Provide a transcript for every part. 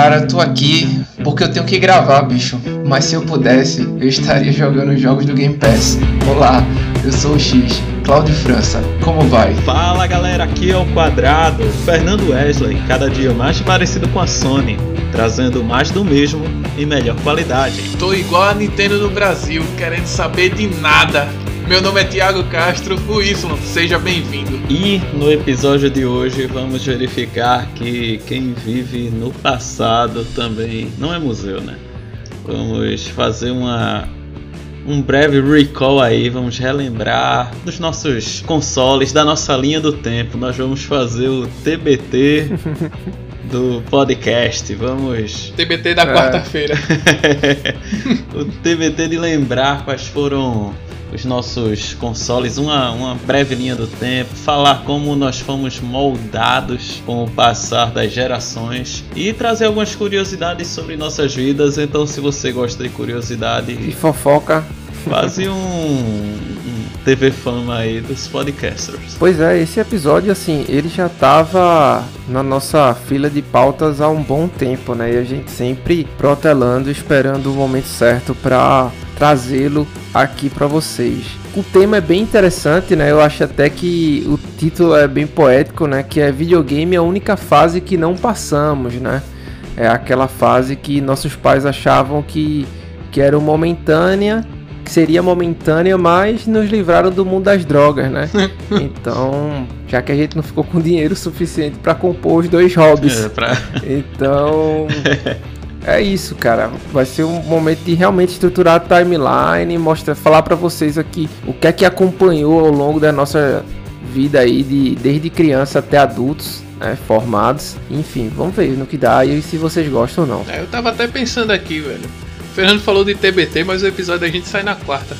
Cara, tô aqui porque eu tenho que gravar, bicho. Mas se eu pudesse, eu estaria jogando jogos do Game Pass. Olá, eu sou o X, Cláudio França. Como vai? Fala galera, aqui é o Quadrado, Fernando Wesley, cada dia mais parecido com a Sony, trazendo mais do mesmo e melhor qualidade. Tô igual a Nintendo no Brasil, querendo saber de nada. Meu nome é Thiago Castro, o Y, seja bem-vindo. E no episódio de hoje vamos verificar que quem vive no passado também não é museu, né? Vamos fazer uma um breve recall aí, vamos relembrar dos nossos consoles, da nossa linha do tempo. Nós vamos fazer o TBT do podcast. Vamos. TBT da É. quarta-feira. o TBT de lembrar quais foram os nossos consoles, uma, uma breve linha do tempo, falar como nós fomos moldados com o passar das gerações e trazer algumas curiosidades sobre nossas vidas. Então, se você gosta de curiosidade, E fofoca. quase um, TV fama aí dos podcasters. Pois é, esse episódio, assim, ele já tava na nossa fila de pautas há um bom tempo, né? E a gente sempre protelando, esperando o momento certo pra trazê-lo aqui pra vocês. O tema é bem interessante, né? Eu acho até que o título é bem poético, né? Que é videogame a única fase que não passamos, né? É aquela fase que nossos pais achavam que, que era momentânea, que seria momentânea, mas nos livraram do mundo das drogas, né? Então, já que a gente não ficou com dinheiro suficiente para compor os dois hobbies. É, pra... Então, é isso, cara. Vai ser um momento de realmente estruturar a timeline, mostrar, falar para vocês aqui o que é que acompanhou ao longo da nossa vida aí, de, desde criança até adultos, né, formados. Enfim, vamos ver no que dá e se vocês gostam ou não. É, eu tava até pensando aqui, velho. O Fernando falou de TBT, mas o episódio da gente sai na quarta.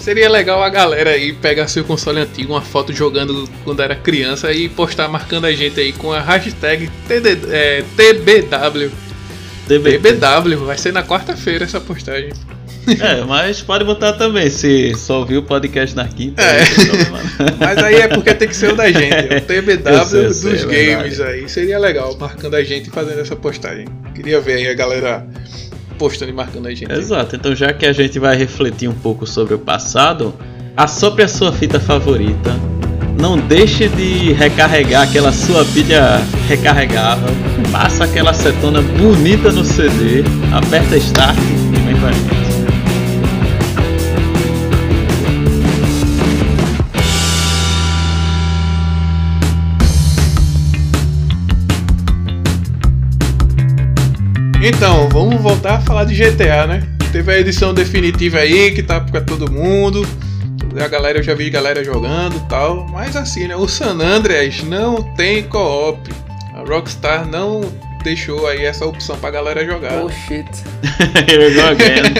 Seria legal a galera aí pegar seu console antigo, uma foto jogando quando era criança e postar marcando a gente aí com a hashtag TD, é, TBW. TBT. TBW, vai ser na quarta-feira essa postagem. É, mas pode botar também, se só ouviu o podcast na quinta. É. não. Mas aí é porque tem que ser o da gente, o TBW sei, dos sei, é games aí. Seria legal, marcando a gente e fazendo essa postagem. Queria ver aí a galera postando e marcando a gente. Exato, então já que a gente vai refletir um pouco sobre o passado, assopre a sua fita favorita. Não deixe de recarregar aquela sua pilha recarregável. Passa aquela acetona bonita no CD. Aperta Start e vem pra gente. Então, vamos voltar a falar de GTA, né? Teve a edição definitiva aí, que tá pra todo mundo. A galera, eu já vi galera jogando e tal. Mas assim, né? O San Andreas não tem co-op. A Rockstar não deixou aí essa opção pra galera jogar. Oh shit. Here we go again.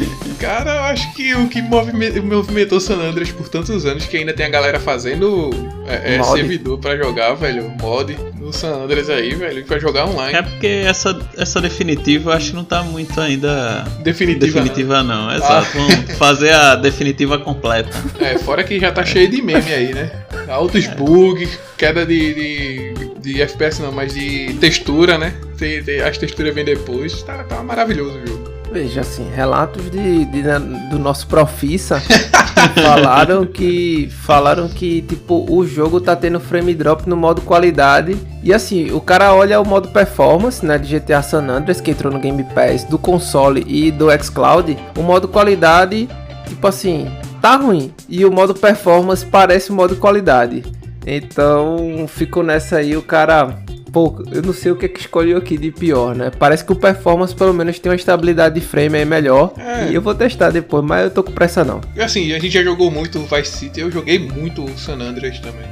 Cara, eu acho que o que movime- movimentou San Andreas por tantos anos, que ainda tem a galera fazendo é, é, servidor pra jogar, velho, mod no San Andreas aí, velho, pra jogar online. É porque essa, essa definitiva eu acho que não tá muito ainda Definitiva. definitiva não. Exato, vamos fazer a definitiva completa. não. É, fora que já tá cheio de meme aí, né? Altos bugs, queda de, de, de FPS não, mas de textura, né? Tem- tem- as texturas vêm depois. Tá, tá maravilhoso o jogo. Veja assim, relatos de, de- da- do nosso profissa falaram que falaram que tipo o jogo tá tendo frame drop no modo qualidade. E assim o cara olha o modo performance né de GTA San Andreas que entrou no Game Pass do console e do xCloud o modo qualidade tipo assim tá ruim. E o modo performance parece o modo qualidade. Então ficou nessa aí o cara Pô, eu não sei o que é que escolheu aqui de pior, né? Parece que o performance pelo menos tem uma estabilidade de frame aí melhor. É. E eu vou testar depois, mas eu tô com pressa não. E assim, a gente já jogou muito o Vice City, eu joguei muito o San Andreas também.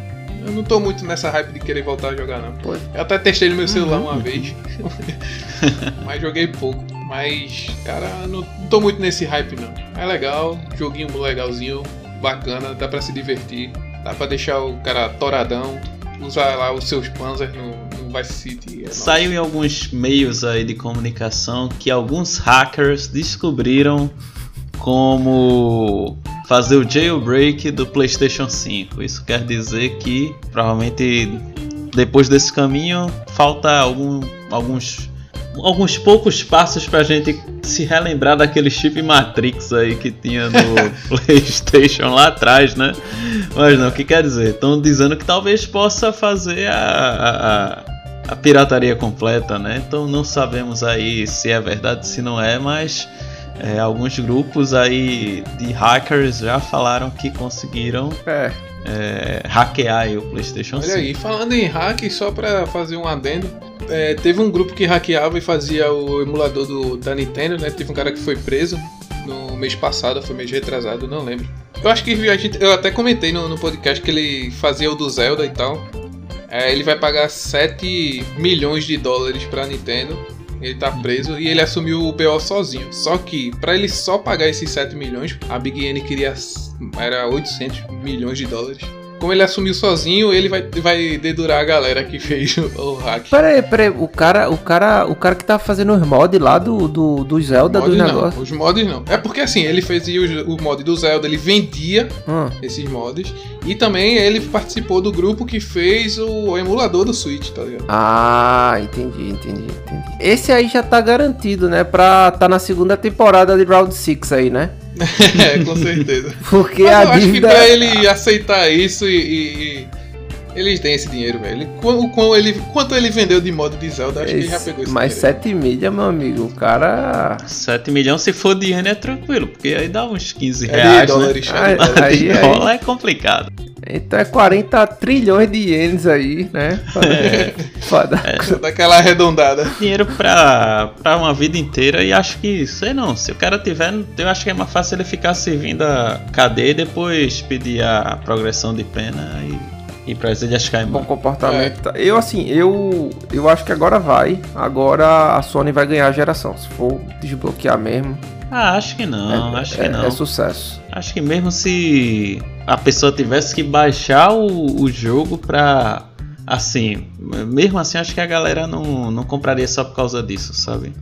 Eu não tô muito nessa hype de querer voltar a jogar, não. Pô. Eu até testei no meu celular uma vez, mas joguei pouco. Mas, cara, não, não tô muito nesse hype, não. É legal, joguinho legalzinho, bacana, dá pra se divertir, dá pra deixar o cara toradão, usar lá os seus panzers no Vice City. É. Saiu em alguns meios aí de comunicação que alguns hackers descobriram como fazer o jailbreak do PlayStation 5. Isso quer dizer que provavelmente depois desse caminho, falta algum, alguns alguns poucos passos pra gente se relembrar daquele chip Matrix aí que tinha no PlayStation lá atrás, né? Mas não, o que quer dizer? Estão dizendo que talvez possa fazer a, a, a, pirataria completa, né? Então não sabemos aí se é verdade, se não é, mas é, alguns grupos aí de hackers já falaram que conseguiram. É. É, hackear o PlayStation Olha 5. aí, falando em hack, só para fazer um adendo, é, teve um grupo que hackeava e fazia o emulador do, da Nintendo, né? Teve um cara que foi preso no mês passado, foi mês retrasado, não lembro. Eu acho que a gente, eu até comentei no, no podcast que ele fazia o do Zelda e tal. É, ele vai pagar 7 milhões de dólares pra Nintendo. Ele tá preso e ele assumiu o BO sozinho. Só que, para ele só pagar esses 7 milhões, a Big N queria. Era 800 milhões de dólares como ele assumiu sozinho, ele vai, vai dedurar a galera que fez o, o hack. Pera aí, pera aí, o cara, o cara, o cara que tá fazendo os mods lá do, do, do Zelda do negócio. Os mods não. É porque assim, ele fez o, o mod do Zelda, ele vendia hum. esses mods. E também ele participou do grupo que fez o emulador do Switch, tá ligado? Ah, entendi, entendi, entendi. Esse aí já tá garantido, né? Pra tá na segunda temporada de Round 6 aí, né? é, com certeza. Porque Mas a eu dívida... acho que pra ele aceitar isso e, e, eles têm esse dinheiro, velho. O ele, quanto ele vendeu de modo de Zelda, acho esse, que ele já pegou esse Mas 7 milha, meu amigo, o cara. 7 milhões se for de yen é tranquilo, porque aí dá uns 15 reais. É de dólares, né? aí, aí, aí, é complicado. Então é 40 trilhões de ienes aí, né? Foda. É, daquela arredondada. Dinheiro pra, pra uma vida inteira e acho que, sei não, se o cara tiver, eu acho que é mais fácil ele ficar servindo a cadeia e depois pedir a progressão de pena e ir pra Ilhas Caimão. Bom comportamento. É. Eu, assim, eu, eu acho que agora vai. Agora a Sony vai ganhar a geração. Se for desbloquear mesmo. Ah, acho que não, é, acho que é, não. É sucesso. Acho que mesmo se a pessoa tivesse que baixar o, o jogo pra. Assim, mesmo assim, acho que a galera não, não compraria só por causa disso, sabe?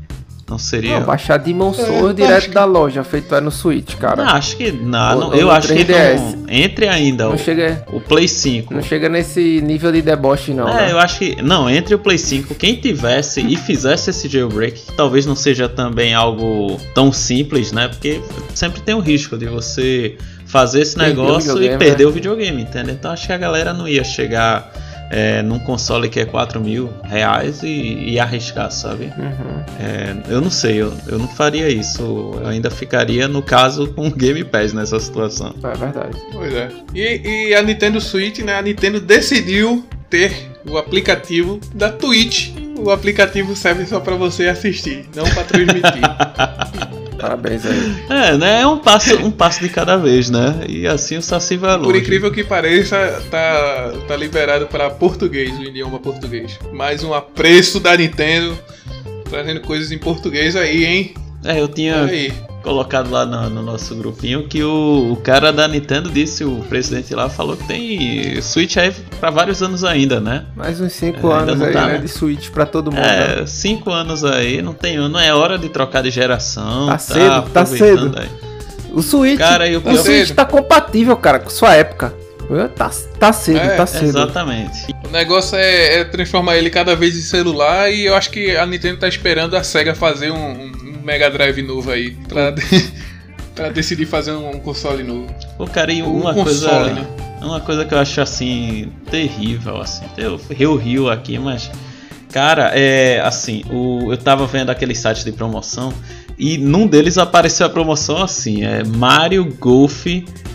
Não seria. Não, baixar Demon Souls é, direto que... da loja, feito é no Switch, cara. Não, acho que. Não, não eu acho 3DS. que não. Entre ainda não o, chega, o Play 5. Não chega nesse nível de deboche, não. É, né? eu acho que. Não, entre o Play 5, quem tivesse e fizesse esse jailbreak, que talvez não seja também algo tão simples, né? Porque sempre tem o risco de você fazer esse negócio e perder né? o videogame, entendeu? Então acho que a galera não ia chegar é, num console que é 4 mil reais e, e arriscar, sabe? Uhum. É, eu não sei, eu, eu não faria isso. Eu ainda ficaria, no caso, com o Game Pass nessa situação. É verdade. Pois é. E, e a Nintendo Switch, né? A Nintendo decidiu ter o aplicativo da Twitch. O aplicativo serve só para você assistir, não para transmitir. Parabéns aí. É, né? É um passo, um passo de cada vez, né? E assim o Saci vai longe. Por incrível que pareça, tá, tá liberado para português, o idioma português. Mais um apreço da Nintendo, trazendo coisas em português aí, hein? É, eu tinha colocado lá no, no, nosso grupinho que o, o, cara da Nintendo disse, o presidente lá falou que tem Switch aí para vários anos ainda, né? Mais uns 5 é, anos aí, tá, né? De Switch para todo mundo. É, 5 né? anos aí, não tem, não é hora de trocar de geração. Tá, tá cedo, tá cedo. Aí. O Switch, cara, o, o Switch tá compatível, cara, com sua época. Tá, tá cedo, é, tá cedo. Exatamente. O negócio é, é, transformar ele cada vez em celular e eu acho que a Nintendo tá esperando a SEGA fazer um, um Mega Drive novo aí pra, pra decidir fazer um console novo. Pô, cara, e uma um coisa. Console, né? Uma coisa que eu acho assim terrível, assim. Eu, eu rio aqui, mas. Cara, é assim, o, eu tava vendo aquele site de promoção e num deles apareceu a promoção assim, é Mario Golf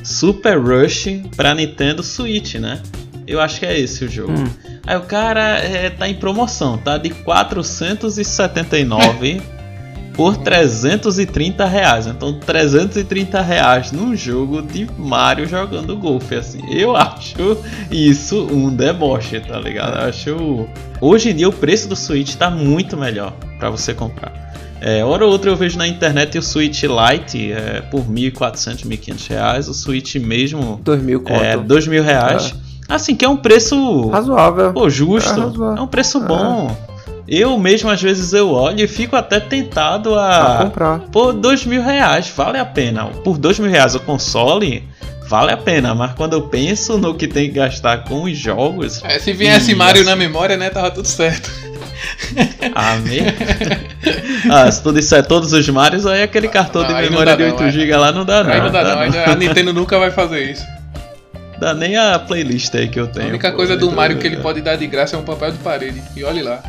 Super Rush para Nintendo Switch, né? Eu acho que é esse o jogo. Hum. Aí o cara é, tá em promoção, tá de 479 por 330 reais. Então, 330 reais num jogo de Mario jogando golfe, assim. Eu acho isso um deboche, tá ligado? Eu acho. Hoje em dia o preço do Switch tá muito melhor para você comprar. É, hora ou outra eu vejo na internet o Switch Lite é, por 1.400, 1.500 reais. O Switch mesmo. 2.000 conto. É, 2.000 reais. É. Assim, que é um preço. Razoável. Pô, justo. É, razoável. é um preço bom. É. Eu mesmo, às vezes, eu olho e fico até tentado a. a comprar. Por dois mil reais, vale a pena. Por dois mil reais o console vale a pena, mas quando eu penso no que tem que gastar com os jogos. É, se viesse Mario assim... na memória, né, tava tudo certo. Ah, ah, se tu disser todos os Marios, aí aquele cartão de memória de 8GB lá não dá, não. Aí não dá, não. não. A Nintendo nunca vai fazer isso. Dá nem a playlist aí que eu tenho. A única pô, coisa do Mario que ele pode dar de graça é um papel de parede. E olhe lá.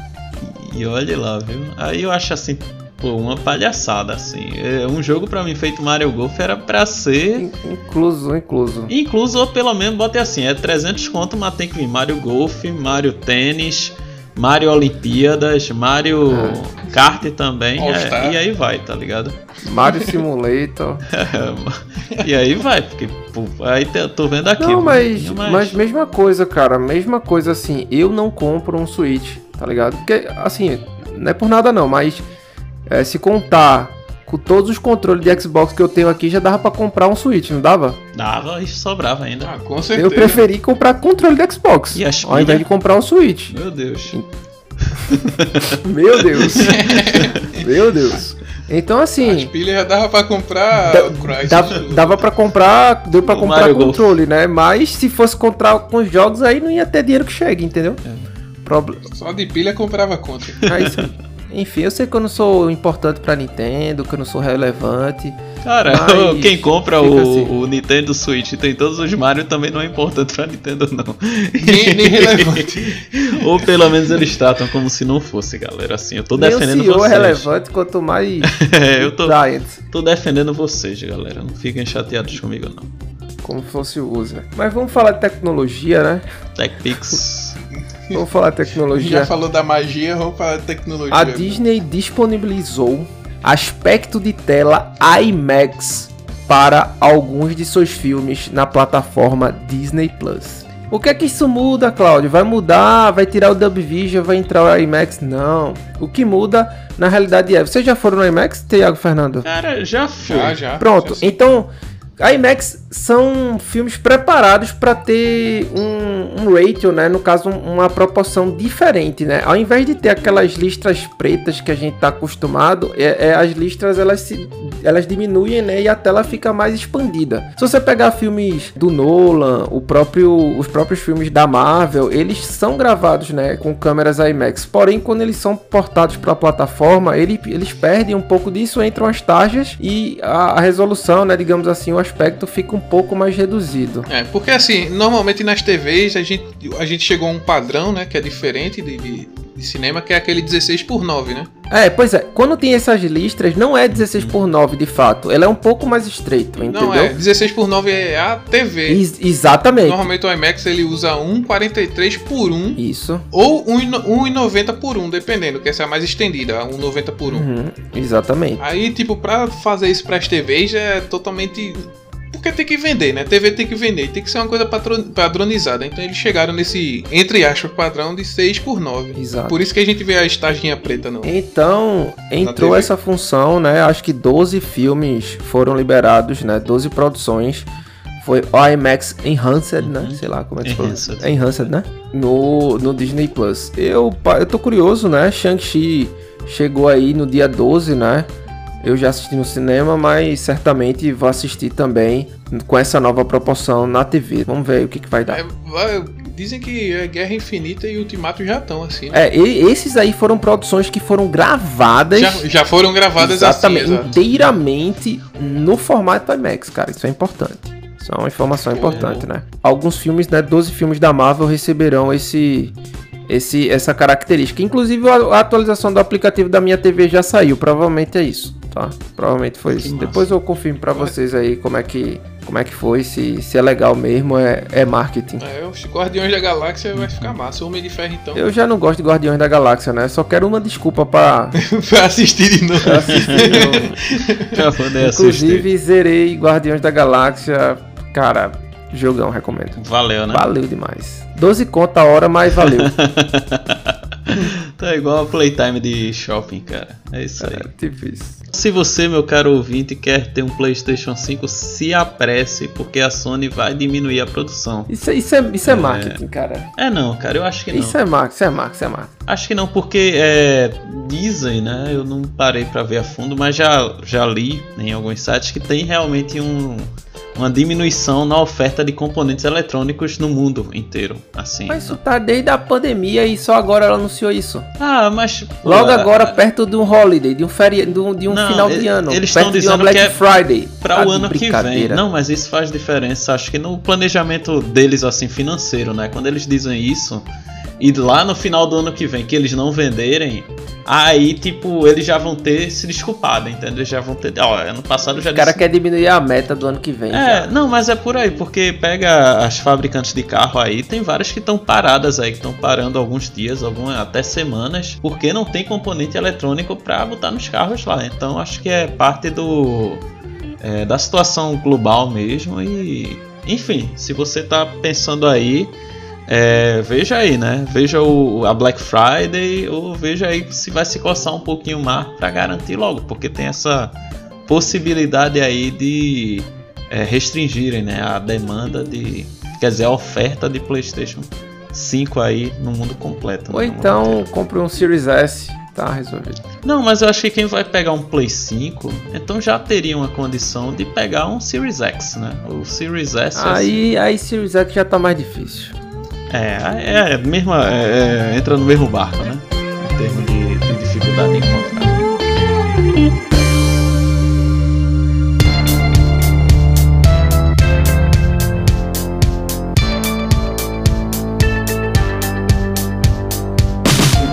E olhe lá, viu? Aí eu acho assim, pô, uma palhaçada, assim. É, um jogo para mim feito Mario Golf era pra ser. Incluso, incluso. Incluso, ou pelo menos bote assim: é 300 conto, mas tem que vir Mario Golf, Mario Tênis. Mario Olimpíadas, Mario é. Kart também, é, e aí vai, tá ligado? Mario Simulator. e aí vai, porque pô, aí tô vendo aqui. Não, mas, mas... mas mesma coisa, cara, mesma coisa assim, eu não compro um Switch, tá ligado? Porque, assim, não é por nada não, mas é, se contar com todos os controles de Xbox que eu tenho aqui, já dava para comprar um Switch, não dava? Dava e sobrava ainda. Ah, com certeza. Eu preferi comprar controle de Xbox, e as ao invés de comprar um Switch. Meu Deus. Meu Deus. Meu Deus. Então assim. As pilhas já dava pra comprar. Da, dava, dava pra comprar. Deu pra o comprar Mario controle, Golf. né? Mas se fosse comprar com os jogos, aí não ia ter dinheiro que chegue, entendeu? É. Proble Só de pilha comprava conta. É isso aí. Enfim, eu sei que eu não sou importante pra Nintendo, que eu não sou relevante. Cara, quem compra o, assim. o, Nintendo Switch e tem todos os Mario também não é importante pra Nintendo, não. Nem, nem relevante. Ou pelo menos eles tratam como se não fosse, galera. Assim, eu tô defendendo Nem o vocês. é relevante, quanto mais. é, eu tô, tô defendendo vocês, galera. Não fiquem chateados comigo, não. Como fosse o user. Mas vamos falar de tecnologia, né? TechPix. Vamos falar tecnologia. Já falou da magia, vamos falar de tecnologia. A Disney disponibilizou aspecto de tela IMAX para alguns de seus filmes na plataforma Disney Plus. O que é que isso muda, Claudio? Vai mudar? Vai tirar o Dub Vision? Vai entrar o IMAX? Não. O que muda, na realidade, é. Vocês já foram no IMAX, Thiago Fernando? Cara, já fui. Já, já. Pronto. Já então, a IMAX são filmes preparados para ter um, um ratio, né? No caso, uma proporção diferente, né? Ao invés de ter aquelas listras pretas que a gente está acostumado, é, é, as listras elas, se, elas diminuem, né? E a tela fica mais expandida. Se você pegar filmes do Nolan, o próprio, os próprios filmes da Marvel, eles são gravados, né? Com câmeras IMAX. Porém, quando eles são portados para a plataforma, ele, eles perdem um pouco disso, entram as tarjas e a, a resolução, né? Digamos assim, o aspecto fica um pouco mais reduzido. É, porque assim, normalmente nas TVs a gente, a gente chegou a um padrão, né, que é diferente de, de, de cinema, que é aquele 16 por 9, né? É, pois é, quando tem essas listras, não é 16 por 9 de fato, ela é um pouco mais estreito, entendeu? Não é, 16 por 9 é a TV. Ex exatamente. Normalmente o IMAX ele usa 1,43 por 1. Isso. Ou 1,90 por 1, dependendo, que essa é a mais estendida, 1,90 por 1. Uhum, exatamente. Aí, tipo, pra fazer isso pras TVs é totalmente porque tem que vender, né? TV tem que vender, tem que ser uma coisa padronizada. Então eles chegaram nesse, entre aspas, padrão de 6 por 9. Exato. Por isso que a gente vê a estaginha preta não. Então, entrou essa função, né? Acho que 12 filmes foram liberados, né? 12 produções. Foi o IMAX Enhanced, né? Uhum. Sei lá como é que se fala. Enhanced. Enhanced, né? No, no Disney Plus. Eu, eu tô curioso, né? Shang-Chi chegou aí no dia 12, né? Eu já assisti no cinema, mas certamente vou assistir também com essa nova proporção na TV. Vamos ver o que, que vai dar. É, dizem que é Guerra Infinita e Ultimato já estão assim. Né? É, esses aí foram produções que foram gravadas. Já, já foram gravadas exatamente, assim, inteiramente no formato IMAX, cara. Isso é importante. Isso é uma informação importante, né? Alguns filmes, né? 12 filmes da Marvel receberão esse esse, essa característica. Inclusive a atualização do aplicativo da minha TV já saiu, provavelmente é isso tá? Provavelmente foi isso. Depois eu confirmo para vocês aí como é que como é que foi, se, se é legal mesmo, é, é marketing. É, os Guardiões da Galáxia vai ficar massa. Homem de Ferro, então. Eu já não gosto de Guardiões da Galáxia, né? Só quero uma desculpa pra. pra assistir de novo. Pra assistir de novo. pra poder Inclusive, assistir. zerei Guardiões da Galáxia. Cara, jogão, recomendo. Valeu, né? Valeu demais. 12 conta a hora, mas valeu. tá igual a playtime de shopping, cara. É isso aí. É, tipo isso. Se você, meu caro ouvinte, quer ter um PlayStation 5, se apresse, porque a Sony vai diminuir a produção. Isso, isso, é, isso é, é marketing, cara. É não, cara, eu acho que não. Isso é marketing, isso é marketing, isso é marketing. Acho que não, porque é, dizem, né? Eu não parei para ver a fundo, mas já, já li em alguns sites que tem realmente um uma diminuição na oferta de componentes eletrônicos no mundo inteiro. Assim. Mas isso tá desde a pandemia e só agora ela anunciou isso. Ah, mas. Logo agora, perto de um holiday, de um, feri de um, Não, final de ano. eles estão dizendo Black que é Friday. Para Tá o ano que vem. Não, mas isso faz diferença, acho que no planejamento deles, assim, financeiro, né? Quando eles dizem isso, e lá no final do ano que vem, que eles não venderem, aí, tipo, eles já vão ter se desculpado, entendeu? Eles já vão ter. Ó, ano passado já O cara disse. quer diminuir a meta do ano que vem. É, já. não, mas é por aí, porque pega as fabricantes de carro aí, tem várias que estão paradas aí, que estão parando alguns dias, algumas até semanas, porque não tem componente eletrônico para botar nos carros lá. Então acho que é parte do é, da situação global mesmo e enfim, se você tá pensando aí, é, veja aí, né? Veja o, a Black Friday ou veja aí se vai se coçar um pouquinho mais para garantir logo, porque tem essa possibilidade aí de é, restringirem né, a demanda de. Quer dizer, a oferta de PlayStation 5 aí no mundo completo. Ou né, mundo então compre um Series S. Tá resolvido. Não, mas eu achei que quem vai pegar um Play 5, então já teria uma condição de pegar um Series X, né? O Series S. assim, Aí, aí Series X já tá mais difícil. É, é, mesmo, é, é, entra no mesmo barco, né? Em termos de, de dificuldade em encontrar.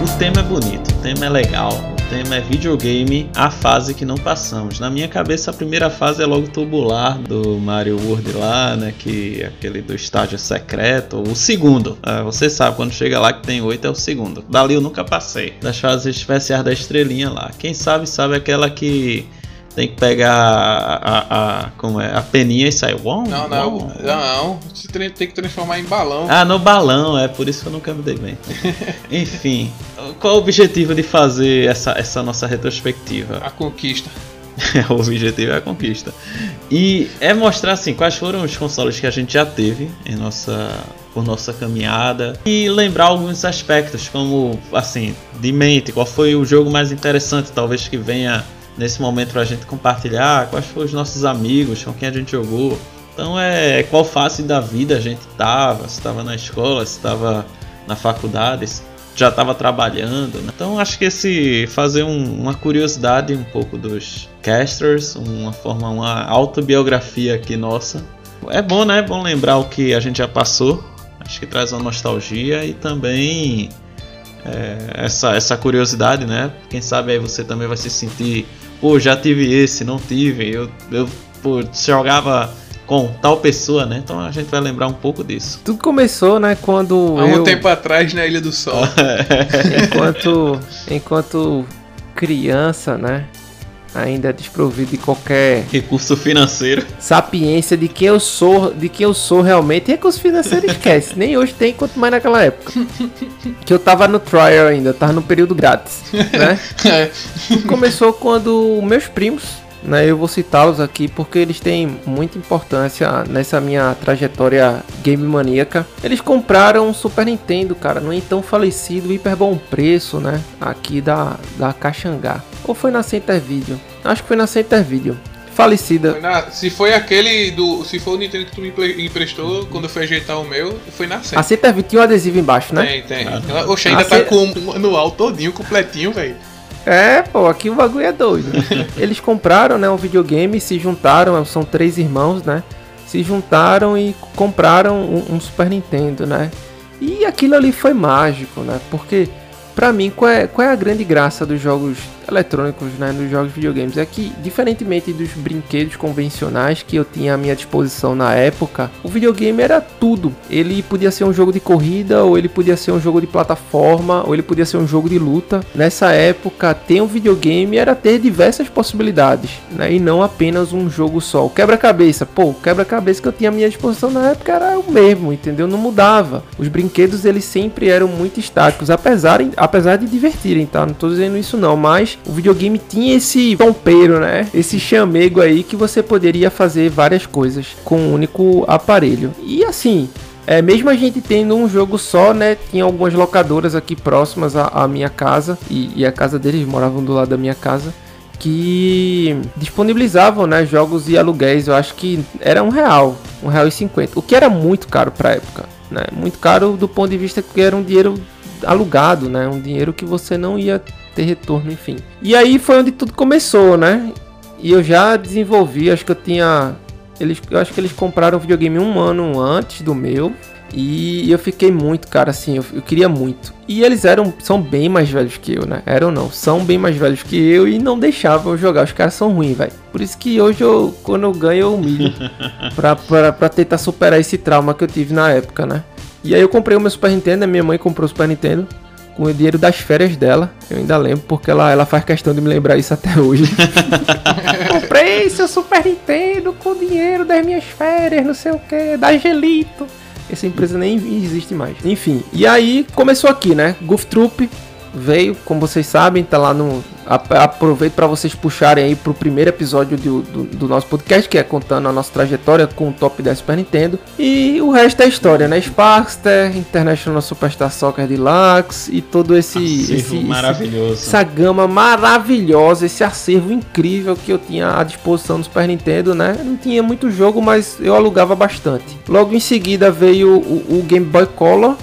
O tema é bonito, o tema é legal, tema é videogame, a fase que não passamos. Na minha cabeça, a primeira fase é logo tubular do Mario World lá, né? Que é aquele do estágio secreto. O segundo, ah, você sabe, quando chega lá que tem oito é o segundo. Dali eu nunca passei. Das fases especiais da estrelinha lá. Quem sabe, sabe aquela que tem que pegar a, a, a- como é, a peninha e sair. Uau, Não, não, não. Tem tem que transformar em balão. Ah, no balão, é por isso que eu nunca me dei bem. Enfim, qual o objetivo de fazer essa, essa nossa retrospectiva? A conquista. o objetivo é a conquista. E é mostrar assim quais foram os consoles que a gente já teve em nossa por nossa caminhada e lembrar alguns aspectos como assim de mente qual foi o jogo mais interessante talvez que venha nesse momento pra gente compartilhar quais foram os nossos amigos com quem a gente jogou então é qual fase da vida a gente tava se estava na escola se estava na faculdade se já estava trabalhando. né? Então acho que esse fazer um- uma curiosidade um pouco dos casters, uma forma, uma autobiografia aqui nossa. É bom, né? É bom lembrar o que a gente já passou. Acho que traz uma nostalgia e também é, essa, essa curiosidade, né? Quem sabe aí você também vai se sentir, pô, já tive esse, não tive, eu, eu pô, jogava com tal pessoa, né? Então a gente vai lembrar um pouco disso. Tudo começou, né, quando Há um eu, tempo atrás na Ilha do Sol. enquanto, enquanto criança, né, ainda desprovido de qualquer Recurso financeiro. sapiência de quem eu sou, de quem eu sou realmente, recurso financeiro esquece. Nem hoje tem, quanto mais naquela época. Que eu tava no trial ainda, tava no período grátis, né? É. Começou quando meus primos, né, eu vou citá-los aqui porque eles têm muita importância nessa minha trajetória game maníaca. Eles compraram um Super Nintendo, cara, no então falecido hiper bom preço, né, aqui da da Caxangá. Ou foi na Center Video? Acho que foi na Center Video. Falecida. Foi na- se foi aquele do. Se foi o Nintendo que tu me empre- emprestou quando eu fui ajeitar o meu, foi na A série. Center Video tinha um adesivo embaixo, né? Tem, tem. Ah, Oxe, ainda A tá se- com o manual todinho, completinho, velho. É, pô, aqui o bagulho é doido. Eles compraram, né, um videogame, se juntaram, são três irmãos, né? Se juntaram e compraram um, um Super Nintendo, né? E aquilo ali foi mágico, né? Porque, pra mim, qual é, qual é a grande graça dos jogos eletrônicos, né? Dos jogos videogames? É que, diferentemente dos brinquedos convencionais que eu tinha à minha disposição na época, o videogame era tudo. Ele podia ser um jogo de corrida, ou ele podia ser um jogo de plataforma, ou ele podia ser um jogo de luta. Nessa época, ter um videogame era ter diversas possibilidades, né? E não apenas um jogo só. Quebra-cabeça, pô, quebra-cabeça que eu tinha à minha disposição na época era o mesmo, entendeu? Não mudava. Os brinquedos, eles sempre eram muito estáticos, apesar, apesar de divertirem, tá? Não tô dizendo isso não, mas o videogame tinha esse pompeiro, né? Esse chamego aí que você poderia fazer várias coisas com um único aparelho. E assim, é, mesmo a gente tendo um jogo só, né? Tinha algumas locadoras aqui próximas à, à minha casa e, e a casa deles moravam do lado da minha casa. que disponibilizavam né, jogos e aluguéis. Eu acho que era um real, um real e cinquenta. O que era muito caro pra época. Né? Muito caro do ponto de vista que era um dinheiro alugado, né? Um dinheiro que você não ia ter retorno, enfim. E aí foi onde tudo começou, né? E eu já desenvolvi, acho que eu tinha. Eles, eu acho que eles compraram o videogame um ano antes do meu. E eu fiquei muito, cara, assim, eu, eu, queria muito. E eles eram, são bem mais velhos que eu, né? Eram não, são bem mais velhos que eu e não deixavam eu jogar. Os caras são ruins, velho. Por isso que hoje eu, quando eu ganho, eu humilho. pra, pra, pra tentar superar esse trauma que eu tive na época, né? E aí eu comprei o meu Super Nintendo, minha mãe comprou o Super Nintendo com o dinheiro das férias dela. Eu ainda lembro, porque ela, ela faz questão de me lembrar isso até hoje. Comprei seu Super Nintendo com o dinheiro das minhas férias, não sei o que, da Angelito. Essa empresa nem existe mais. Enfim, e aí começou aqui, né? Goof Troop veio, como vocês sabem, tá lá no. Aproveito para vocês puxarem aí pro primeiro episódio do, do, do, nosso podcast, que é contando a nossa trajetória com o top 10 Super Nintendo. E o resto é história, né? Sparkster, International Superstar Soccer Deluxe e todo esse. esse maravilhoso. Esse, essa gama maravilhosa, esse acervo incrível que eu tinha à disposição no Super Nintendo, né? Não tinha muito jogo, mas eu alugava bastante. Logo em seguida veio o, o Game Boy Color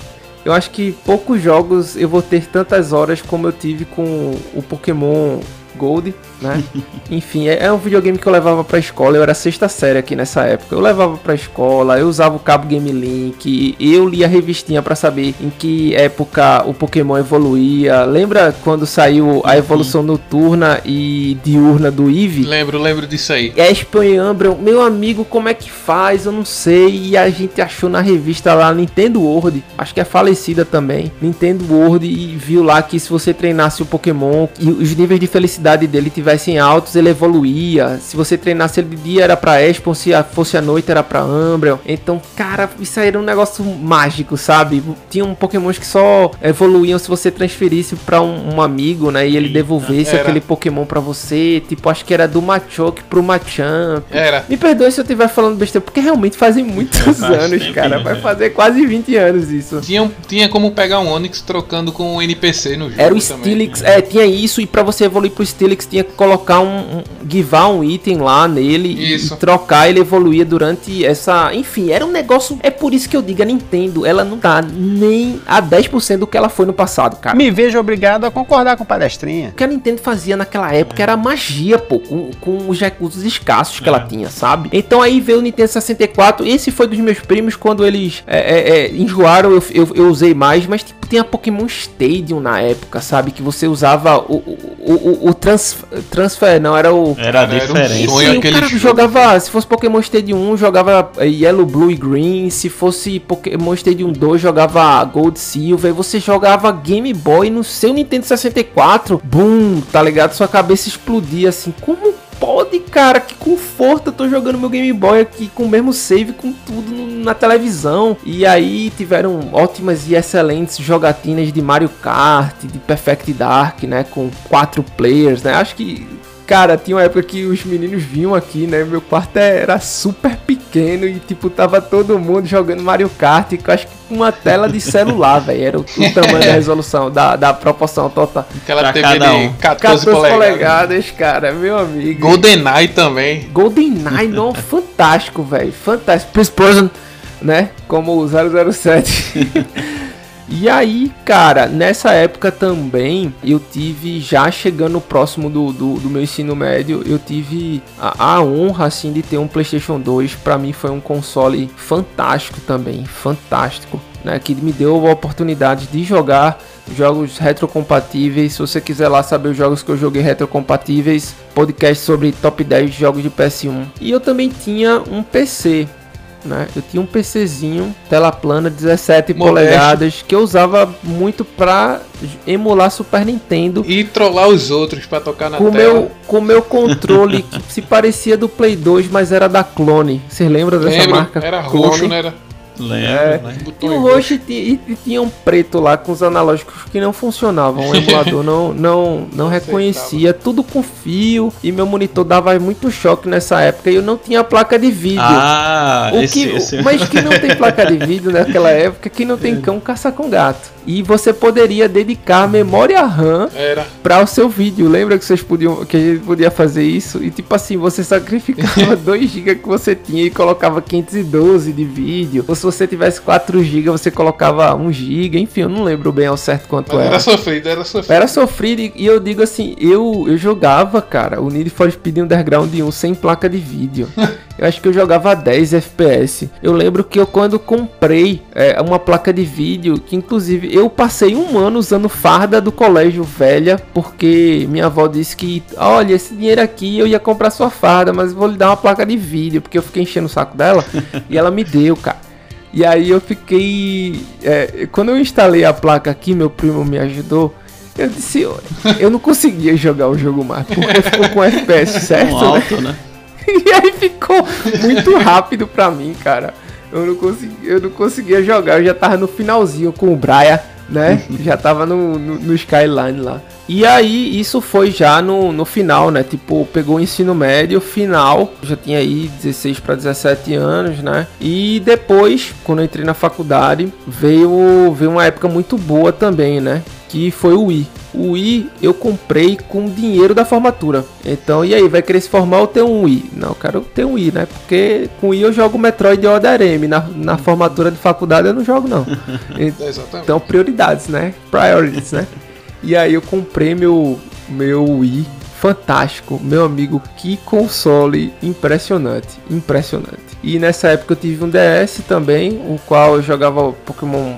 eu acho que poucos jogos eu vou ter tantas horas como eu tive com o Pokémon Gold, né? Enfim, é, é, um videogame que eu levava pra escola, eu era sexta série aqui nessa época. Eu levava pra escola, eu usava o cabo Game Link, eu lia a revistinha para saber em que época o Pokémon evoluía. Lembra quando saiu a evolução noturna e diurna do Eevee? Lembro, lembro disso aí. Espan e Umbreon, meu amigo, como é que faz? Eu não sei. E a gente achou na revista lá Nintendo World, acho que é falecida também, Nintendo World e viu lá que se você treinasse o Pokémon e os níveis de felicidade dele tivessem estivessem altos, ele evoluía. Se você treinasse ele de dia, era pra Espon, se fosse à noite, era pra Umbreon. Então, cara, isso aí era um negócio mágico, sabe? Tinha um Pokémon que só evoluíam se você transferisse pra um, um amigo, né? E ele devolvesse era. aquele Pokémon pra você. Tipo, acho que era do Machoke pro Machamp. Era. Me perdoe se eu estiver falando besteira, porque realmente fazem muitos anos, cara. Vai fazer quase 20 anos isso. Tinha, tinha como pegar um Onix trocando com um NPC no jogo. Era o Steelix, é, tinha isso. E pra você evoluir pro Steelix, tinha colocar um, um givar um item lá nele isso. e trocar ele evoluía durante essa, enfim, era um negócio, é por isso que eu digo a Nintendo, ela não tá nem a 10% do que ela foi no passado, cara. Me vejo obrigado a concordar com o palestrinha. O que a Nintendo fazia naquela época era magia, pô, com, com os recursos escassos que é. ela tinha, sabe? Então aí veio o Nintendo 64, esse foi dos meus primos quando eles é, é, é, enjoaram, eu, eu, eu, usei mais, mas tipo, tinha Pokémon Stadium na época, sabe? Que você usava o, o, o, o trans, transfer, não, era o. Era a diferença. Um Sim, o cara jogo. jogava, se fosse Pokémon Stadium 1, jogava Yellow, Blue e Green. Se fosse Pokémon Stadium 2, jogava Gold, Silver. Você jogava Game Boy no seu Nintendo 64. Boom, tá ligado? Sua cabeça explodia assim. Como pode, cara? Que conforto, eu tô jogando meu Game Boy aqui com o mesmo save, com tudo na televisão. E aí tiveram ótimas e excelentes jogatinas de Mario Kart, de Perfect Dark, né? Com quatro players, né? Acho que Cara, tinha uma época que os meninos vinham aqui, né? Meu quarto era super pequeno e, tipo, tava todo mundo jogando Mario Kart, com acho que com uma tela de celular, velho. Era o, o, tamanho da resolução, da, da proporção total. Aquela pra TV de 14, 14 polegadas. polegadas, cara, meu amigo. GoldenEye também. GoldenEye, não, fantástico, velho. Fantástico. Person, né? Como o 007. E aí, cara, nessa época também eu tive, já chegando próximo do, do, do meu ensino médio, eu tive a, a, honra assim de ter um PlayStation 2. Para mim foi um console fantástico também, fantástico, né? Que me deu a oportunidade de jogar jogos retrocompatíveis. Se você quiser lá saber os jogos que eu joguei retrocompatíveis, podcast sobre top 10 jogos de PS1. E eu também tinha um PC, né? Eu tinha um PCzinho, tela plana, 17 polegadas, que eu usava muito pra emular Super Nintendo. E trollar os outros pra tocar na com tela. Meu, com meu controle, que se parecia do Play 2, mas era da Clone. Vocês lembram dessa Lembro, marca? Era Clone. roxo, né? Era... Lembro, é, E o roxo e, e, tinha um preto lá com os analógicos que não funcionavam. O emulador não, não, não reconhecia. Tudo com fio. E meu monitor dava muito choque nessa época. E eu não tinha placa de vídeo. Ah, o esse, que, esse... Mas que não tem placa de vídeo naquela época, que não tem cão caça com gato. E você poderia dedicar memória RAM para o seu vídeo. Lembra que vocês podiam que a gente podia fazer isso? E tipo assim, você sacrificava 2 GB que você tinha e colocava 512 de vídeo. Ou se você tivesse 4 GB, você colocava 1 GB, enfim, eu não lembro bem ao certo quanto era. era sofrido, era sofrido. Era sofrido e e eu digo assim, eu, eu jogava, cara, o Need for Speed Underground 1 sem placa de vídeo. Eu acho que eu jogava 10 FPS. Eu lembro que eu quando comprei é, uma placa de vídeo, que inclusive eu passei um ano usando farda do colégio velha, porque minha avó disse que, olha, esse dinheiro aqui eu ia comprar sua farda, mas vou lhe dar uma placa de vídeo, porque eu fiquei enchendo o saco dela e ela me deu, cara. E aí eu fiquei. é, quando eu instalei a placa aqui, meu primo me ajudou. Eu disse, eu, eu não conseguia jogar o jogo mais, porque ficou com FPS certo, né? alto, né? E aí ficou muito rápido pra mim, cara. Eu não, consegui, eu não conseguia jogar, eu já tava no finalzinho com o Brian, né? já tava no, no, no Skyline lá. E aí, isso foi já no, no final, né? Tipo, pegou o ensino médio, final. Já tinha aí 16 para 17 anos, né? E depois, quando eu entrei na faculdade, veio, veio uma época muito boa também, né? Que foi o Wii. O Wii eu comprei com dinheiro da formatura. Então, e aí, vai querer se formar ou ter um Wii? Não, eu quero ter um Wii, né? Porque com o Wii eu jogo Metroid Other M. Na, na formatura de faculdade eu não jogo, não. Então, prioridades, né? Priorities, né? E aí eu comprei meu, meu Wii. Fantástico, meu amigo, que console impressionante, impressionante. E nessa época eu tive um DS também, o qual eu jogava Pokémon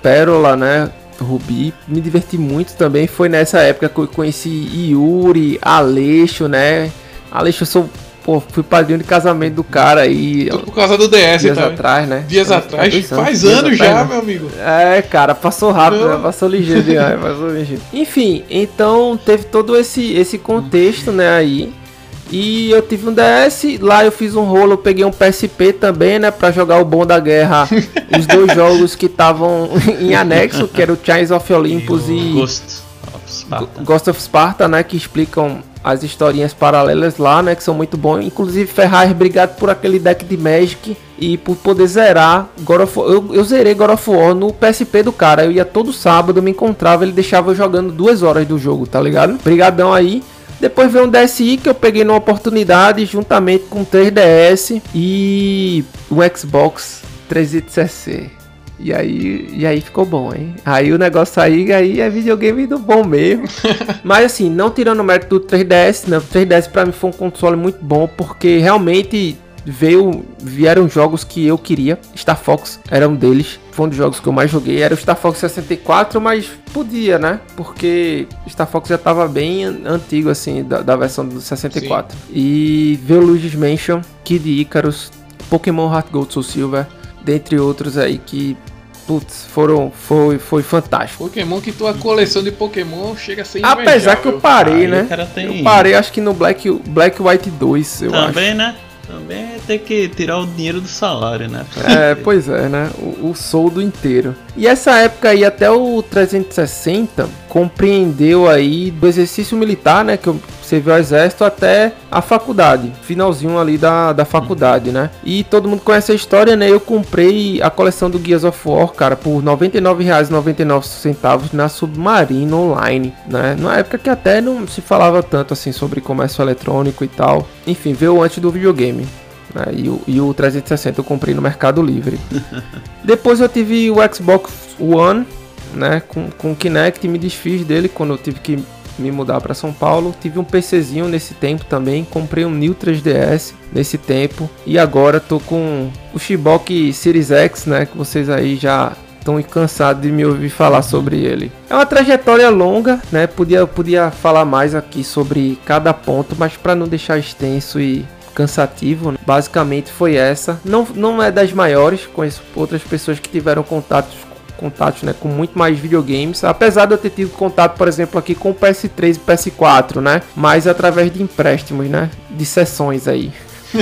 Pérola, né? Rubi, me diverti muito também. Foi nessa época que eu conheci Yuri, Aleixo, né? Aleixo, eu sou, pô, fui padrinho de casamento do cara aí Tudo por causa do DS, dias tá? atrás, né? Dias atrás. dois Faz dias anos já, né? meu amigo. É, cara, passou rápido, né? Passou ligeiro demais, passou ligeiro. Enfim, então teve todo esse, esse contexto, né, aí. E eu tive um DS, lá eu fiz um rolo, eu peguei um PSP também, né, pra jogar o Bom da Guerra, os dois jogos que estavam em anexo, que era o Chains of Olympus e Ghost of Sparta. Ghost of Sparta, né, que explicam as historinhas paralelas lá, né, que são muito bons. Inclusive, Ferraz, obrigado por aquele deck de Magic e por poder zerar God of War. Eu, eu zerei God of War no PSP do cara. Eu ia todo sábado, me encontrava, ele deixava eu jogando duas horas do jogo, tá ligado? Obrigadão aí. Depois veio um DSi que eu peguei numa oportunidade juntamente com o 3DS e o Xbox 360. E aí, e aí ficou bom, hein? Aí o negócio aí, aí é videogame do bom mesmo. Mas assim, não tirando o mérito do 3DS, né? O 3DS pra mim foi um console muito bom, porque realmente veio, vieram jogos que eu queria. Star Fox era um deles. Foi um dos jogos que eu mais joguei. Era o Star Fox 64, mas podia, né? Porque Star Fox já tava bem an- antigo, assim, da, da versão do 64. E veio Luigi's Mansion, Kid Icarus, Pokémon Heart Gold Soul Silver, dentre outros aí que, putz, foram, foi, foi fantástico. Pokémon que tua coleção de Pokémon chega a ser Apesar que eu parei, né? Eu parei, acho que no Black, Black White 2, eu acho. Também, né? Também tem que tirar o dinheiro do salário, né? É, pois é, né? O, o soldo inteiro. E essa época aí, até o 360, compreendeu aí do exercício militar, né? Que eu servi ao exército até a faculdade. Finalzinho ali da, da faculdade, né? E todo mundo conhece a história, né? Eu comprei a coleção do Gears of War, cara, por R$ 99,99 na Submarino Online, né? Na época que até não se falava tanto assim sobre comércio eletrônico e tal. Enfim, veio antes do videogame. né? E, o, e o 360 eu comprei no Mercado Livre. Depois eu tive o Xbox One, né, com, com o Kinect, me desfiz dele quando eu tive que me mudar para São Paulo. Tive um PCzinho nesse tempo também, comprei um New 3DS nesse tempo e agora tô com o Shibok Series X, né, que vocês aí já estão cansados de me ouvir falar sobre ele. É uma trajetória longa, né? Podia podia falar mais aqui sobre cada ponto, mas para não deixar extenso e cansativo, né? basicamente foi essa. Não, não é das maiores, conheço outras pessoas que tiveram contatos contatos né, com muito mais videogames, apesar de eu ter tido contato, por exemplo, aqui com o PS3 e PS4, né, mas através de empréstimos, né, de sessões aí.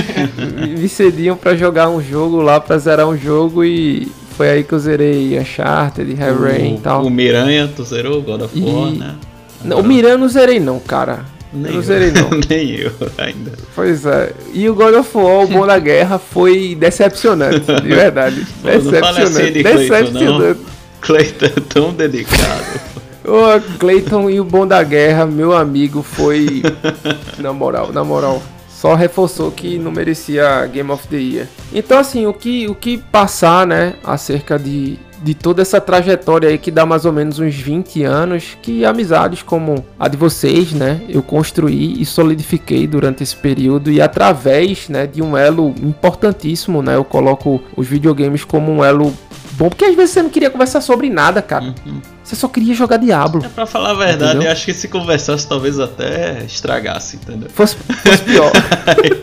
Me cediam para jogar um jogo lá, para zerar um jogo e foi aí que eu zerei Uncharted, Heavy Rain e tal. O Miranha, tu zerou God of War, E- né? Não, o Miran eu não zerei não, cara. Nem eu zerei não. Nem eu ainda. Pois é. E o God of War, o Bom da Guerra, foi decepcionante, de verdade. Pô, não fala assim Decepcionante. de Clayton, Decepcionante. Cleiton é tão delicado. Ô, Cleiton e o Bom da Guerra, meu amigo, foi. na moral, na moral. Só reforçou que não merecia Game of the Year. Então, assim, o que, o que passar, né, acerca de, de toda essa trajetória aí que dá mais ou menos uns 20 anos, que amizades como a de vocês, né, eu construí e solidifiquei durante esse período e através, né, de um elo importantíssimo, né, eu coloco os videogames como um elo bom, porque às vezes você não queria conversar sobre nada, cara. Uhum. Você só queria jogar Diablo. É pra falar a verdade, Entendeu? eu acho que se conversasse talvez até estragasse, entendeu? Fosse, fosse pior.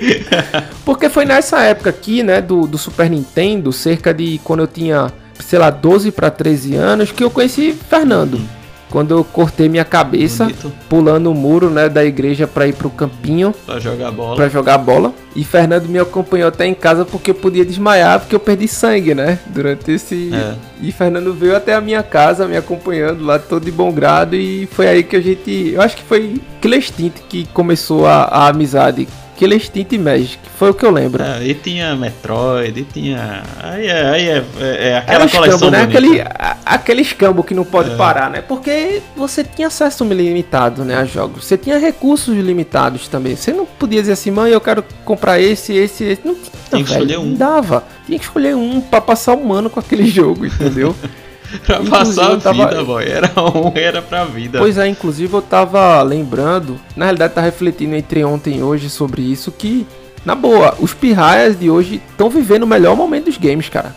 Porque foi nessa época aqui, né, do, do Super Nintendo, cerca de quando eu tinha, sei lá, 12 para 13 anos, que eu conheci Fernando. Quando eu cortei minha cabeça, Bonito. pulando o muro, né, da igreja para ir pro campinho Pra jogar bola. para jogar bola. E Fernando me acompanhou até em casa porque eu podia desmaiar, porque eu perdi sangue, né, durante esse... É. E Fernando veio até a minha casa me acompanhando lá todo de bom grado e foi aí que a gente, eu acho que foi Instinct que começou a, a amizade. Killer Instinct e Magic, foi o que eu lembro. É, e tinha Metroid, e tinha. Aí é, aí é, é, é aquela Era coleção escambo, né? Aquele, a- aquele escambo que não pode É. parar, né? Porque você tinha acesso limitado, né, a jogos. Você tinha recursos limitados também. Você não podia dizer assim, mãe, eu quero comprar esse, esse, esse. Não tinha, Tinha que velho. escolher um. Não dava. Tinha que escolher um pra passar um ano com aquele jogo, entendeu? Pra Inclusive, passar a tava- vida, boy. Era um, era pra vida. Pois é, inclusive eu tava lembrando, na realidade tá refletindo entre ontem e hoje sobre isso, que, na boa, os pirraias de hoje estão vivendo o melhor momento dos games, cara.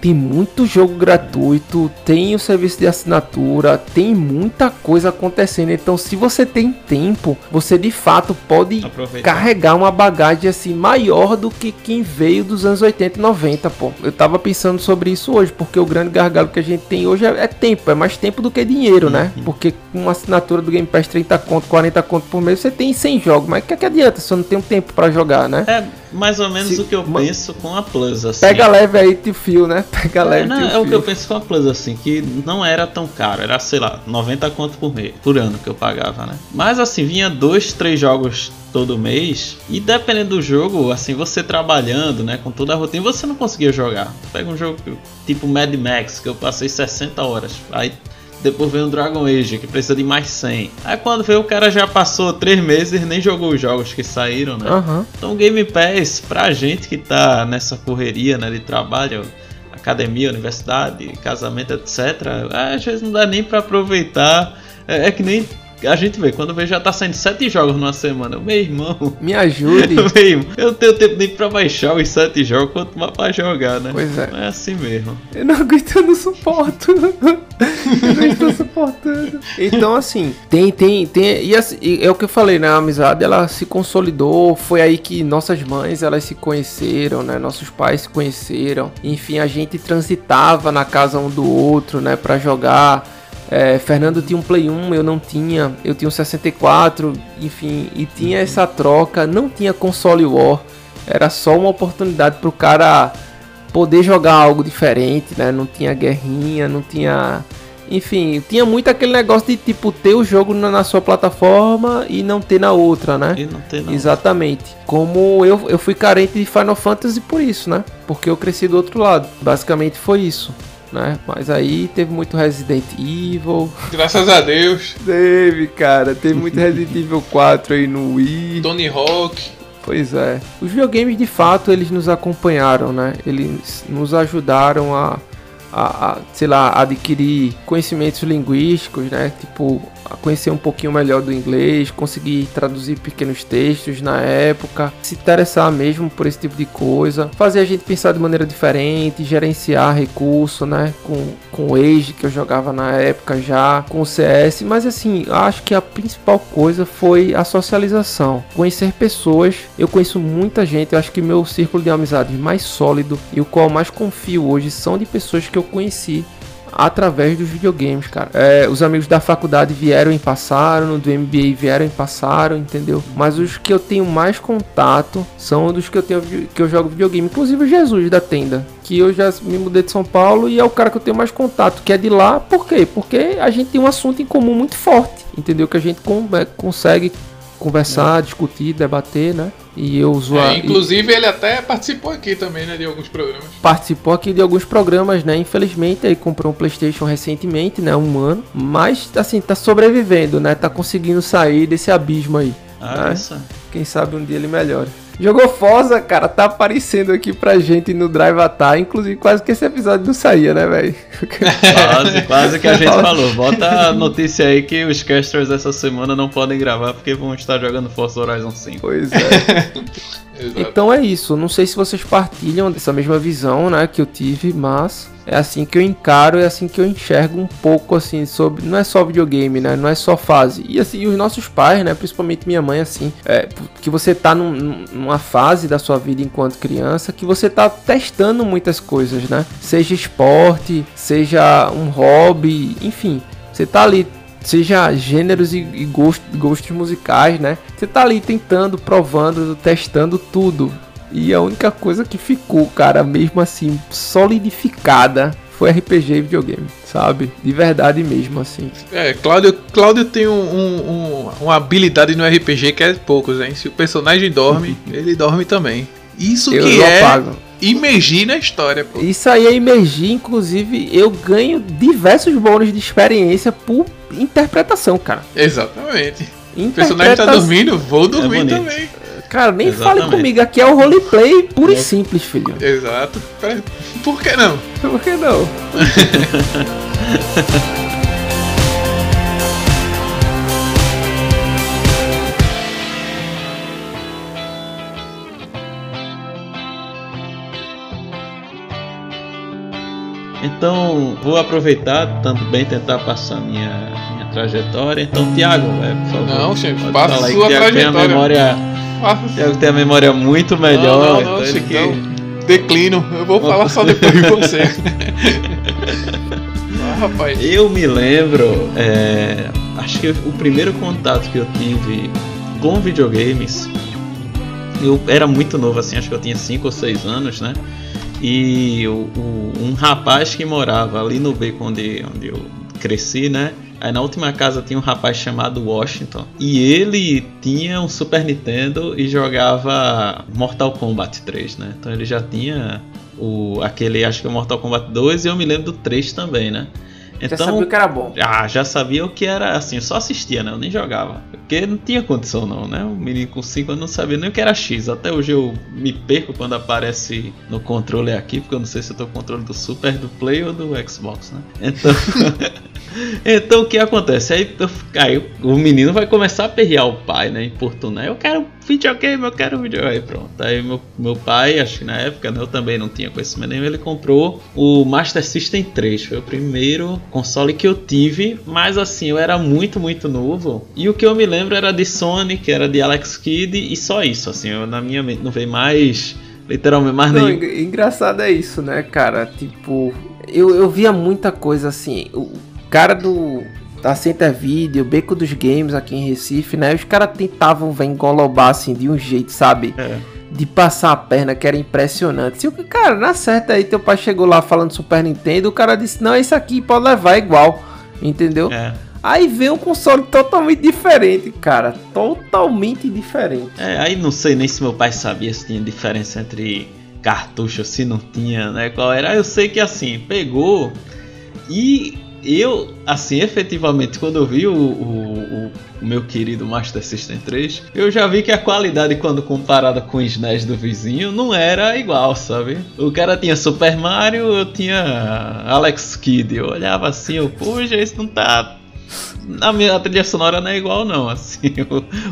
Tem muito jogo gratuito, tem o serviço de assinatura, tem muita coisa acontecendo. Então, se você tem tempo, você de fato pode Aproveitar. carregar uma bagagem assim maior do que quem veio dos anos 80 e 90, pô. Eu tava pensando sobre isso hoje, porque o grande gargalo que a gente tem hoje é, é tempo, é mais tempo do que dinheiro, né? Porque com uma assinatura do Game Pass 30 conto, 40 conto por mês, você tem 100 jogos, mas o que, é que adianta se eu não tenho tempo pra jogar, né? É mais ou menos Se- o que eu penso com a Plus, assim. Pega leve aí, tio fio, né? Pega É, leve, não, tio é o que eu penso com a Plus, assim, que não era tão caro, era, sei lá, 90 conto por mês, por ano que eu pagava, né? Mas assim, vinha dois, três jogos todo mês, e dependendo do jogo, assim, você trabalhando, né, com toda a rotina, você não conseguia jogar. Pega um jogo tipo Mad Max, que eu passei 60 horas, aí depois veio o Dragon Age, que precisa de mais 100. Aí quando veio o cara já passou 3 meses e nem jogou os jogos que saíram, né? Aham. Então o Game Pass, pra gente que tá nessa correria né, de trabalho, academia, universidade, casamento, etc., às vezes não dá nem pra aproveitar. É, é que nem a gente vê, quando vê já tá saindo sete jogos numa semana. Meu irmão, Me ajude. meu irmão, eu não tenho tempo nem pra baixar os sete jogos, quanto mais pra jogar, né? Pois é. É assim mesmo. Eu não aguento, eu não suporto. eu não estou suportando. Então, assim, tem, tem, tem. E, assim, é o que eu falei, né? A amizade ela se consolidou. Foi aí que nossas mães elas se conheceram, né? Nossos pais se conheceram. Enfim, a gente transitava na casa um do outro, né? Pra jogar. É, Fernando tinha um Play 1, eu não tinha. Eu tinha um 64, enfim, e tinha essa troca. Não tinha console war. Era só uma oportunidade pro cara poder jogar algo diferente, né? Não tinha guerrinha, não tinha. Enfim, tinha muito aquele negócio de tipo ter o jogo na, na sua plataforma e não ter na outra, né? E não tem não. Exatamente. Como eu, eu fui carente de Final Fantasy por isso, né? Porque eu cresci do outro lado. Basicamente foi isso, né? Mas aí teve muito Resident Evil. Graças a Deus. Teve, cara. Teve muito Resident Evil 4 aí no Wii. Tony Hawk. Pois é. Os videogames de fato eles nos acompanharam, né? Eles nos ajudaram a, a, a, sei lá, adquirir conhecimentos linguísticos, né? Tipo, a conhecer um pouquinho melhor do inglês, conseguir traduzir pequenos textos na época, se interessar mesmo por esse tipo de coisa, fazer a gente pensar de maneira diferente, gerenciar recurso, né? Com, com o Age que eu jogava na época já, com o CS, mas assim, acho que a principal coisa foi a socialização, conhecer pessoas. Eu conheço muita gente, eu acho que meu círculo de amizades mais sólido e o qual mais confio hoje são de pessoas que eu conheci através dos videogames, cara. É, os amigos da faculdade vieram e passaram, do MBA vieram e passaram, entendeu? Mas os que eu tenho mais contato são dos que eu tenho que eu jogo videogame, inclusive o Jesus da tenda, que eu já me mudei de São Paulo e é o cara que eu tenho mais contato, que é de lá. Por quê? Porque a gente tem um assunto em comum muito forte, entendeu? Que a gente é, consegue conversar, discutir, debater, né? E eu uso a- É, inclusive, ele até participou aqui também, né, de alguns programas. participou aqui de alguns programas, né? Infelizmente, ele comprou um PlayStation recentemente, né? Um ano. Mas, assim, tá sobrevivendo, né? Tá conseguindo sair desse abismo aí. Ah, É. isso. Quem sabe um dia ele melhora. Jogou Forza, cara, tá aparecendo aqui pra gente no Drive Atar. Inclusive, quase que esse episódio não saía, né, velho? Quase, quase que a gente falou. Bota a notícia aí que os casters essa semana não podem gravar porque vão estar jogando Forza Horizon 5. pois é. Então é isso. Não sei se vocês partilham dessa mesma visão, né, que eu tive, mas é assim que eu encaro, é assim que eu enxergo um pouco assim sobre, não é só videogame, né, não é só fase. E assim, os nossos pais, né, principalmente minha mãe assim, é que você tá num- numa fase da sua vida enquanto criança que você tá testando muitas coisas, né? Seja esporte, seja um hobby, enfim, você tá ali seja gêneros e, e gosto- gostos musicais, né? Você tá ali tentando, provando, testando tudo. E a única coisa que ficou, cara, mesmo assim, solidificada, foi RPG e videogame, sabe? De verdade mesmo, assim. É, Cláudio, Cláudio tem um, um- um- uma habilidade no RPG que é poucos, hein? Se o personagem dorme, ele dorme também. Isso Eu, que é apago. Imergir na história, pô. Isso aí é emergir, inclusive eu ganho diversos bônus de experiência por interpretação, cara. Exatamente. O personagem tá dormindo, vou dormir bonito. também. Cara, nem Exatamente. fale comigo, aqui é o roleplay puro e É. simples, filho. Exato. Por que não? Por que não? Então, vou aproveitar também tentar passar minha, minha trajetória. Então, Thiago, é, por favor. Não, chefe, passa falar sua Thiago tem a trajetória. memória, Thiago tem a memória muito melhor. não, não, então não, ele que- então, Declino. Eu vou falar só depois de você. ah, rapaz. Eu me lembro, é, acho que o primeiro contato que eu tive com videogames, eu era muito novo, assim, acho que eu tinha 5 ou 6 anos, né? E o- o- um rapaz que morava ali no beco onde, onde eu cresci, né? Aí na última casa tinha um rapaz chamado Washington. E ele tinha um Super Nintendo e jogava Mortal Kombat 3, né? Então ele já tinha o, aquele, acho que é o Mortal Kombat 2 e eu me lembro do 3 também, né? Já sabia que era bom. Ah, já sabia o que era assim, eu só assistia, né? Eu nem jogava. Porque não tinha condição não, né? O menino com 5 anos não sabia nem o que era X. Até hoje eu me perco quando aparece no controle aqui, porque eu não sei se eu tô com o controle do Super, do Play ou do Xbox, né? Então. então o que acontece? Aí, aí o menino vai começar a perrear o pai, né? Importunar. Eu quero videogame, eu quero videogame. Aí pronto. Aí meu, meu pai, acho que na época né, eu também não tinha conhecimento nenhum, ele comprou o Master System 3. Foi o primeiro console que eu tive, mas assim, eu era muito, muito novo. E o que eu me lembro era de Sonic, era de Alex Kidd e só isso. Assim, eu, na minha mente não veio mais. Literalmente mais Não, nenhum. engra- engraçado é isso, né, cara? Tipo, eu, eu via muita coisa assim. O cara do. Da Center Video, Beco dos Games aqui em Recife, né? Os caras tentavam ver engolobar assim de um jeito, sabe? É. De passar a perna que era impressionante. Se o cara, na certa aí, teu pai chegou lá falando Super Nintendo, o cara disse: Não, esse aqui pode levar igual. Entendeu? É. Aí vem um console totalmente diferente, cara. Totalmente diferente. É, aí não sei nem se meu pai sabia se tinha diferença entre cartucho, se não tinha, né? Qual era? Eu sei que assim, pegou e eu, assim, efetivamente, quando eu vi o, o- o- meu querido Master System 3, eu já vi que a qualidade, quando comparada com o SNES do vizinho, não era igual, sabe? O cara tinha Super Mario, eu tinha Alex Kidd. Eu olhava assim, eu, puxa, isso não tá a minha trilha sonora não é igual não, assim,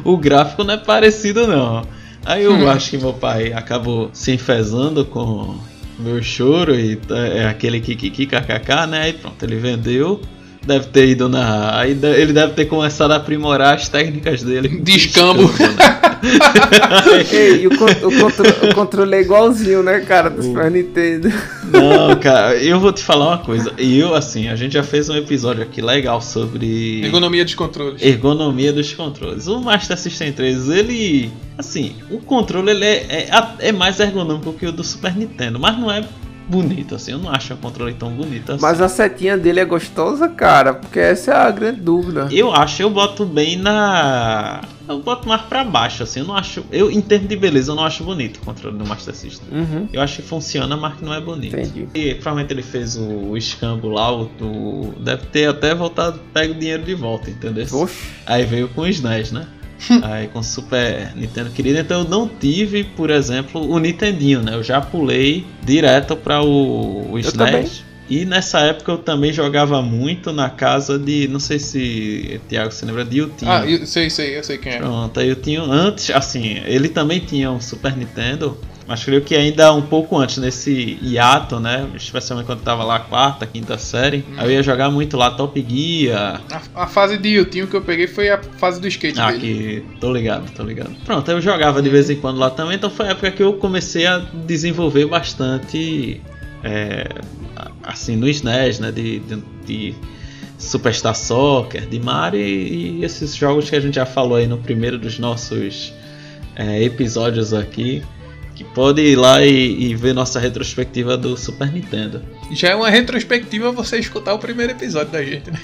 o, o gráfico não é parecido não. Aí eu acho que meu pai acabou se enfesando com meu choro e tá- é aquele kikiki kkk, né? Aí pronto, ele vendeu. Deve ter ido na. Aí ele deve ter começado a aprimorar as técnicas dele. De escambo. né? Ei, e o, o contro- o controle é igualzinho, né, cara? Do Super Nintendo. Não, cara, eu vou te falar uma coisa. E eu, assim, a gente já fez um episódio aqui legal sobre. Ergonomia dos controles. ergonomia dos controles. O Master System 3, ele. Assim, o controle ele é, é, é mais ergonômico que o do Super Nintendo, mas não é bonito, assim. Eu não acho o controle tão bonito assim. Mas a setinha dele é gostosa, cara, porque essa é a grande dúvida. Eu acho, eu boto bem na. Eu boto mais pra baixo, assim. Eu não acho. Eu, em termos de beleza, eu não acho bonito o controle do Master System. Uhum. Eu acho que funciona, mas que não é bonito. Entendi. E provavelmente ele fez o, escambo lá, o, deve ter até voltado, pega o dinheiro de volta, entendeu? Oxe. Aí veio com o SNES, né? Aí com o Super Nintendo querido, então eu não tive, por exemplo, o Nintendinho, né? Eu já pulei direto para o, o SNES. E nessa época eu também jogava muito na casa de. Não sei se Thiago se lembra de Yutinho. Ah, eu sei, sei, eu sei quem é. Pronto, aí eu tinha antes, assim, ele também tinha um Super Nintendo, mas creio que ainda um pouco antes, nesse hiato, né? Especialmente quando tava lá quarta, quinta série. Aí eu ia jogar muito lá Top Gear. A, a fase de Yutinho que eu peguei foi a fase do skate Ah, dele. que tô ligado, tô ligado. Pronto, eu jogava de vez em quando lá também, então foi a época que eu comecei a desenvolver bastante. é, assim, no SNES, né? De, de, de Superstar Soccer, de Mario e, e esses jogos que a gente já falou aí no primeiro dos nossos é, episódios aqui. Que pode ir lá e, e ver nossa retrospectiva do Super Nintendo. Já é uma retrospectiva você escutar o primeiro episódio da gente, né?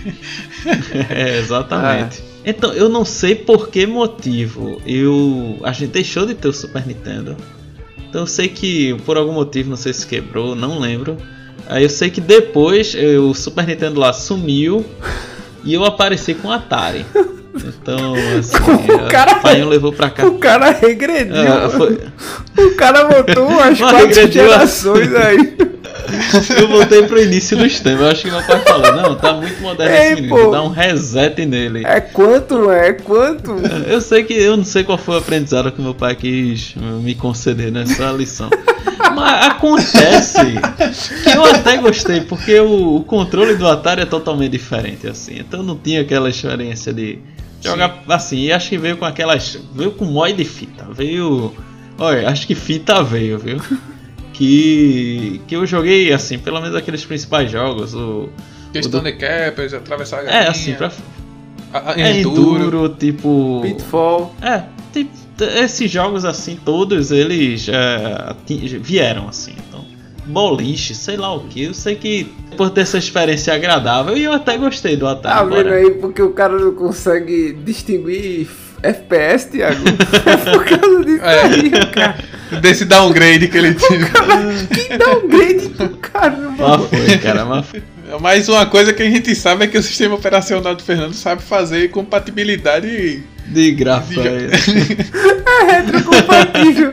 É, exatamente. Então, eu não sei por que motivo eu a gente deixou de ter o Super Nintendo. Então eu sei que por algum motivo, não sei se quebrou, não lembro. Aí eu sei que depois eh, o Super Nintendo lá sumiu e eu apareci com o Atari. Então, assim, O cara- o pai levou pra cá. O cara regrediu. Ah, foi- O cara botou as Mas quatro regrediu a- gerações aí. Eu voltei pro início dos tempos. Eu acho que meu pai falou: Não, tá muito moderno Ei, esse menino, dar um reset nele. É quanto, é? É quanto? Eu sei que eu não sei qual foi o aprendizado que meu pai quis me conceder nessa lição. Mas acontece que eu até gostei, porque o, o controle do Atari é totalmente diferente, assim. Então não tinha aquela experiência de jogar assim. E acho que veio com aquelas. Veio com mod de fita. Veio. Olha, acho que fita veio, viu? Que. Que eu joguei, assim, pelo menos aqueles principais jogos. O, Questão do- de cappers, atravessar a galinha. é, assim, pra. a, a É enduro. enduro, tipo. Pitfall. É, tipo, esses jogos assim, todos eles é, vieram assim. Então, boliche, sei lá o que. Eu sei que por ter essa experiência agradável, e eu até gostei do Atari. Tá vendo aí porque o cara não consegue distinguir FPS, Thiago? É por causa disso É. aí, cara. Desse downgrade que ele teve. Que downgrade do caramba. Mas foi, cara, mas foi. Mais uma coisa que a gente sabe é que o sistema operacional do Fernando sabe fazer compatibilidade. de gráfico De- aí. É retrocompatível.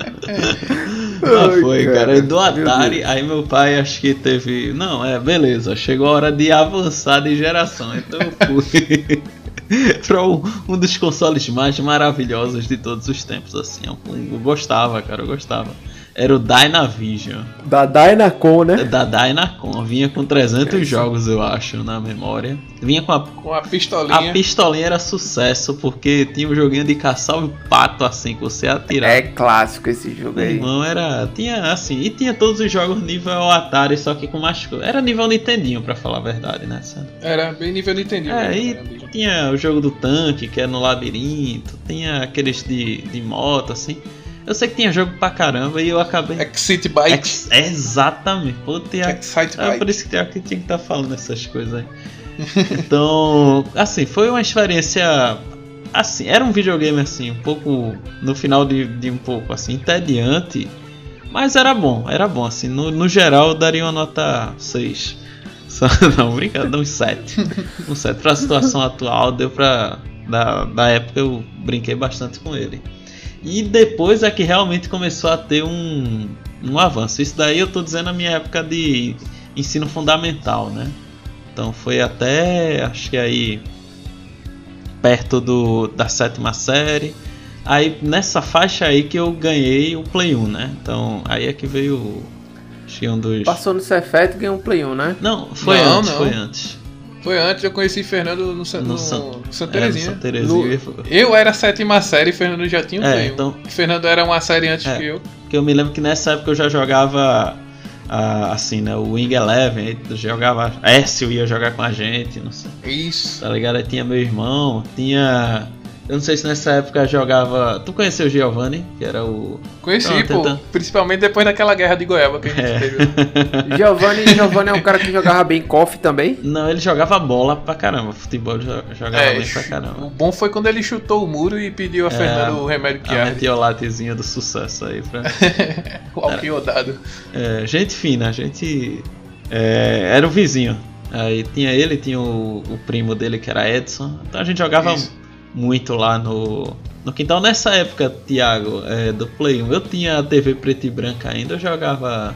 Ai, foi, cara. E do Atari, aí meu pai acho que teve. Não, é, beleza. Chegou a hora de avançar de geração. Então eu fui. pra um, um dos consoles mais maravilhosos de todos os tempos, assim. Eu, eu gostava, cara, eu gostava. Era o Dynavision. Da Dynacon, né? Da Dynacon. Vinha com 300 É jogos, eu acho, na memória. Vinha com a Com a pistolinha. a pistolinha era sucesso, porque tinha um joguinho de caçar o pato assim que você atirava. É clássico esse jogo aí. Não era. Tinha assim. E tinha todos os jogos nível Atari, só que com mais. Era nível Nintendinho, pra falar a verdade, né? Era bem nível Nintendo. É, né? e tinha o jogo do tanque, que é no labirinto. Tinha aqueles de, de moto, assim. Eu sei que tinha jogo pra caramba e eu acabei. Excite Byte. Ex- exatamente. Pô, tinha Excite é por isso que tinha que estar falando essas coisas aí. Então, assim, foi uma experiência. Assim, era um videogame assim, um pouco. No final de, de um pouco assim, entediante. Mas era bom, era bom, assim. No, no geral, eu daria uma nota 6. Só, não, brincadeira, um 7. Um 7. Pra situação atual, deu pra. Da, da época eu brinquei bastante com ele. E depois é que realmente começou a ter um, um avanço. Isso daí eu tô dizendo a minha época de ensino fundamental, né? Então foi até acho que aí perto do, da sétima série. Aí nessa faixa aí que eu ganhei o Play 1, né? Então aí é que veio o- acho que um dos Passou no Cefet e ganhou um Play 1, né? Não, foi Não, antes, não. foi antes. Foi antes, eu conheci Fernando no, San- No no, San- no Santa É, no Terezinha. Santa Terezinha. Eu era a sétima série e Fernando já tinha um É, então- Fernando era uma série antes É. que eu. Que eu me lembro que nessa época eu já jogava ah, assim, né? O Wing Eleven, jogava. Écio ia jogar com a gente, não sei. Isso. Tá ligado? Aí tinha meu irmão, tinha Eu não sei se nessa época jogava. Tu conheceu o Giovanni, que era o. Conheci, pô. tenta- Principalmente depois daquela guerra de Goiaba que a gente É. teve. Giovanni, Giovanni é um cara que jogava bem KOF também. Não, ele jogava bola pra caramba. Futebol jogava É, bem pra caramba. o bom foi quando ele chutou o muro e pediu a É, Fernando o remédio que A arde. metiolatezinha do sucesso aí pra. O alquiodado. É, gente fina, gente. é, era o vizinho. Aí tinha ele, tinha o, o primo dele que era Edson. Então a gente jogava Isso. Muito lá no, no quintal. Nessa época, Thiago, é, do Play 1, eu tinha a TV preta e branca ainda, eu jogava.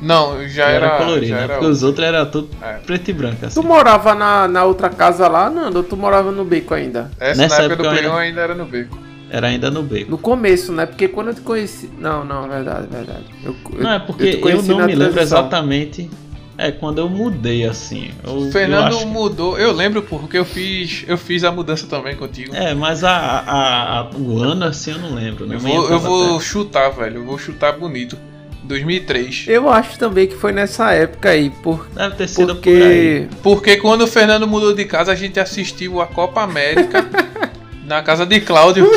Não, já era, era. colorido, já né? era Porque os outros era tudo É. preto e branco. Assim. Tu morava na, na outra casa lá, Nando? Ou tu morava no beco ainda? Essa Nessa na época do época eu Play 1 ainda- ainda era no beco. Era ainda no beco. No começo, né? Porque quando eu te conheci. Não, não, verdade, verdade. Eu, Não, é eu porque eu, conheci não me lembro transição. exatamente. É, quando eu mudei assim. Eu, O eu Fernando acho- mudou. Eu lembro porque eu fiz, eu fiz a mudança também contigo. É, mas a, a- a- o ano assim eu não lembro. Não eu vou, eu vou chutar, velho. Eu vou chutar bonito. 2003. Eu acho também que foi nessa época aí, por, Deve ter sido por aí. porque. Porque quando o Fernando mudou de casa, a gente assistiu a Copa América na casa de Cláudio.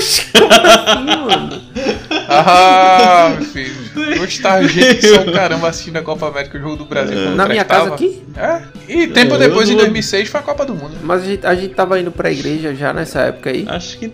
Mano, Ah, meu filho. Gostava gente só um caramba assistindo a Copa América, o jogo do Brasil. quando na minha casa aqui? É. E tempo É, depois, eu em não- 2006, foi a Copa do Mundo. Mas a gente, a gente tava indo pra igreja já nessa época aí. Acho que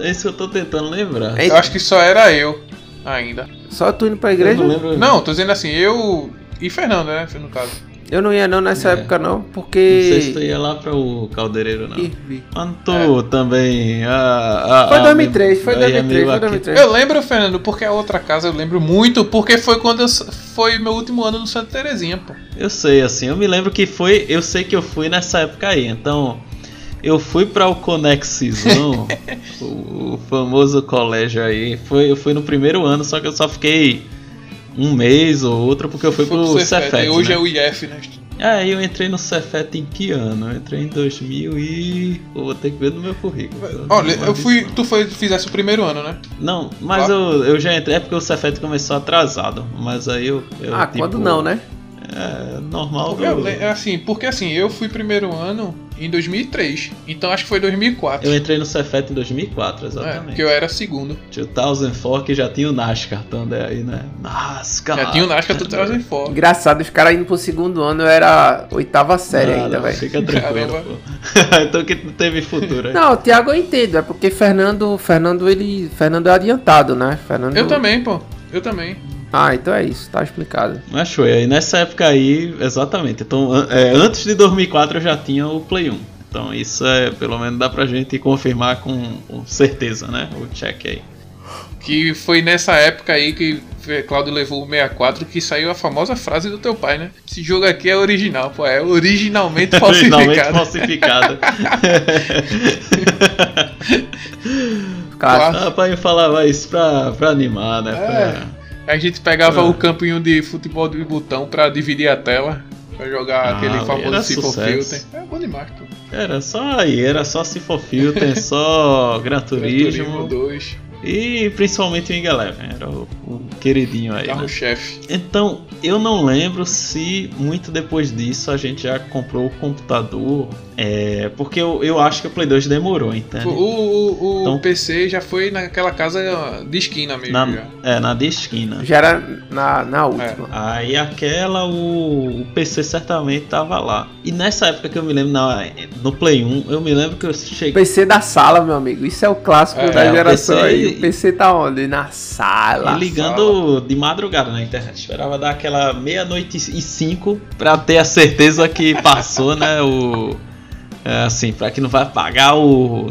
é isso que eu tô tentando lembrar. É, Eu acho que só era eu ainda. Só tu indo pra Eu igreja? não lembro. Não, tô dizendo assim, eu e Fernando, né? No caso. Eu não ia não nessa É. época não, Não porque. sei se tu ia lá para o Caldeireiro, não. Ih, vi. Mano, tu também. A, a, Foi a- 2003, foi aí, 2003, amigo, foi aqui- 2003. Eu lembro, Fernando, porque a outra casa eu lembro muito, porque foi quando eu, foi meu último ano no Santa Terezinha, pô. Eu sei, assim, eu me lembro que foi. Eu sei que eu fui nessa época aí, então. Eu fui para o Conexizão, o, o famoso colégio aí. Foi, eu fui no primeiro ano, só que eu só fiquei um mês ou outro, porque eu fui Foi pro pro Cefet, Cefet. e Hoje né? é o IF, né? É, eu entrei no Cefet em que ano? Eu entrei em 2000 e... Pô, vou ter que ver no meu currículo. Olha, eu fui. Tu foi, fizesse o primeiro ano, né? Não, mas Ó. eu, eu já entrei, é porque o Cefet começou atrasado. Mas aí eu... eu, Ah, tipo, quando não, né? É, normal do... Eu, le- assim, porque assim, eu fui primeiro ano em 2003. Então acho que foi 2004. Eu entrei no Cefet em 2004, É, exatamente. porque eu era segundo. 2004 que já tinha o NASCAR também aí, né? NASCAR! Já tinha o Nascar do Trazem fora. Engraçado, os caras indo pro segundo ano eu era oitava série ainda, velho. Fica tranquilo, então que não teve futuro aí. Não, o Thiago eu entendo, é porque Fernando, Fernando ele, Fernando é adiantado, né? Fernando. Eu também, pô. Eu também. Ah, então é isso, tá explicado. Mas foi, aí nessa época aí, exatamente. Então, é, antes de 2004 eu já tinha o Play 1. Então isso é, pelo menos dá pra gente confirmar com, com certeza, né? O check aí. Que foi nessa época aí que Claudio levou o 64 que saiu a famosa frase do teu pai, né? Esse jogo aqui é original, pô. É originalmente Originalmente falsificado. falsificado. Cara, ah, pai falava isso pra, pra animar, né? Pra- A gente pegava É. o campinho de futebol de botão pra dividir a tela. Pra jogar Ah, aquele famoso sucesso. Filter. É bom demais, pô. Era só aí, era só Sifo Filter, só Gran Turismo 2, e principalmente o Wing Eleven. Era o, o queridinho aí, né? carro-chefe. Então, eu não lembro se muito depois disso a gente já comprou o computador. É, porque eu, eu acho que o Play 2 demorou, entende? O, o, o Então- PC já foi naquela casa de esquina mesmo. Na, é, na de esquina. já era na, na última. Aí aquela, o, o PC certamente tava lá. E nessa época que eu me lembro, na, no Play 1, eu me lembro que eu cheguei. PC da sala, meu amigo. Isso é o clássico É, da o geração PC aí. O PC tá onde? Na sala. E ligando de madrugada na internet. Esperava dar aquela meia-noite e cinco pra ter a certeza que passou, né? O. é, assim, pra que não vai pagar o.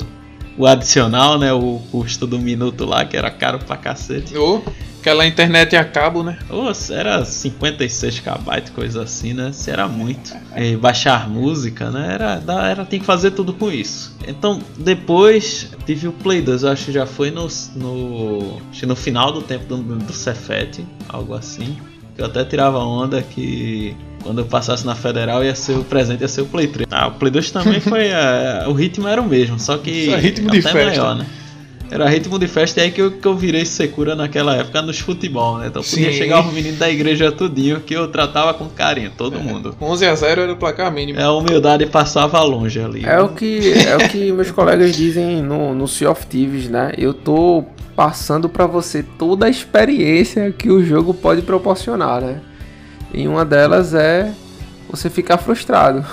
O adicional, né? O custo do minuto lá, que era caro pra cacete. Ou aquela internet a cabo, né? Ô, se era 56 KB, coisa assim, né? Se era muito. E baixar música, né? Era, era, tem que fazer tudo com isso. Então, depois tive o Play 2, eu acho que já foi no, no, no final do tempo do, do Cefet, algo assim. Eu até tirava onda que quando eu passasse na Federal ia ser o presente, ia ser o Play 3. Ah, o Play 2 também foi. é, o ritmo era o mesmo, só que Só ritmo de até festa. maior, né? Era ritmo de festa e aí que eu, que eu virei secura naquela época nos futebol, né? Então podia Sim. chegar os meninos da igreja tudinho que eu tratava com carinho, todo mundo. 11 a 0 era o placar mínimo. É, a humildade passava longe ali. É o que, é o que meus colegas dizem no, no Sea of Thieves, né? Eu tô passando pra você toda a experiência que o jogo pode proporcionar, né? E uma delas é você ficar frustrado.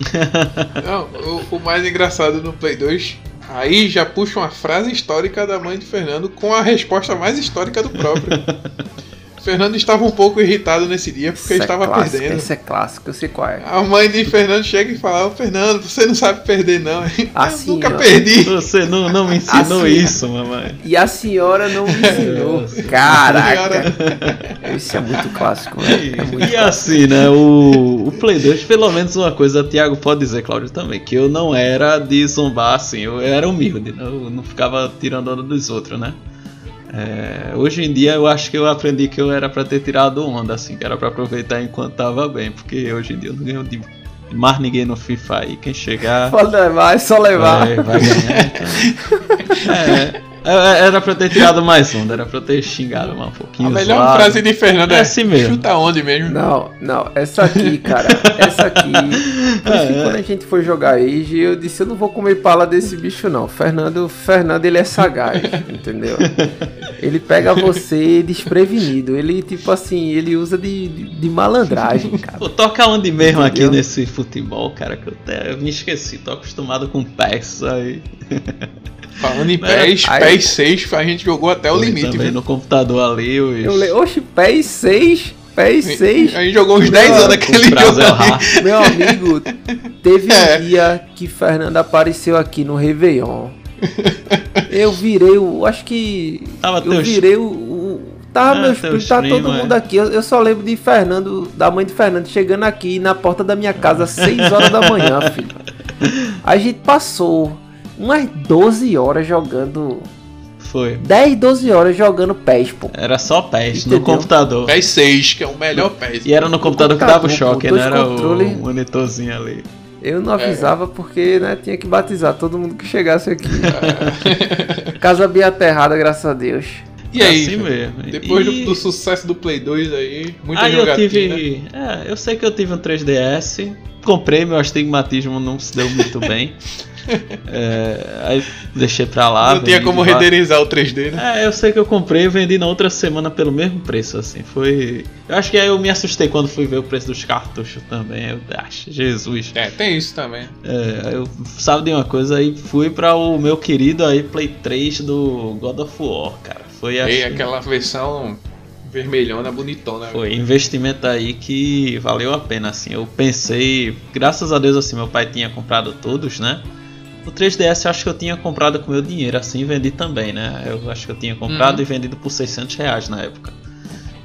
Não, o, o mais engraçado no Play 2, aí já puxa uma frase histórica da mãe de Fernando com a resposta mais histórica do próprio. Fernando estava um pouco irritado nesse dia porque Isso é estava clássico, perdendo. Esse é clássico, eu sei qual é. A mãe de Fernando chega e fala: Ô Fernando, você não sabe perder, não. Assim, eu nunca ó. Perdi. Você não, não me ensinou Assim, isso, mamãe. E a senhora não me ensinou. Caraca! Esse é muito clássico, né? É muito E assim, né? O, o Play 2, pelo menos uma coisa, Thiago pode dizer, Cláudio também, que eu não era de zombar assim, eu era humilde, né? eu não ficava tirando onda dos outros, né? É, hoje em dia eu acho que eu aprendi que eu era pra ter tirado onda, assim, que era pra aproveitar enquanto tava bem, porque hoje em dia eu não ganho de mais ninguém no FIFA aí, quem chegar Pode levar, é só levar. vai, vai ganhar. Então. É, era pra eu ter tirado mais onda, era pra eu ter xingado mais um pouquinho. A melhor zoado. frase de Fernando É é, assim mesmo. chuta onde mesmo. Não, não, essa aqui, cara, essa aqui. Que quando a gente foi jogar Age, eu disse: eu não vou comer pala desse bicho, não. Fernando, Fernando, ele é sagaz, entendeu? Ele pega você desprevenido. Ele, tipo assim, ele usa de, de, de malandragem, cara. Pô, toca onde mesmo aqui Entendeu? nesse futebol, cara, que eu, até, eu me esqueci, tô acostumado com PES aí. Falando em pés, aí- pés 6, a gente jogou até o limite, também viu? no computador ali, os... Eu leio, oxe, PES 6, PES 6. A gente jogou uns 10 anos prazo jogo. ali. Meu amigo, teve É. um dia que Fernando apareceu aqui no Réveillon. Eu virei o. Acho que. Tava eu teu virei o. o tava Ah, meus primos, tá todo mundo é. aqui. Eu, eu só lembro de Fernando, da mãe de Fernando, chegando aqui na porta da minha casa às 6 horas da manhã, filho. A gente passou umas 12 horas jogando. Foi. 10, 12 horas jogando PES, pô. Era só PES Entendeu? no computador. PES 6, que é o melhor PES. E era no computador que dava o computador, choque, pô, não era controle. o monitorzinho ali. Eu não avisava porque, né, tinha que batizar todo mundo que chegasse aqui. Casa bem aterrada, graças a Deus. E aí, assim mesmo. depois do- E- do, sucesso do Play 2 aí, muita Aí eu jogatina. tive. É, eu sei que eu tive um 3DS. Comprei, meu astigmatismo não se deu muito bem. É, aí deixei pra lá. Não tinha como renderizar o 3D, né? É, eu sei que eu comprei e vendi na outra semana pelo mesmo preço, assim. Foi. Eu acho que aí eu me assustei quando fui ver o preço dos cartuchos também. Eu acho, Jesus. É, tem isso também. É, eu sabe de uma coisa aí, fui pra o meu querido aí Play 3 do God of War, cara. Foi E assim, aquela versão vermelhona, bonitona. foi investimento aí que valeu a pena, assim. Eu pensei, graças a Deus, assim, meu pai tinha comprado todos, né? O 3DS eu acho que eu tinha comprado com meu dinheiro, assim, e vendi também, né? Eu acho que eu tinha comprado Uhum. e vendido por 600 reais na época.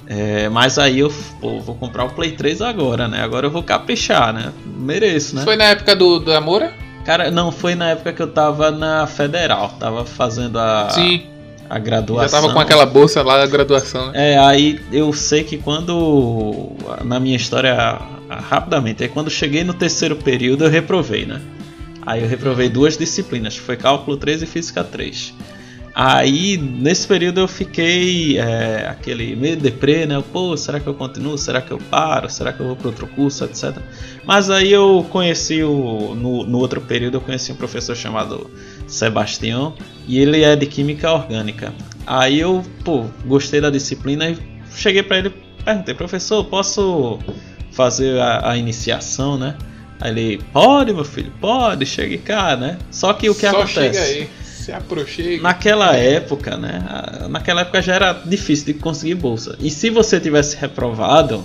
É, mas aí eu pô, vou comprar o Play 3 agora, né? Agora eu vou caprichar, né? Mereço, né? Foi na época do, do Amora? Cara, não, foi na época que eu tava na Federal, tava fazendo a, Sim. a graduação. Já tava com aquela bolsa lá da graduação, né? É, aí eu sei que quando. Na minha história, rapidamente, aí quando cheguei no terceiro período eu reprovei, né? Aí eu reprovei duas disciplinas, foi cálculo 3 e física 3. Aí, nesse período eu fiquei é, aquele meio deprê, né? Pô, será que eu continuo? Será que eu paro? Será que eu vou para outro curso, etc. Mas aí eu conheci o. No, no outro período eu conheci um professor chamado Sebastião e ele é de química orgânica. Aí eu, pô, gostei da disciplina e cheguei para ele perguntei, professor, posso fazer a, a iniciação, né? Aí ele, pode, meu filho, pode, chegue cá, né? Só que o que Só acontece? chega aí. Se aproxima. Naquela época, né? Naquela época já era difícil de conseguir bolsa. E se você tivesse reprovado,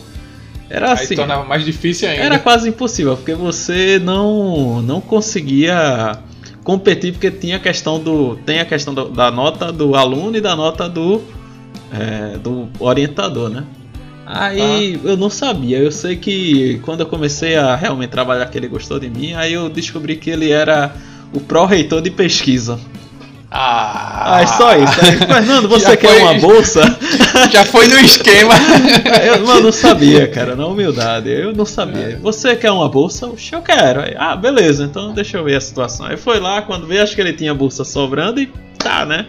era Aí assim. tornava mais difícil ainda. Era quase impossível, porque você não não conseguia competir porque tinha a questão do tem a questão do- da nota do aluno e da nota do é, do orientador, né? Aí eu não sabia, eu sei que quando eu comecei a realmente trabalhar que ele gostou de mim, aí eu descobri que ele era o pró-reitor de pesquisa. Ah, Ah, é só isso. Aí, Fernando, você quer foi- uma bolsa? Já foi no esquema. Eu mano, não sabia, cara, na humildade. Eu não sabia. Você quer uma bolsa? Oxe, eu quero. Aí, ah, beleza, então deixa eu ver a situação. Aí foi lá, quando veio, acho que ele tinha bolsa sobrando e tá, né?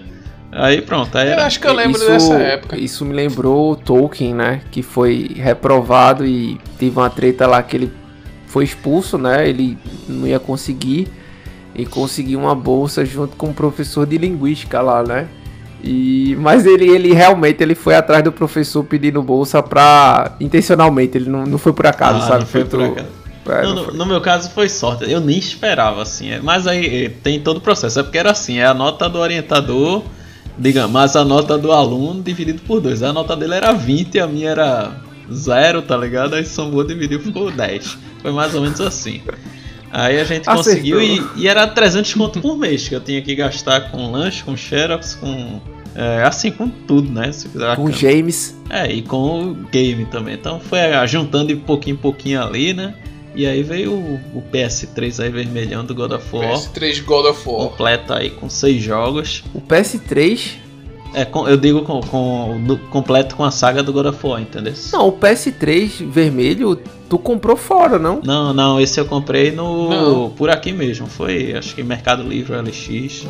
Aí pronto, aí Eu era. acho que eu lembro isso, dessa época. Isso me lembrou Tolkien, né? Que foi reprovado e teve uma treta lá que ele foi expulso, né? Ele não ia conseguir e conseguiu uma bolsa junto com um professor de linguística lá, né? E, mas ele, ele realmente ele foi atrás do professor pedindo bolsa pra. intencionalmente, ele não, não foi por acaso, Ah, sabe? não foi por acaso. É, No, não no- foi. no meu caso foi sorte, eu nem esperava assim. é, Mas aí eh, tem todo o processo, é porque era assim, é a nota do orientador, digamos, mas a nota do aluno dividido por dois. A nota dele era 20 a minha era zero, tá ligado? Aí somou, dividiu, ficou 10. Foi mais ou menos assim. Aí a gente Acertou. conseguiu e, e era 300 conto por mês que eu tinha que gastar com lanche, com xerox, com... é, assim, com tudo, né? Com o James. é, e com o game também. Então foi juntando de pouquinho em pouquinho ali, né? E aí veio o, o PS3 aí vermelhão do God of War. PS3 God of War. Completa aí com seis jogos. O PS3. É, com- eu digo com, com- do- completo com a saga do God of War, entendeu? Não, o PS3 vermelho tu comprou fora, não? Não, não, esse eu comprei no Não. por aqui mesmo. Foi, acho que Mercado Livre, LX.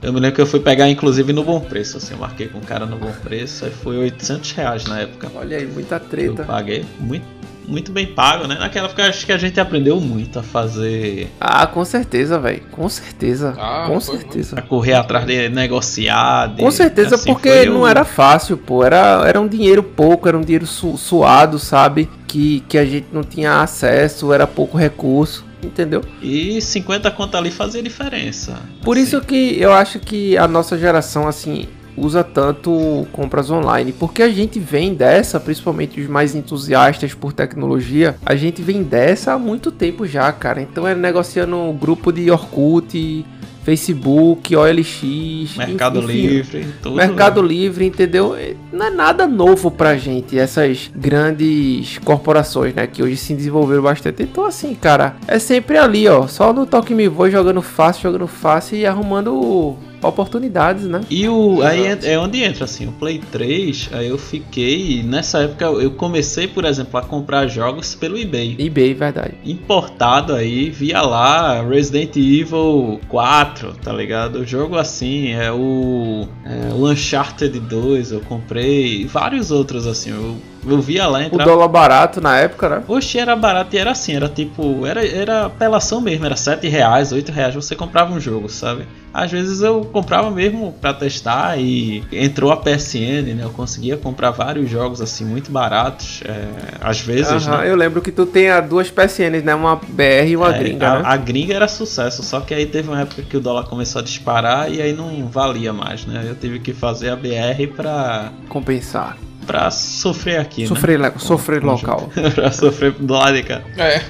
Eu me lembro que eu fui pegar inclusive no bom preço, assim, eu marquei com o cara no bom preço, aí foi 800 reais na época. Olha aí, muita Eu treta. paguei muito, muito bem pago, né? Naquela época acho que a gente aprendeu muito a fazer, Ah, com certeza, velho. Com certeza. Ah, com certeza. a correr atrás de negociar. de- Com certeza, assim, porque não um- era fácil, pô. Era, era um dinheiro pouco, era um dinheiro su- suado, sabe? Que, que a gente não tinha acesso, era pouco recurso, entendeu? E 50 conto ali fazia diferença. Por assim. isso que eu acho que a nossa geração, assim, usa tanto compras online. Porque a gente vem dessa, principalmente os mais entusiastas por tecnologia, a gente vem dessa há muito tempo já, cara. Então é negociando grupo de Orkut, Facebook, OLX, Mercado enfim, Livre, tudo. Mercado Livre, entendeu? Não é nada novo pra gente, essas grandes corporações, né? Que hoje se desenvolveram bastante. Então, assim, cara, é sempre ali, ó. Só no toque me vou jogando fácil, jogando fácil e arrumando oportunidades, né? E o aí é, é onde entra assim, o Play 3, aí eu fiquei, nessa época eu comecei, por exemplo, a comprar jogos pelo eBay. eBay, verdade. importado aí, via lá Resident Evil 4, tá ligado? O jogo assim, é o, é o Uncharted 2, eu comprei, vários outros assim, eu, eu via lá O entrar. dólar barato na época, né? Oxe, era barato e era assim, era tipo, era, era apelação mesmo, era 7 reais, 8 reais, você comprava um jogo, sabe? Às vezes eu comprava mesmo pra testar e entrou a PSN, né? Eu conseguia comprar vários jogos assim, muito baratos, é, às vezes, Aham, né? Eu lembro que tu tem duas PSNs, né? Uma BR e uma É, gringa, a, né? a gringa era sucesso, só que aí teve uma época que o dólar começou a disparar e aí não valia mais, né? Eu tive que fazer a BR pra, Compensar. Pra sofrer aqui, Sofrer, né? sofrer local. pra sofrer do lado de cá. É.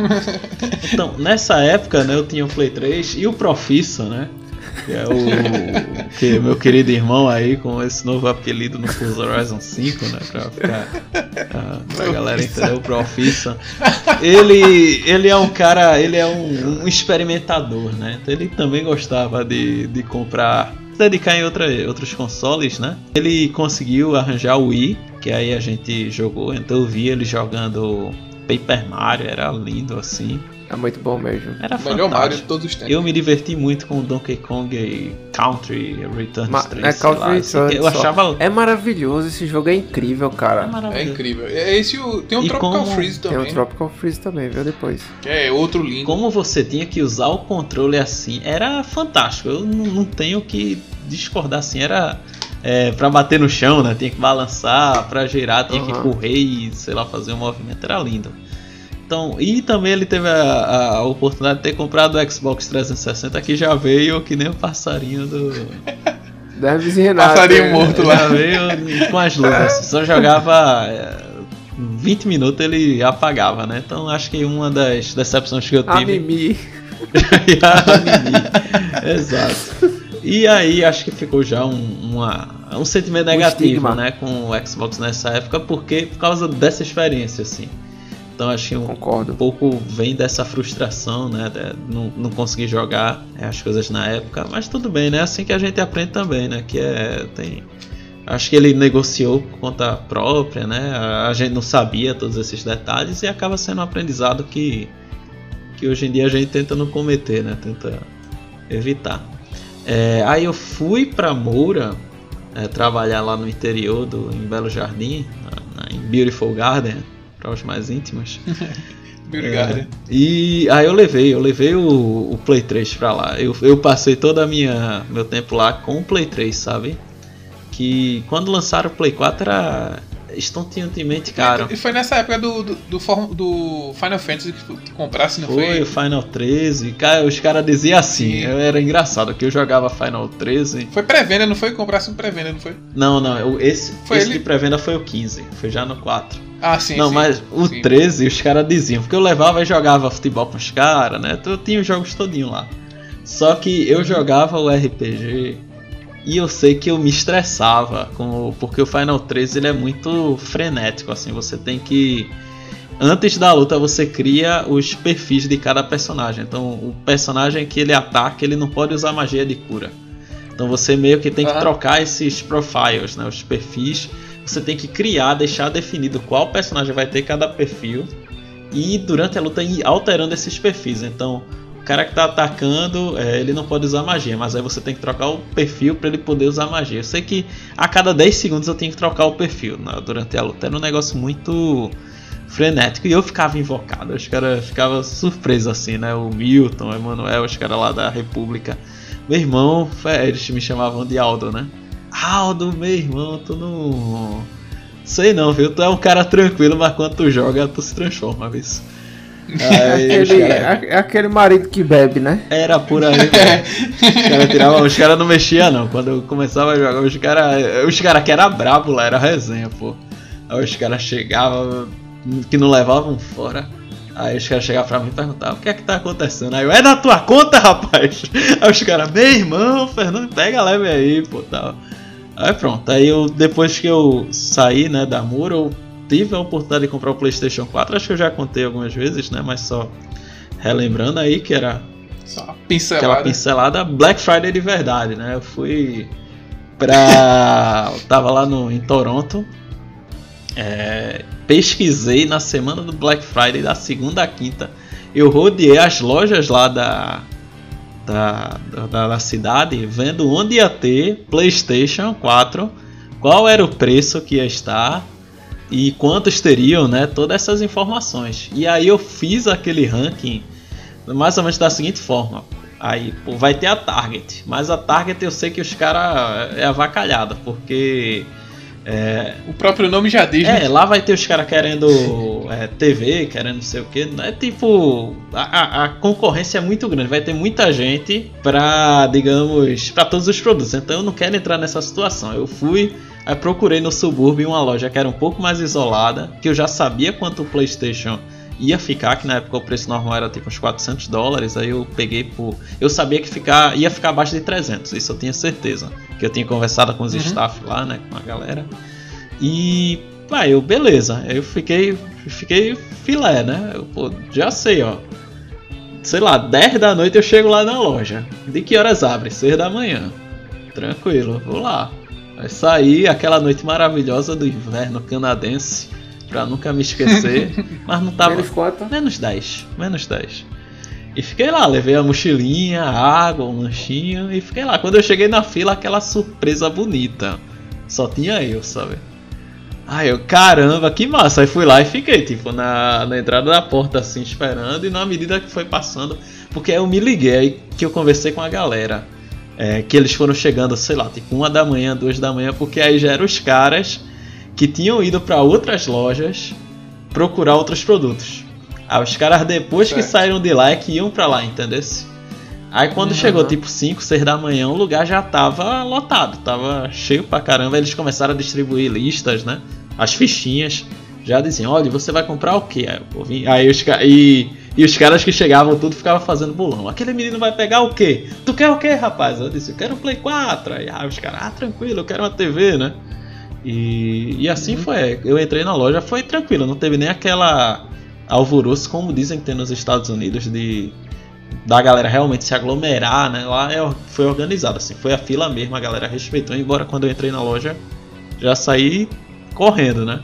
Então, nessa época, né, eu tinha o Play 3 e o Profissa, né? Que é o que meu querido irmão aí com esse novo apelido no Forza Horizon 5, né? Pra ficar. pra galera entender o Profissa. Ele, ele é um cara, ele é um, um experimentador, né? Então ele também gostava de, de comprar. Dedicar em outra, outros consoles, né? Ele conseguiu arranjar o Wii, que aí a gente jogou, então eu vi ele jogando Paper Mario, era lindo assim. É muito bom mesmo. Era O melhor Mario de todos os tempos. Eu me diverti muito com o Donkey Kong e Country Returns Ma- 3. é Country lá, assim, Returns eu achava É maravilhoso, esse jogo é incrível, cara. É maravilhoso. incrível. É esse o. Tem o E Tropical como- Freeze Tem o também. Tropical Freeze também, viu? Depois. Que é outro lindo. Como você tinha que usar o controle assim, era fantástico. Eu não, não tenho que discordar assim, era é, para bater no chão, né? Tinha que balançar, pra girar, tinha que Aham. correr e sei lá fazer um movimento, era lindo. Então, e também ele teve a, a oportunidade de ter comprado o Xbox 360 que já veio que nem o passarinho do, Derves e Renato. Passarinho é- morto Já lá. veio com as luvas. Só jogava é, 20 minutos ele apagava, né? Então acho que uma das decepções que eu A tive. Mimi. E a Mimi. Exato. E aí acho que ficou já um, uma- um sentimento negativo, estigma. né, com o Xbox nessa época, porque por causa dessa experiência, assim. Então acho que um, Concordo. um pouco vem dessa frustração, né? De não, não conseguir jogar é, as coisas na época. Mas tudo bem, né? Assim que a gente aprende também, né? Que é. Tem. Acho que ele negociou por conta própria, né? A, gente não sabia todos esses detalhes e acaba sendo um aprendizado que. Que hoje em dia a gente tenta não cometer, né? Tenta evitar. É, aí eu fui pra Moura é, trabalhar lá no interior do em Belo Jardim, na, na, em Beautiful Garden, para os mais íntimos. Beauty Garden. E aí eu levei, eu levei o, o Play 3 pra lá. Eu, eu passei todo minha meu tempo lá com o Play 3, sabe? Que quando lançaram o Play 4 era estonteantemente caro. E foi nessa época do, do, do, do Final Fantasy que comprasse, não Foi foi? o Final 13, cara, os caras diziam assim, Sim. era engraçado, que eu jogava Final 13. Foi pré-venda, não foi? Comprasse um pré-venda, não foi? Não, não, esse, Foi esse ele? de pré-venda foi o 15, foi já no 4. Ah, sim, não, sim. mas o Sim. 13 os caras diziam, porque eu levava e jogava futebol com os caras, né? Eu tinha os jogos todinho lá. Só que eu jogava o RPG e eu sei que eu me estressava com porque o Final 13 ele é muito frenético assim, você tem que antes da luta você cria os perfis de cada personagem. Então, o personagem que ele ataca, ele não pode usar magia de cura. Então você meio que tem que Aham. trocar esses profiles, né, os perfis. Você tem que criar, deixar definido qual personagem vai ter cada perfil e durante a luta ir alterando esses perfis. Então, cara que tá atacando, é, ele não pode usar magia, mas aí você tem que trocar o perfil para ele poder usar magia. Eu sei que a cada 10 segundos eu tenho que trocar o perfil né, durante a luta. Era um negócio muito frenético e eu ficava invocado. Os caras ficavam surpresos assim, né? O Milton, o Emanuel, os caras lá da República. Meu irmão, é, eles me chamavam de Aldo, né? Aldo, meu irmão, tu não. Sei não, viu? Tu é um cara tranquilo, mas quando tu joga, tu se transforma, viu? Aí, os Aquele, cara- é aquele marido que bebe, né? Era por aí, velho. Os caras tiravam, os caras não mexiam não. Quando eu começava a jogar, os caras. Os caras que era brabo lá, era resenha, pô. Aí os caras chegavam, que não levavam fora. Aí os caras chegavam pra mim e perguntavam, o que é que tá acontecendo? Aí eu, é na tua conta, rapaz? Aí os caras, meu irmão, Fernando, pega leve aí, pô, tal. Aí pronto, aí eu, depois que eu saí, né, da Muro, eu tive a oportunidade de comprar o Playstation 4, acho que eu já contei algumas vezes, né, mas só relembrando aí que era Só uma aquela pincelada. pincelada Black Friday de verdade, né? Eu fui pra. eu tava lá no, em Toronto. é, pesquisei na semana do Black Friday, da segunda a quinta. Eu rodeei as lojas lá da, da, da, da cidade, vendo onde ia ter PlayStation 4, qual era o preço que ia estar e quantos teriam, né? Todas essas informações. E aí eu fiz aquele ranking mais ou menos da seguinte forma. Aí, pô, vai ter a Target, mas a Target eu sei que os caras é avacalhada, porque é, O próprio nome já diz, é, né? lá vai ter os caras querendo é, TV, querendo não sei o que. É tipo. A, a- a concorrência é muito grande. Vai ter muita gente pra, digamos, pra todos os produtos. Então eu não quero entrar nessa situação. Eu fui, aí procurei no subúrbio uma loja que era um pouco mais isolada, que eu já sabia quanto o PlayStation ia ficar, que na época o preço normal era tipo uns 400 dólares. Aí eu peguei por. Eu sabia que ficar, ia ficar abaixo de 300, isso eu tinha certeza. Que eu tinha conversado com os Uhum. staff lá, né, com a galera. E Aí eu, beleza. Eu fiquei, fiquei filé, né? Eu, pô, já sei, ó. Sei lá, 10 da noite eu chego lá na loja. De que horas abre? 6 da manhã. Tranquilo, vou lá. Vai sair aquela noite maravilhosa do inverno canadense. Pra nunca me esquecer. mas não tava. Menos quanto? Menos 10. Menos 10. E fiquei lá, levei a mochilinha, a água, um lanchinho e fiquei lá. Quando eu cheguei na fila, aquela surpresa bonita. Só tinha eu, sabe? Aí eu, caramba, que massa. Aí fui lá e fiquei, tipo, na, na entrada da porta, assim, esperando. E na medida que foi passando, porque eu me liguei, aí que eu conversei com a galera. É, que eles foram chegando, sei lá, tipo, uma da manhã, duas da manhã, porque aí já eram os caras que tinham ido para outras lojas procurar outros produtos. Aí os caras depois que Certo. saíram de lá é que iam pra lá, entendeu? Aí quando Uhum. chegou tipo 5, 6 da manhã, o lugar já tava lotado, tava cheio pra caramba. Eles começaram a distribuir listas, né? As fichinhas. Já diziam, olha, você vai comprar o quê? Aí, aí os, ca- e, e os caras que chegavam tudo ficavam fazendo bolão. Aquele menino vai pegar o quê? Tu quer o quê, rapaz? Eu disse, eu quero um Play 4. Aí ah, os caras, ah, tranquilo, eu quero uma TV, né? E, e assim foi. Eu entrei na loja, foi tranquilo, não teve nem aquela alvoroço como dizem que tem nos Estados Unidos de da galera realmente se aglomerar, né? Lá é, foi organizado assim, foi a fila mesmo, a galera respeitou, embora quando eu entrei na loja já saí correndo, né?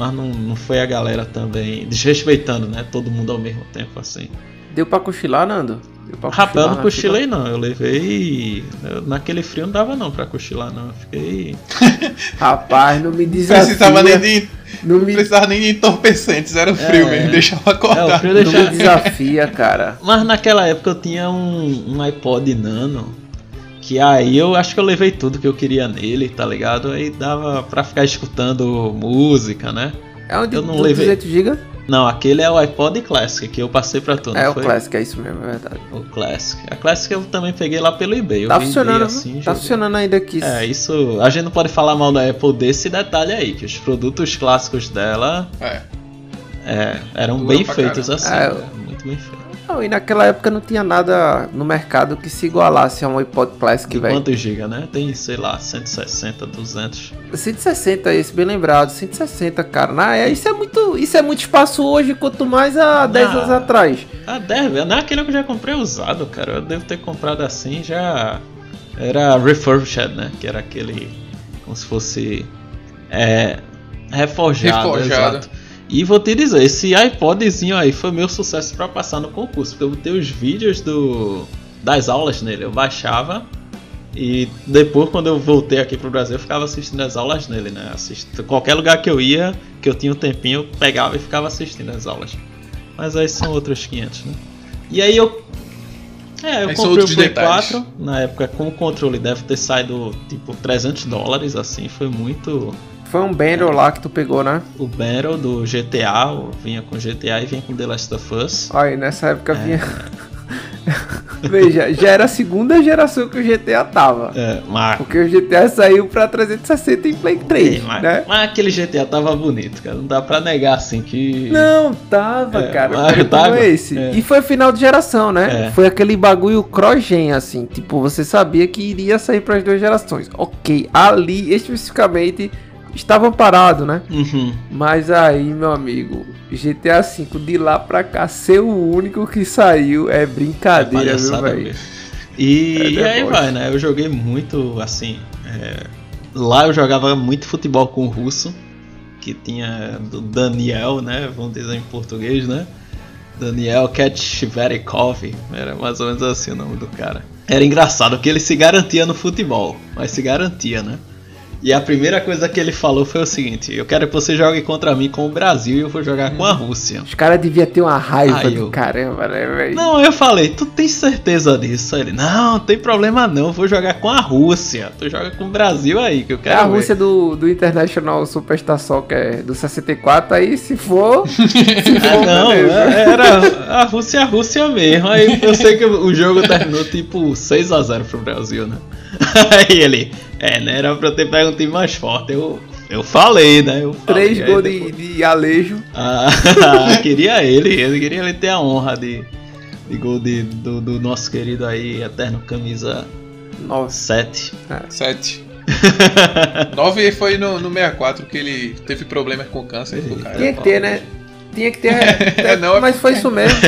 Mas não, não foi a galera também desrespeitando, né? Todo mundo ao mesmo tempo assim. Deu pra cochilar, Nando? Deu pra Rapaz, eu não na cochilei não, eu levei. eu- naquele frio não dava não pra cochilar, não. Eu fiquei. Rapaz, não me Não desafia. precisava nem de, Não me, precisava nem de entorpecentes, era o frio É. mesmo, deixava É, o frio não me deixava. desafia, cara. Mas naquela época eu tinha um, um iPod Nano. Que aí eu acho que eu levei tudo que eu queria nele, tá ligado? Aí dava pra ficar escutando música, né? É onde Eu não do levei. 200 GB? Não, aquele é o iPod Classic que eu passei pra tu, não É o foi? Classic, é isso mesmo, é verdade. O Classic. A Classic eu também peguei lá pelo eBay. Eu Tá funcionando, assim, tá joguei. funcionando ainda aqui. É, isso. A gente não pode falar mal da Apple desse detalhe aí, que os produtos clássicos dela É. é, eram Dura bem feitos caramba. assim. É, né? Muito bem feitos. Não, e naquela época não tinha nada no mercado que se igualasse a um iPod Classic, velho. quantos GB, né? Tem, sei lá, 160, 200. 160 esse, bem lembrado. 160, cara. Na, é, isso, é muito, isso é muito espaço hoje, quanto mais há 10 Ah. anos atrás. Ah, deve. Não é aquele que eu já comprei usado, cara. Eu devo ter comprado assim já. Era refurbished, né? Que era aquele. Como se fosse. É. Reforjado. Reforjado. Exato. E vou te dizer, esse iPodzinho aí foi meu sucesso pra passar no concurso. Porque eu botei os vídeos do, das aulas nele. Eu baixava. E depois, quando eu voltei aqui pro Brasil, eu ficava assistindo as aulas nele, né? Assisto, qualquer lugar que eu ia, que eu tinha um tempinho, eu pegava e ficava assistindo as aulas. Mas aí são outros 500, né? E aí eu. É, eu Aí comprei o Play detalhes. 4. Na época, com o controle, deve ter saído tipo 300 dólares, assim. Foi muito. Foi um bundle lá que tu pegou, né? O Battle do GTA, vinha com GTA e vinha com The Last of Us. Olha, nessa É. época vinha. Veja, já era a segunda geração que o GTA tava. É, mas, Porque o GTA saiu pra 360 em Play 3, mas, né? mas aquele GTA tava bonito, cara. Não dá pra negar assim que. Não, tava, É, cara. mas tava, como esse. é. E foi final de geração, né? É. Foi aquele bagulho cross-gen, assim. Tipo, você sabia que iria sair pras duas gerações. Ok, ali especificamente estavam parados, né? Uhum. Mas aí, meu amigo, GTA V de lá pra cá ser o único que saiu é brincadeira, viu, velho? mesmo. E, É e aí vai, né? Eu joguei muito, assim. é, Lá eu jogava muito futebol com o russo, que tinha do Daniel, né? Vamos dizer em português, né? Daniel Ketchverikov, era mais ou menos assim o nome do cara. Era engraçado que ele se garantia no futebol, mas se garantia, né? E a primeira coisa que ele falou foi o seguinte: Eu quero que você jogue contra mim com o Brasil e eu vou jogar com a Rússia. Os caras deviam ter uma raiva Aí do eu- caramba, né, velho? Não, eu falei, tu tem certeza disso? Aí Ele, não, não tem problema não, eu vou jogar com a Rússia. Tu joga com o Brasil aí, que eu É quero a ver. Rússia do, do International Superstar Soccer do 64, aí se for. se É, for, não, beleza. é- era a Rússia, a Rússia mesmo. Aí eu sei que o jogo terminou tipo 6x0 pro Brasil, né? Aí ele, é, né? Era pra eu ter pego um time mais forte. Eu, eu falei, né? Eu falei, Três gols depois- de, de Alejo. Ah, queria ele, ele queria ele ter a honra de, de gol de, do, do nosso querido aí, eterno camisa Nossa. 7. 7. 9 foi no, no 64 que ele teve problemas com câncer. Tinha que ter, né? Tinha que ter. É, não, é mas foi isso mesmo.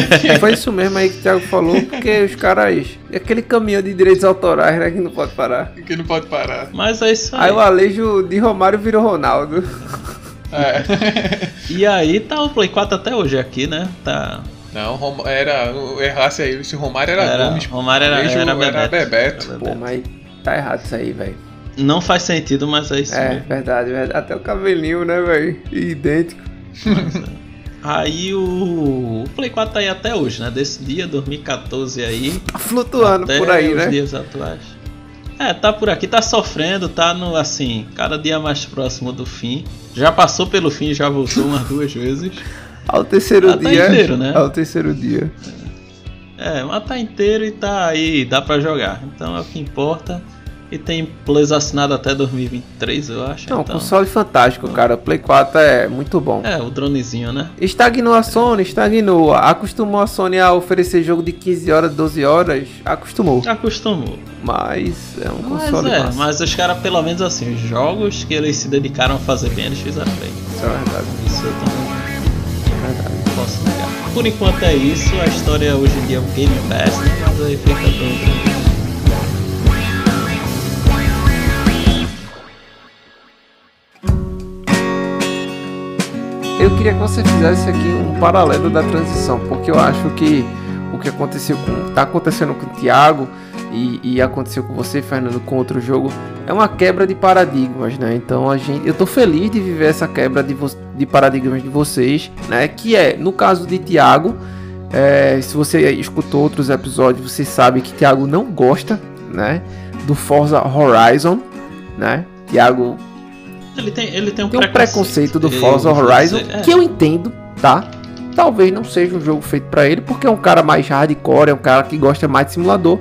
Foi isso mesmo aí que o Thiago falou, porque os caras. Aquele caminhão de direitos autorais, né? Que não pode parar. Que não pode parar. Mas é isso aí. Aí o Alejo de Romário virou Ronaldo. É. E aí tá o Play 4 até hoje aqui, né? Tá. Não, Rom- era. Errasse aí, se Romário era, Era- Gomes. Romário era- Beijo era Bebeto. Bebeto. Era Pô, Bebeto. mas tá errado isso aí, velho. Não faz sentido, mas é isso É, mesmo. verdade, verdade. Até o cabelinho, né, velho? Idêntico. Aí o... o Play 4 tá aí até hoje, né? Desse dia, 2014 aí. Flutuando até por aí, né? dias atuais. É, tá por aqui, tá sofrendo, tá no assim, cada dia mais próximo do fim. Já passou pelo fim já voltou umas duas vezes. Ao terceiro Ah, tá dia. inteiro, né? Ao terceiro dia. É, mas tá inteiro e tá aí, dá pra jogar. Então é o que importa. E tem Plus assinado até 2023, eu acho. Não, então... console fantástico, cara. O Play 4 é muito bom. É, o dronezinho, né? Estagnou a Sony, estagnou. Acostumou a Sony a oferecer jogo de 15 horas, 12 horas. Acostumou. Acostumou. Mas é um Mas console é, massa. mas os caras, pelo menos assim, os jogos que eles se dedicaram a fazer bem, eles fizeram bem. Isso é verdade. Isso eu também é verdade. posso negar. Por enquanto é isso, a história hoje em dia é um Game Pass, mas aí fica tudo. Queria que você fizesse aqui um paralelo da transição, porque eu acho que o que aconteceu com. tá acontecendo com o Thiago e, e, aconteceu com você, Fernando, com outro jogo, é uma quebra de paradigmas, né? Então a gente, eu tô feliz de viver essa quebra de, de paradigmas de vocês, né? Que é, no caso de Thiago, é, se você escutou outros episódios, você sabe que Thiago não gosta, né? Do Forza Horizon, né? Thiago ele tem, ele tem um, tem um preconceito, preconceito do Forza Horizon é. que eu entendo, tá? Talvez não seja um jogo feito para ele, porque é um cara mais hardcore, é um cara que gosta mais de simulador.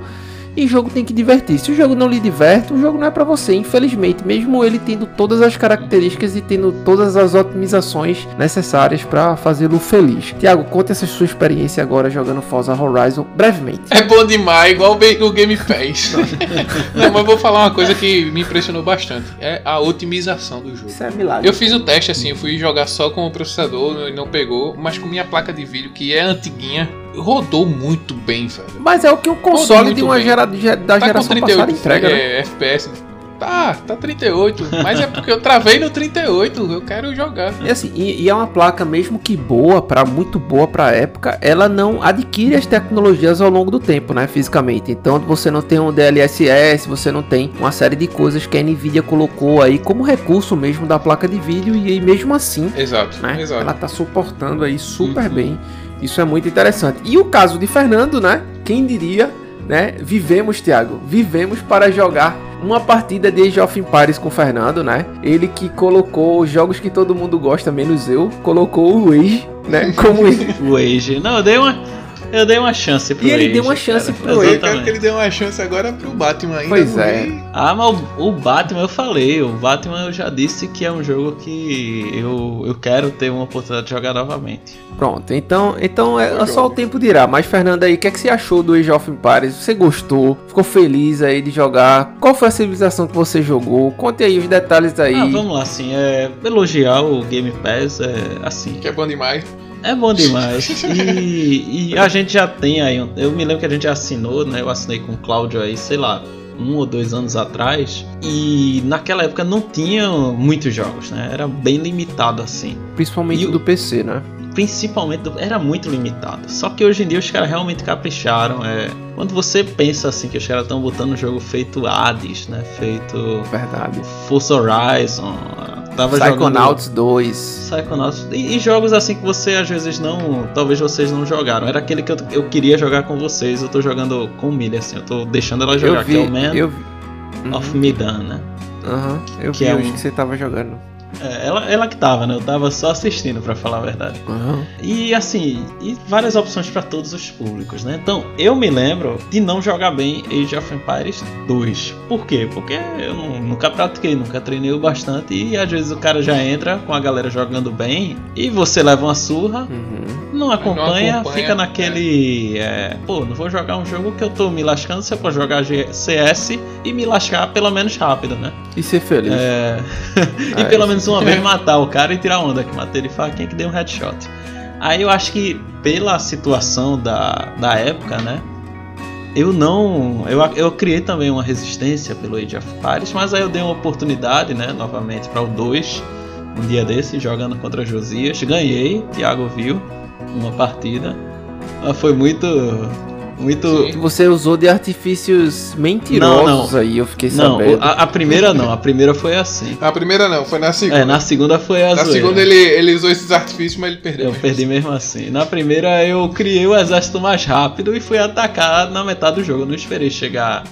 E jogo tem que divertir. Se o jogo não lhe diverte, o jogo não é para você, infelizmente. Mesmo ele tendo todas as características e tendo todas as otimizações necessárias para fazê-lo feliz. Tiago, conta essa sua experiência agora jogando Forza Horizon brevemente. É bom demais, igual o Game Pass. não, mas vou falar uma coisa que me impressionou bastante. É a otimização do jogo. Isso é milagre. Eu fiz o teste assim, eu fui jogar só com o processador e não pegou, mas com minha placa de vídeo, que é antiguinha, rodou muito bem, velho. Mas é o que o console de uma gera, da tá geração 38, passada entrega, é, né? FPS. Tá, tá 38, mas é porque eu travei no 38, eu quero jogar. E assim, e, e é uma placa mesmo que boa, para muito boa pra época, ela não adquire as tecnologias ao longo do tempo, né, fisicamente. Então você não tem um DLSS, você não tem uma série de coisas que a Nvidia colocou aí como recurso mesmo da placa de vídeo e aí mesmo assim, exato, né, exato. ela tá suportando aí super uhum. bem isso é muito interessante. E o caso de Fernando, né? Quem diria, né? Vivemos, Thiago, vivemos para jogar uma partida de Age of Empires com o Fernando, né? Ele que colocou os jogos que todo mundo gosta, menos eu, colocou o Age, né? Como o Age. Não, eu dei uma eu dei uma chance pro E ele Age, deu uma chance cara. pro Age. Eu quero que ele dê uma chance agora pro Batman ainda. Pois é. Ah, mas o, o, Batman eu falei. O Batman eu já disse que é um jogo que eu, eu quero ter uma oportunidade de jogar novamente. Pronto, então, então é, só o tempo dirá. Mas, Fernando, aí, o que, é que você achou do Age of Empires? Você gostou? Ficou feliz aí de jogar? Qual foi a civilização que você jogou? Conte aí os detalhes aí. Ah, vamos lá, assim, é, elogiar o Game Pass é assim. Que é bom demais. É bom demais. E, e, a gente já tem aí. Eu me lembro que a gente assinou, né? Eu assinei com o Cláudio aí, sei lá, um ou dois anos atrás. E naquela época não tinha muitos jogos, né? Era bem limitado assim. Principalmente e, do PC, né? Principalmente do, era muito limitado. Só que hoje em dia os caras realmente capricharam. É, quando você pensa assim que os caras estão botando um jogo feito Hades, né? Feito. Verdade. Forza Horizon, Tava Psychonauts jogando... 2. Psychonauts. E, e, jogos assim que você às vezes não. Talvez vocês não jogaram. Era aquele que eu, eu queria jogar com vocês. Eu tô jogando com Milha, assim. Eu tô deixando ela jogar, vi, que é o Man eu vi. Uhum. of Medan, né? Aham, uhum, eu que vi é um... que você tava jogando. É, ela, ela que tava, né? Eu tava só assistindo, para falar a verdade. Uhum. E assim, e várias opções para todos os públicos, né? Então, eu me lembro de não jogar bem Age of Empires 2. Por quê? Porque eu não, nunca pratiquei, nunca treinei bastante e às vezes o cara já entra com a galera jogando bem e você leva uma surra, uhum. não, acompanha, não, acompanha, fica naquele. É. É, pô, não vou jogar um jogo que eu tô me lascando, você pode jogar CS e me lascar pelo menos rápido, né? E ser feliz. É... e pelo menos uma vez matar o cara e tirar onda, que matei ele faquinha que deu um headshot. Aí eu acho que pela situação da, da época, né? Eu não. Eu, eu criei também uma resistência pelo Age of Paris, mas aí eu dei uma oportunidade, né? Novamente para o 2. Um dia desse, jogando contra Josias. Ganhei, Thiago viu uma partida. Mas foi muito muito. Sim. Você usou de artifícios mentirosos não, não. aí, eu fiquei não, sabendo. A, a, primeira não, a primeira foi assim. A primeira não, foi na segunda. É, na segunda foi a Na zoeira. segunda ele, ele usou esses artifícios, mas ele perdeu. Eu mesmo perdi mesmo assim. Na primeira eu criei o exército mais rápido e fui atacar na metade do jogo. Eu não esperei chegar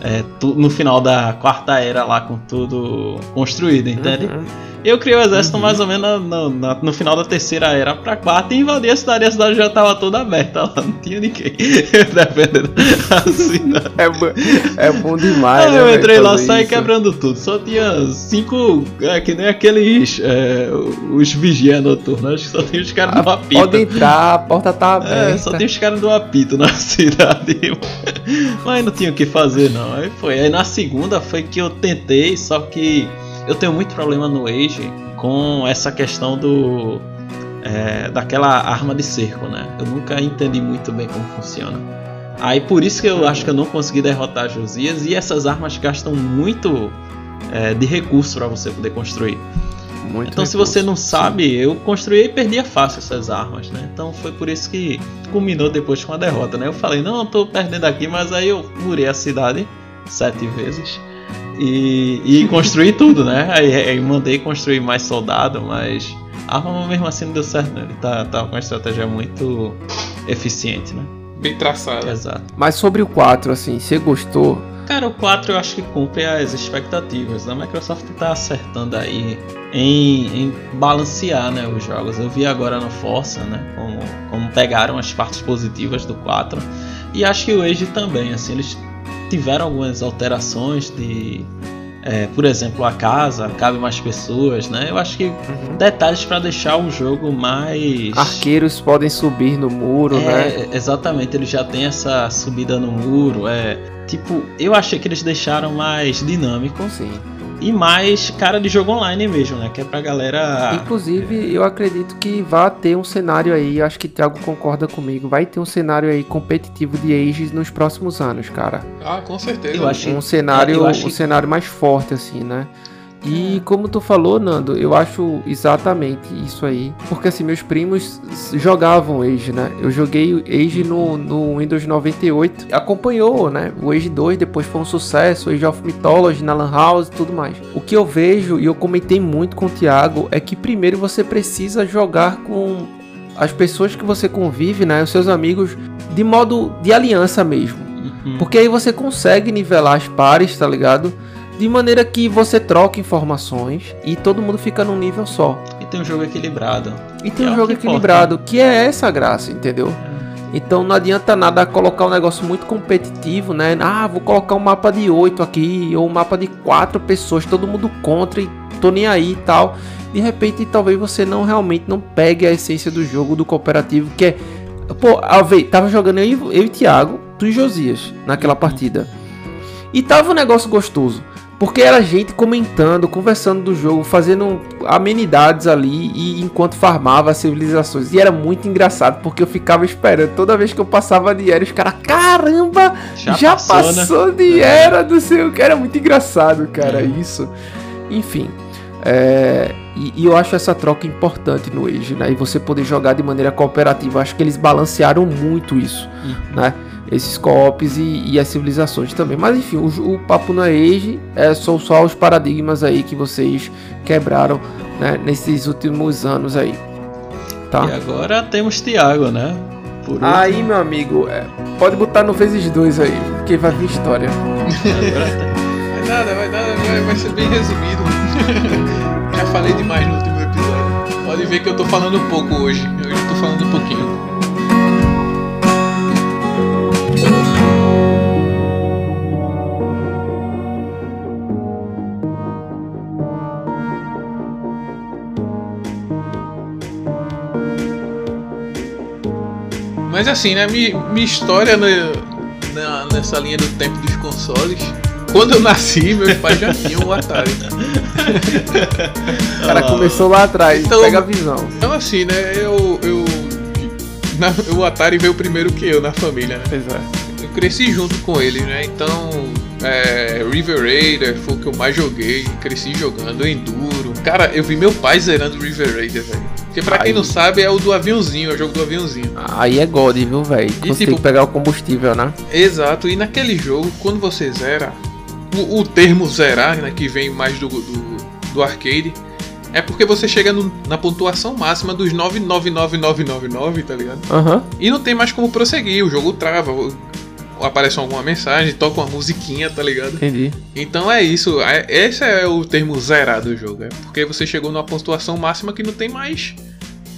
é, tu, no final da quarta era lá com tudo construído, entende? Uhum. Eu criei o exército uhum. mais ou menos no, no, no, final da terceira era pra quarta e invadi a cidade. A cidade já tava toda aberta lá, não tinha ninguém defendendo a cidade. É, é bom demais, Aí né, eu entrei lá, saí quebrando tudo. Só tinha cinco. É, que nem aqueles. É, os vigia noturnos. Acho que só tinha os caras do apito. Pode entrar, a porta tá aberta. É, só tinha os caras do apito na cidade. Mas não tinha o que fazer, não. Aí foi. Aí na segunda foi que eu tentei, só que eu tenho muito problema no Age com essa questão do é, daquela arma de cerco, né? Eu nunca entendi muito bem como funciona. Aí por isso que eu acho que eu não consegui derrotar Josias e essas armas gastam muito é, de recurso para você poder construir. Muito então, se recurso, você não sim. sabe, eu construía e perdia fácil essas armas, né? Então, foi por isso que culminou depois com a derrota, né? Eu falei, não, eu tô perdendo aqui, mas aí eu murei a cidade sete vezes e, e construí tudo, né? Aí, aí mandei construir mais soldado, mas a arma mesmo assim não deu certo, né? Ele tá, tava com uma estratégia muito eficiente, né? Bem traçada. Exato. Mas sobre o 4, assim, você gostou? Cara, o 4 eu acho que cumpre as expectativas. A Microsoft tá acertando aí em, em balancear né, os jogos. Eu vi agora no Forza, né? Como, como pegaram as partes positivas do 4. E acho que o Age também, assim, eles tiveram algumas alterações de. é, por exemplo, a casa, cabe mais pessoas, né? Eu acho que detalhes para deixar o jogo mais. Arqueiros podem subir no muro, né? É, exatamente, ele já tem essa subida no muro. É tipo, eu achei que eles deixaram mais dinâmico Sim. E mais cara de jogo online mesmo, né? Que é pra galera. Inclusive, eu acredito que vai ter um cenário aí, acho que Thiago concorda comigo, vai ter um cenário aí competitivo de Ages nos próximos anos, cara. Ah, com certeza. Eu acho- Um cenário, eu acho um cenário mais forte assim, né? E como tu falou, Nando, eu acho exatamente isso aí. Porque assim, meus primos jogavam Age, né? Eu joguei Age no, no Windows 98. Acompanhou, né? O Age 2 depois foi um sucesso, Age of Mythology na Lan House e tudo mais. O que eu vejo, e eu comentei muito com o Thiago, é que primeiro você precisa jogar com as pessoas que você convive, né? Os seus amigos, de modo de aliança mesmo. Uhum. Porque aí você consegue nivelar as pares, tá ligado? De maneira que você troca informações e todo mundo fica num nível só. E tem um jogo equilibrado. E tem É um jogo que importa, equilibrado, que é essa graça, entendeu? Então não adianta nada colocar um negócio muito competitivo, né? Ah, vou colocar um mapa de 8 aqui, ou um mapa de 4 pessoas, todo mundo contra e tô nem aí e tal. De repente, talvez você não realmente não pegue a essência do jogo, do cooperativo, que é. Pô, a ver, tava jogando eu, e- eu e Thiago, tu e Josias, naquela partida. E tava um negócio gostoso. Porque era gente comentando, conversando do jogo, fazendo amenidades ali e enquanto farmava as civilizações. E era muito engraçado, porque eu ficava esperando toda vez que eu passava de era, os caras, caramba, já, passou, né? de era do seu. Era muito engraçado, cara, isso. Enfim. é, e, e eu acho essa troca importante no Age, né? E você poder jogar de maneira cooperativa. Acho que eles balancearam muito isso, Uhum. né? Esses co-ops e, e as civilizações também. Mas enfim, o, o papo no Age é só, só os paradigmas aí que vocês quebraram né? nesses últimos anos aí. Tá? E agora temos Thiago, né? Por último. Aí, meu amigo, é, pode botar no vezes dois aí, porque vai vir história. Tem- Vai nada, vai nada, vai, vai ser bem resumido. Já falei demais no último episódio. Pode ver que eu tô falando pouco hoje. Hoje eu tô falando um pouquinho. Mas assim, né? Mi- Minha história na- na- nessa linha do tempo dos consoles. Quando eu nasci, meus pais já tinham o Atari. O cara Ah, começou lá atrás, Então- pega a visão. Então assim, né? Eu. eu na- o Atari veio primeiro que eu na família, né? Pois é. Eu cresci junto com ele, né? Então, é, River Raider foi o que eu mais joguei. Cresci jogando Enduro. Cara, eu vi meu pai zerando River Raider, velho. Porque pra quem Aí. não sabe, é o do aviãozinho, é o jogo do aviãozinho. Aí é God, viu, velho? Você tem tipo- que pegar o combustível, né? Exato, e naquele jogo, quando você zera, o, o termo zerar, né, que vem mais do, do, do arcade, é porque você chega no- na pontuação máxima dos 999999, tá ligado? Aham. E não tem mais como prosseguir, o jogo trava, aparece alguma mensagem, toca uma musiquinha, tá ligado? Entendi. Então é isso, é- esse é o termo zerar do jogo, é porque você chegou numa pontuação máxima que não tem mais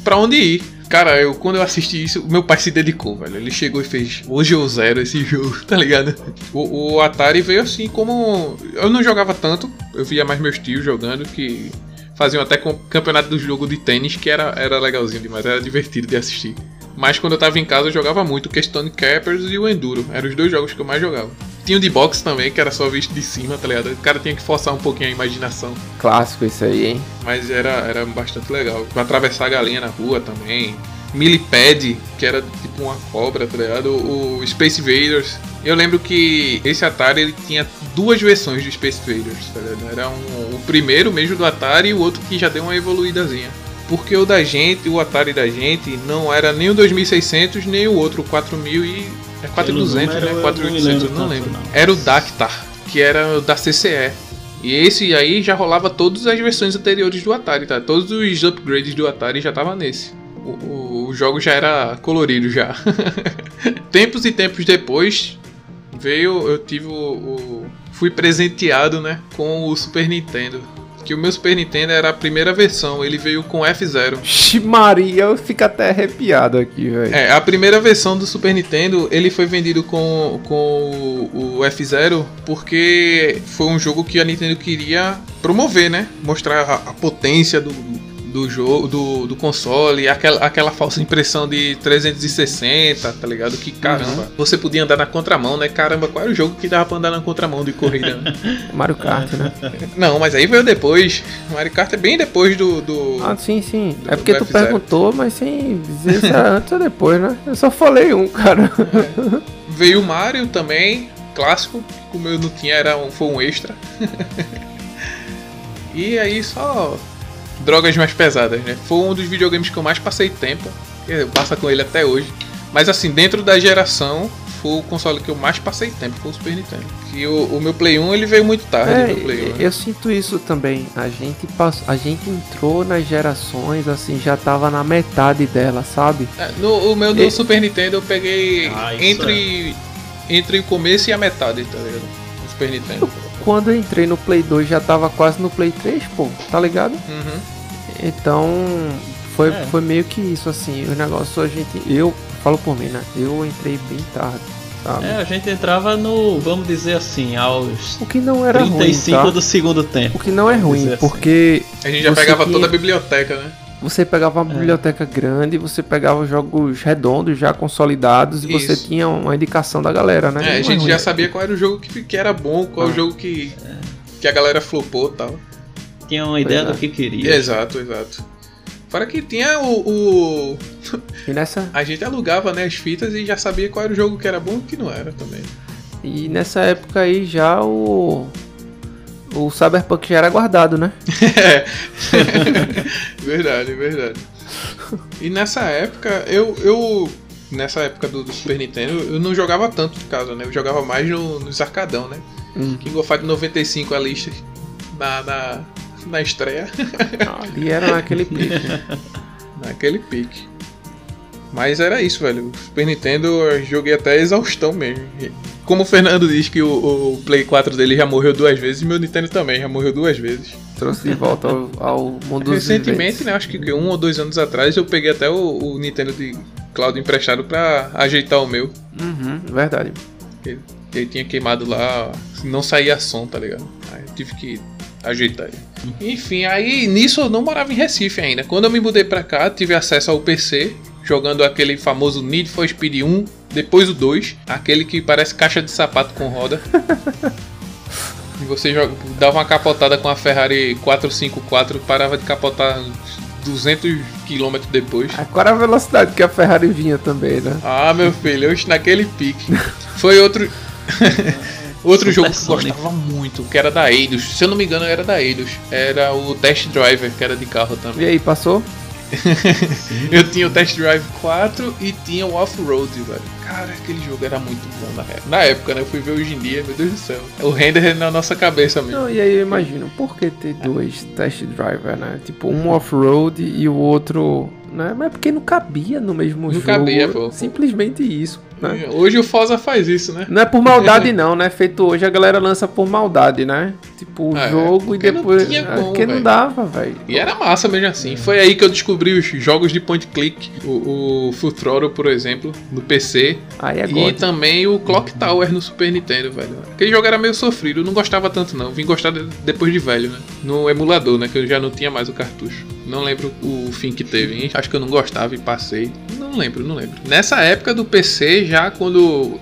pra onde ir. Cara, eu quando eu assisti isso, meu pai se dedicou, velho. Ele chegou e fez, hoje eu zero esse jogo, tá ligado? O, o Atari veio assim como. Eu não jogava tanto, eu via mais meus tios jogando que faziam até com campeonato do jogo de tênis, que era, era legalzinho demais, era divertido de assistir. Mas quando eu tava em casa eu jogava muito o Keystone Cappers e o Enduro. Eram os dois jogos que eu mais jogava. Tinha o de boxe também, que era só visto de cima, tá ligado? O cara tinha que forçar um pouquinho a imaginação. Clássico isso aí, hein? Mas era, era bastante legal. Pra atravessar a galinha na rua também. Millipede, que era tipo com a cobra, tá ligado? O, o Space Invaders. Eu lembro que esse Atari ele tinha duas versões do Space Invaders, tá ligado? Era um, o primeiro mesmo do Atari e o outro que já deu uma evoluídazinha. Porque o da gente, o Atari da gente, não era nem o 2600 nem o outro, o 4000 e. É 4200, número né? eu 4800, não não lembro não. Era o Dactar, que era o da CCE. E esse aí já rolava todas as versões anteriores do Atari, tá? Todos os upgrades do Atari já tava nesse. O, o, o jogo já era colorido já. tempos e tempos depois veio, eu tive o, o- fui presenteado, né, com o Super Nintendo. Que o meu Super Nintendo era a primeira versão, ele veio com F0. Ixi, Maria, eu fico até arrepiado aqui, velho. É, a primeira versão do Super Nintendo, ele foi vendido com, com o, o F0 porque foi um jogo que a Nintendo queria promover, né? Mostrar a, a potência do, do jogo, do, do console, aquela, aquela falsa impressão de 360, tá ligado? Que caramba, você podia andar na contramão, né? Caramba, qual era o jogo que dava pra andar na contramão de corrida? né? Mario Kart, né? Não, mas aí veio depois. Mario Kart é bem depois do. do... Ah, sim, sim. É Do porque tu F0. perguntou, mas sem dizer se era antes ou depois, né? Eu só falei um, cara. Veio o Mario também, clássico, que o meu não tinha, era um, foi um extra. e aí só drogas mais pesadas, né? Foi um dos videogames que eu mais passei tempo, eu passo com ele até hoje. Mas assim, dentro da geração, foi o console que eu mais passei tempo, foi o Super Nintendo. Que o, o meu Play 1 ele veio muito tarde, É, Play 1. né? eu sinto isso também. A gente passou, a gente entrou nas gerações assim, já tava na metade dela, sabe? É, no, o meu do E- Super Nintendo eu peguei Ah, entre, entre o começo e a metade, tá ligado? O Super Nintendo. Quando eu entrei no Play 2 já tava quase no Play 3, pô, tá ligado? Uhum. Então foi, É. foi meio que isso assim. O negócio a gente. Eu falo por mim, né? Eu entrei bem tarde, sabe? É, a gente entrava no, vamos dizer assim, aos O que não era 35 ruim, tá? do segundo tempo. O que não é ruim, assim. porque A gente já pegava que- toda a biblioteca, né? Você pegava É. uma biblioteca grande, você pegava jogos redondos já consolidados e você tinha uma indicação da galera, né? É, a é gente ruim. já sabia qual era o jogo que, que era bom, qual Ah. o jogo que, que a galera flopou e tal. Tinha uma ideia Pois é. do que queria. Exato, exato. Fora que tinha o, o- E nessa, A gente alugava né, as fitas e já sabia qual era o jogo que era bom e o que não era também. e nessa época aí já o. O Cyberpunk já era guardado, né? É. verdade, verdade. E nessa época, eu. eu nessa época do, do Super Nintendo, eu não jogava tanto em casa, né? Eu jogava mais no, nos arcadão, né? Hum. King of Fight 95 a lista na, na, na estreia. Ali era naquele pique. Naquele pique. Mas era isso, velho. O Super Nintendo eu joguei até exaustão mesmo. Como o Fernando diz que o, o Play 4 dele já morreu duas vezes, meu Nintendo também já morreu duas vezes. Trouxe de volta ao, ao mundo dos Recentemente, né, acho que um ou dois anos atrás, eu peguei até o, o Nintendo de Cloud emprestado pra ajeitar o meu. Uhum, verdade. Ele, ele tinha queimado lá, não saía som, tá ligado? Aí eu tive que ajeitar ele. Enfim, aí nisso eu não morava em Recife ainda. Quando eu me mudei pra cá, tive acesso ao PC, jogando aquele famoso Need for Speed 1, depois o 2, aquele que parece caixa de sapato com roda. E você joga, dava uma capotada com a Ferrari 454, parava de capotar uns 200 km depois. Qual era a velocidade que a Ferrari vinha também, né? Ah, meu filho, eu naquele pique. Foi outro. outro jogo que eu gostava muito, que era da Eidos. Se eu não me engano, era da Eidos. Era o Test Driver, que era de carro E também. aí, passou? Eu tinha o Test Drive 4 e tinha o Off-Road, velho. Cara, aquele jogo era muito bom na época. Na época, né? Eu fui ver hoje em dia, meu Deus do céu. O render é na nossa cabeça mesmo. Não, e aí eu imagino, por que ter dois test driver, né? Tipo, um off-road e o outro. Né? Mas é porque não cabia no mesmo Não jogo. cabia, pô. Simplesmente isso. Né? Hoje o Forza faz isso, né? Não é por maldade não, né? Feito hoje a galera lança por maldade, né? Tipo, o É, jogo e porque não depois. tinha é, como, porque não velho. dava, velho. E era massa mesmo assim. Foi aí que eu descobri os jogos de point click. O, o Full Throttle, por exemplo, no PC. Aí é E também o Clock Tower no Super Nintendo, velho. Aquele jogo era meio sofrido, eu não gostava tanto não. Vim gostar de- depois de velho, né? No emulador, né? Que eu já não tinha mais o cartucho. Não lembro o fim que teve, hein? Acho que eu não gostava e passei. Não lembro, não lembro. Nessa época do PC, já quando.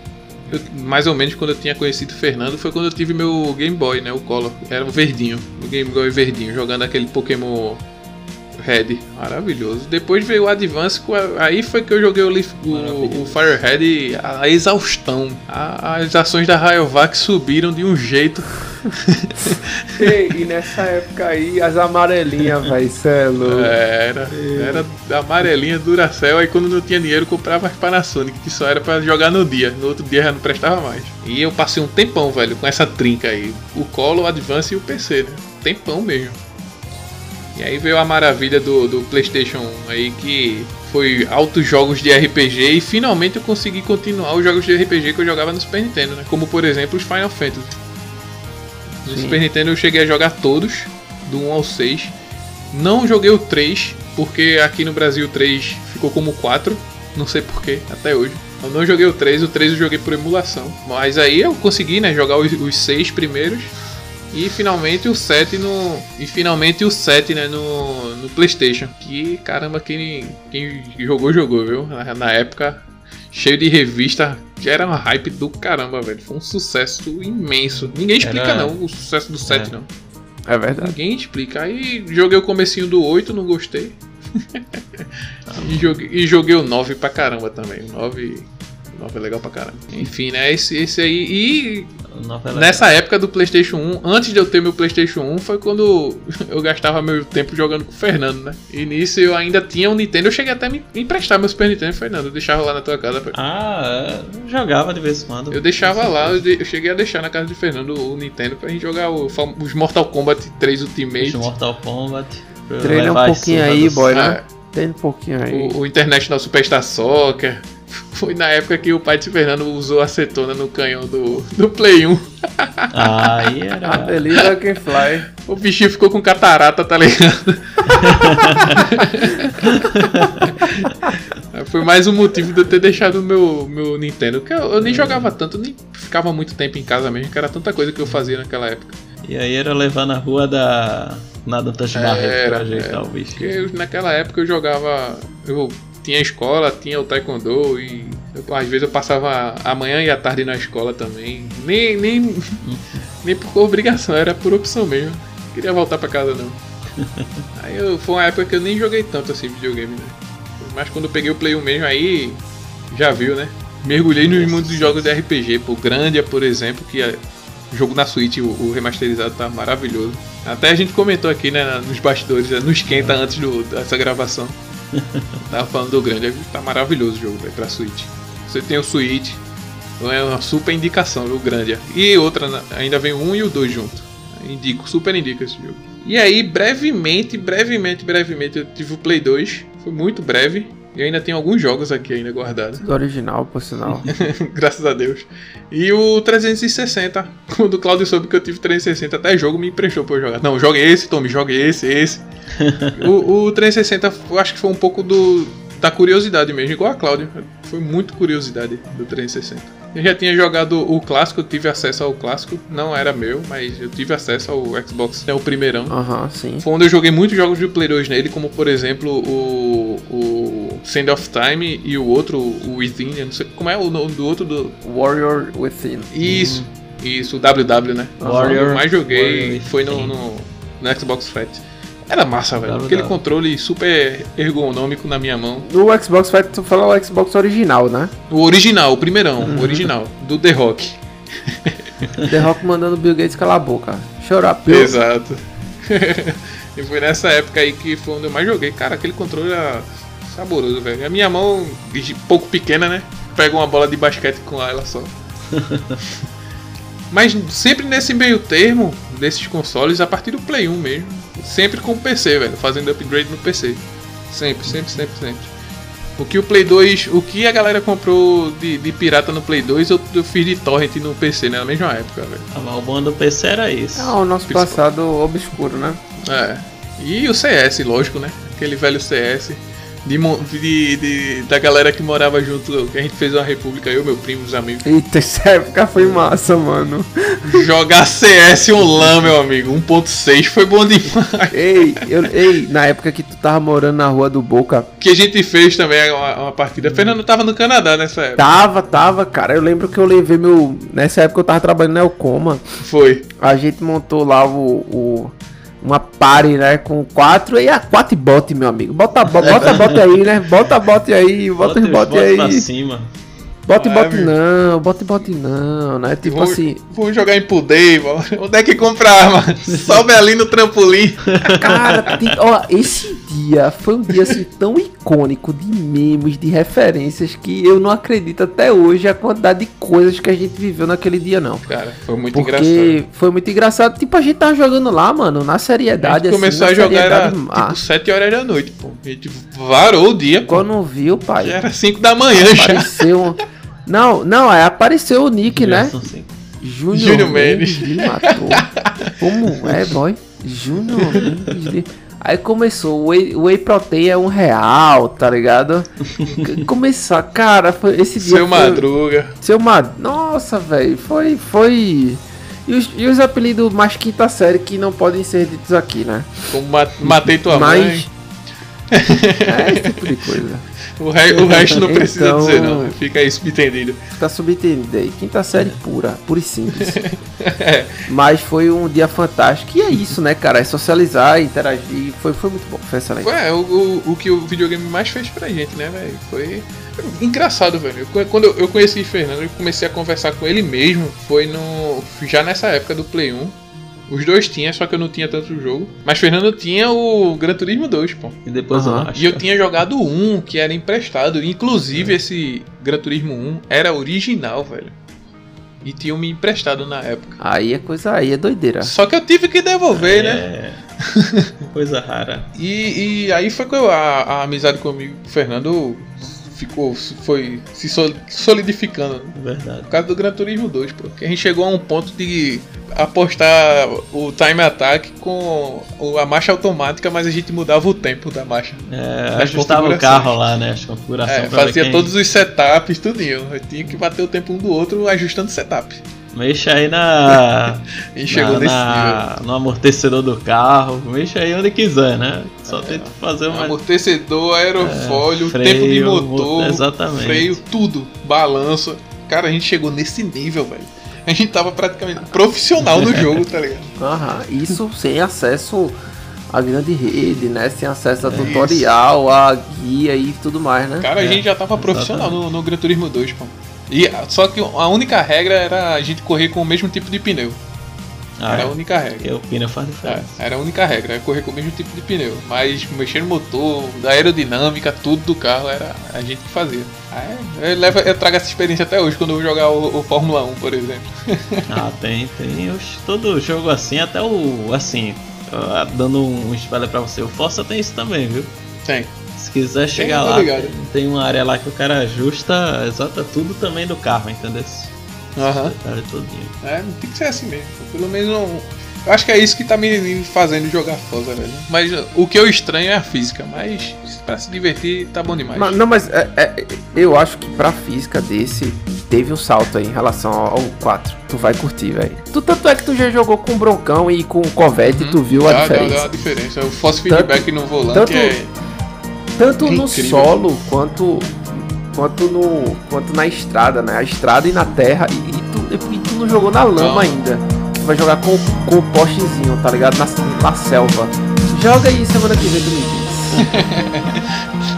eu- mais ou menos quando eu tinha conhecido o Fernando, foi quando eu tive meu Game Boy, né? O Color. Era o verdinho. O Game Boy verdinho, jogando aquele Pokémon Firehead. Maravilhoso. Depois veio o Advance, aí foi que eu joguei o, o, o Firehead a, a exaustão. A, as ações da Rayovac subiram de um jeito. e, e, nessa época aí, as amarelinhas, vai é louco. Era, era amarelinha Duracell. Aí quando não tinha dinheiro, comprava as Panasonic, que só era para jogar no dia. No outro dia já não prestava mais. E eu passei um tempão, velho, com essa trinca aí. O Colo, o Advance e o PC, né? Tempão mesmo. E aí veio a maravilha do, do PlayStation 1 aí que foi altos jogos de RPG e finalmente eu consegui continuar os jogos de RPG que eu jogava no Super Nintendo, né? Como por exemplo os Final Fantasy. No Sim. Super Nintendo eu cheguei a jogar todos, do 1 ao 6. Não joguei o 3, porque aqui no Brasil o 3 ficou como 4, não sei porquê, até hoje. Eu não joguei o 3, o 3 eu joguei por emulação. Mas aí eu consegui, né, jogar os, os 6 primeiros e finalmente o 7 no. E finalmente o 7, né, no, no Playstation. Que caramba, quem, quem jogou, jogou, viu? Na, na época, cheio de revista, já era uma hype do caramba, velho. Foi um sucesso imenso. Ninguém explica era... não o sucesso do 7, é. não. É verdade. Ninguém explica. Aí joguei o comecinho do 8, não gostei. e, joguei, e joguei o 9 pra caramba também. O 9 9 é legal pra caramba. Enfim, né? Esse, esse aí. E nessa época do PlayStation 1, antes de eu ter meu PlayStation 1, foi quando eu gastava meu tempo jogando com o Fernando, né? E nisso eu ainda tinha um Nintendo. Eu cheguei até a me emprestar meu Super Nintendo, Fernando. Eu deixava lá na tua casa. Pra... Ah, jogava de vez em quando. Eu deixava lá, eu, de, eu, cheguei a deixar na casa de Fernando o Nintendo pra gente jogar o, os Mortal Kombat 3 Ultimate. Os Mortal Kombat. Treina um pouquinho aí, boy, né? É. Treina um pouquinho aí. O, o International Superstar Soccer. Foi na época que o pai de Fernando usou acetona no canhão do, do Play 1. Aí era. Beleza, quem fly. O bichinho ficou com catarata, tá ligado? Foi mais um motivo de eu ter deixado o meu, meu Nintendo. Que eu, eu nem jogava tanto, nem ficava muito tempo em casa mesmo, que era tanta coisa que eu fazia naquela época. E aí era levar na rua da. Nada Touch Barreto pra ajeitar o bicho. Porque naquela época eu jogava. Eu tinha escola, tinha o taekwondo e eu, às vezes eu passava a manhã e a tarde na escola também. Nem, nem, nem por obrigação, era por opção mesmo. Não queria voltar para casa não. Aí eu, foi uma época que eu nem joguei tanto assim videogame, né? Mas quando eu peguei o Play 1 mesmo aí, já viu, né? Mergulhei no mundo dos jogos de RPG, pô, Grandia, por exemplo, que é jogo na Switch, o, o, remasterizado tá maravilhoso. Até a gente comentou aqui, né, nos bastidores, no esquenta antes do, dessa gravação. Tava falando do grande, tá maravilhoso o jogo, velho, pra Switch. Você tem o Switch, é uma super indicação, o grande. E outra, né, ainda vem 1 e o 2 junto. Indico, super indico esse jogo. E aí, brevemente, brevemente, brevemente, eu tive o Play 2. Foi muito breve. E ainda tem alguns jogos aqui ainda guardados. Do original, por sinal. Graças a Deus. E o 360. Quando o Claudio soube que eu tive 360, até jogo me emprestou pra eu jogar. Não, jogue esse, Tommy, jogue esse, esse. o, o 360, eu acho que foi um pouco do, da curiosidade mesmo, igual a Cláudia. Foi muito curiosidade do 360. Eu já tinha jogado o clássico, eu tive acesso ao clássico. Não era meu, mas eu tive acesso ao Xbox, é o primeirão. Aham, uhum, sim. Foi onde eu joguei muitos jogos de Play 2 nele, como por exemplo o, o Send of Time e o outro, o Within. Eu não sei como é o nome do outro do. Warrior Within. Isso, uhum. isso, o WW, né? Warrior. Eu mais joguei Warrior foi no, no, no Xbox Fat. Era massa, velho. Aquele controle super ergonômico na minha mão. No Xbox Fat, tu fala o Xbox original, né? O original, o primeirão, uhum. o original, do The Rock. The Rock mandando o Bill Gates calar a boca. Chorar, Bill. Exato. e foi nessa época aí que foi onde eu mais joguei. Cara, aquele controle era saboroso, velho. A minha mão, pouco pequena, né? Pega uma bola de basquete com ela só. Mas sempre nesse meio termo, desses consoles, a partir do Play 1 mesmo. Sempre com o PC, velho. Fazendo upgrade no PC. Sempre, sempre, sempre, sempre. O que o Play 2, o que a galera comprou de, de pirata no Play 2, eu, eu, fiz de torrent no PC, né? Na mesma época, velho. Ah, o bom do PC era isso. Ah, o nosso passado obscuro, né? É. E o CS, lógico, né? Aquele velho CS de, de, de, da galera que morava junto, que a gente fez uma república, eu, meu primo, os amigos. Eita, essa época foi massa, mano. Jogar CS online, meu amigo, 1.6 foi bom demais. Ei, eu, ei, na época que tu tava morando na rua do Boca. Que a gente fez também uma, uma partida. Fernando tava no Canadá nessa época. Tava, tava, cara. Eu lembro que eu levei meu. Nessa época eu tava trabalhando na Elcoma. Foi. A gente montou lá o, o uma party, né? Com quatro e a quatro bot, meu amigo. Bota, bota, bota bot aí, né? Bota bot aí, bota os bot aí. pra cima. Bote Vai, bote não, bote bote não, né? Tipo Vou- assim, Vamos jogar em day, mano. Onde é que compra arma? Sobe ali no trampolim. cara, tem- ó, esse dia foi um dia assim tão icônico de memes, de referências que eu não acredito até hoje a quantidade de coisas que a gente viveu naquele dia não. Cara, foi muito Porque engraçado. foi muito engraçado. Tipo, a gente tava jogando lá, mano, na A seriedade. gente começou assim, a na jogar, era tipo má. 7 horas da noite, pô. A gente varou o dia, pô. Quando viu, pai. Já era 5 da manhã já. Apareceu. um- Não, não, aí apareceu o Nick, né? Gerson, sim. Júnior Júnior Mendes. Mendes me matou. Como é, boy? Júnior Mendes. de- Aí começou, o whey, whey protein é um real, tá ligado? C- Começar, cara, foi esse dia. Seu foi- Madruga. Seu Mad... Nossa, velho, foi. foi... E os, e os apelidos mais quinta série que não podem ser ditos aqui, né? Como ma- matei tua Mas. mãe. É esse tipo de coisa. O, re- o resto não precisa Então- dizer, não. Fica isso entendido. Tá subentendido aí. Quinta série pura, pura e simples. É. Mas foi um dia fantástico. E é isso, né, cara? É socializar, interagir. Foi, foi muito bom. Foi excelente. Foi é, o, o, o que o videogame mais fez pra gente, né, velho? Foi engraçado, velho. Quando eu, conheci o Fernando, eu comecei a conversar com ele mesmo. Foi no. Já nessa época do Play 1. Os dois tinham, só que eu não tinha tanto jogo. Mas Fernando tinha o Gran Turismo 2, pô. E depois Aham. o Astra. E eu tinha jogado um que era emprestado. Inclusive, esse Gran Turismo 1 era original, velho. E tinham me emprestado na época. Aí é coisa aí, é doideira. Só que eu tive que devolver, né? É. Coisa rara. E, e aí foi que eu- a, a amizade comigo, com o Fernando, ficou, foi se sol- solidificando. Verdade. Por causa do Gran Turismo 2, pô. Que a gente chegou a um ponto de apostar o time attack com a marcha automática, mas a gente mudava o tempo da marcha. É, ajustava o carro lá, né? As configurações. É, fazia quem- todos os setups, tudinho. Eu tinha que bater o tempo um do outro ajustando o setup. Mexa aí na. A gente chegou na, nesse na- No amortecedor do carro. Mexa aí onde quiser, né? Só tenta fazer nível. uma. Amortecedor, aerofólio, É, freio, tempo de mo- motor, exatamente. freio, tudo. Balanço. Cara, a gente chegou nesse nível, velho. A gente tava praticamente profissional no jogo, tá ligado? Aham, isso sem acesso à grande rede, né? Sem acesso a É tutorial, a guia e tudo mais, né? Cara, a É, gente já tava profissional no, no Gran Turismo 2, pô. E, só que a única regra era a gente correr com o mesmo tipo de pneu. Ah, era a é, única regra. porque o pneu faz É, diferença. era a única regra, era correr com o mesmo tipo de pneu. Mas mexer no motor, da aerodinâmica, tudo do carro era a gente que fazia. Aí, eu, levo, eu trago essa experiência até hoje quando eu vou jogar o, o Fórmula 1, por exemplo. Ah, tem, tem. todo jogo assim, até o. Assim, ah, dando um spoiler pra você, o Força tem isso também, viu? Tem. Se quiser chegar tô lá, ligado. tem uma área lá que o cara ajusta exata tudo também do carro, entendeu? Aham. Todinho. É, tem que ser assim mesmo. Pelo menos não. Eu acho que é isso que tá me, fazendo jogar Forza, velho. Mas o que eu estranho é a física, mas pra se divertir tá bom demais. Mas- não, mas é- é- eu acho que pra física desse teve um salto aí em relação ao ao 4. Tu vai curtir, velho. Tu tanto é que tu já jogou com o Broncão e com o Corvette e tu viu a Dá- dá- diferença. Dá, a diferença. O force feedback no volante tanto- é. Tanto no incrível. solo quanto quanto no quanto na estrada, né? A estrada e na terra e, e tu, e tu não jogou na lama Não. ainda. Tu vai jogar com, com o postezinho, tá ligado? Na, na selva. Joga aí semana que vem tu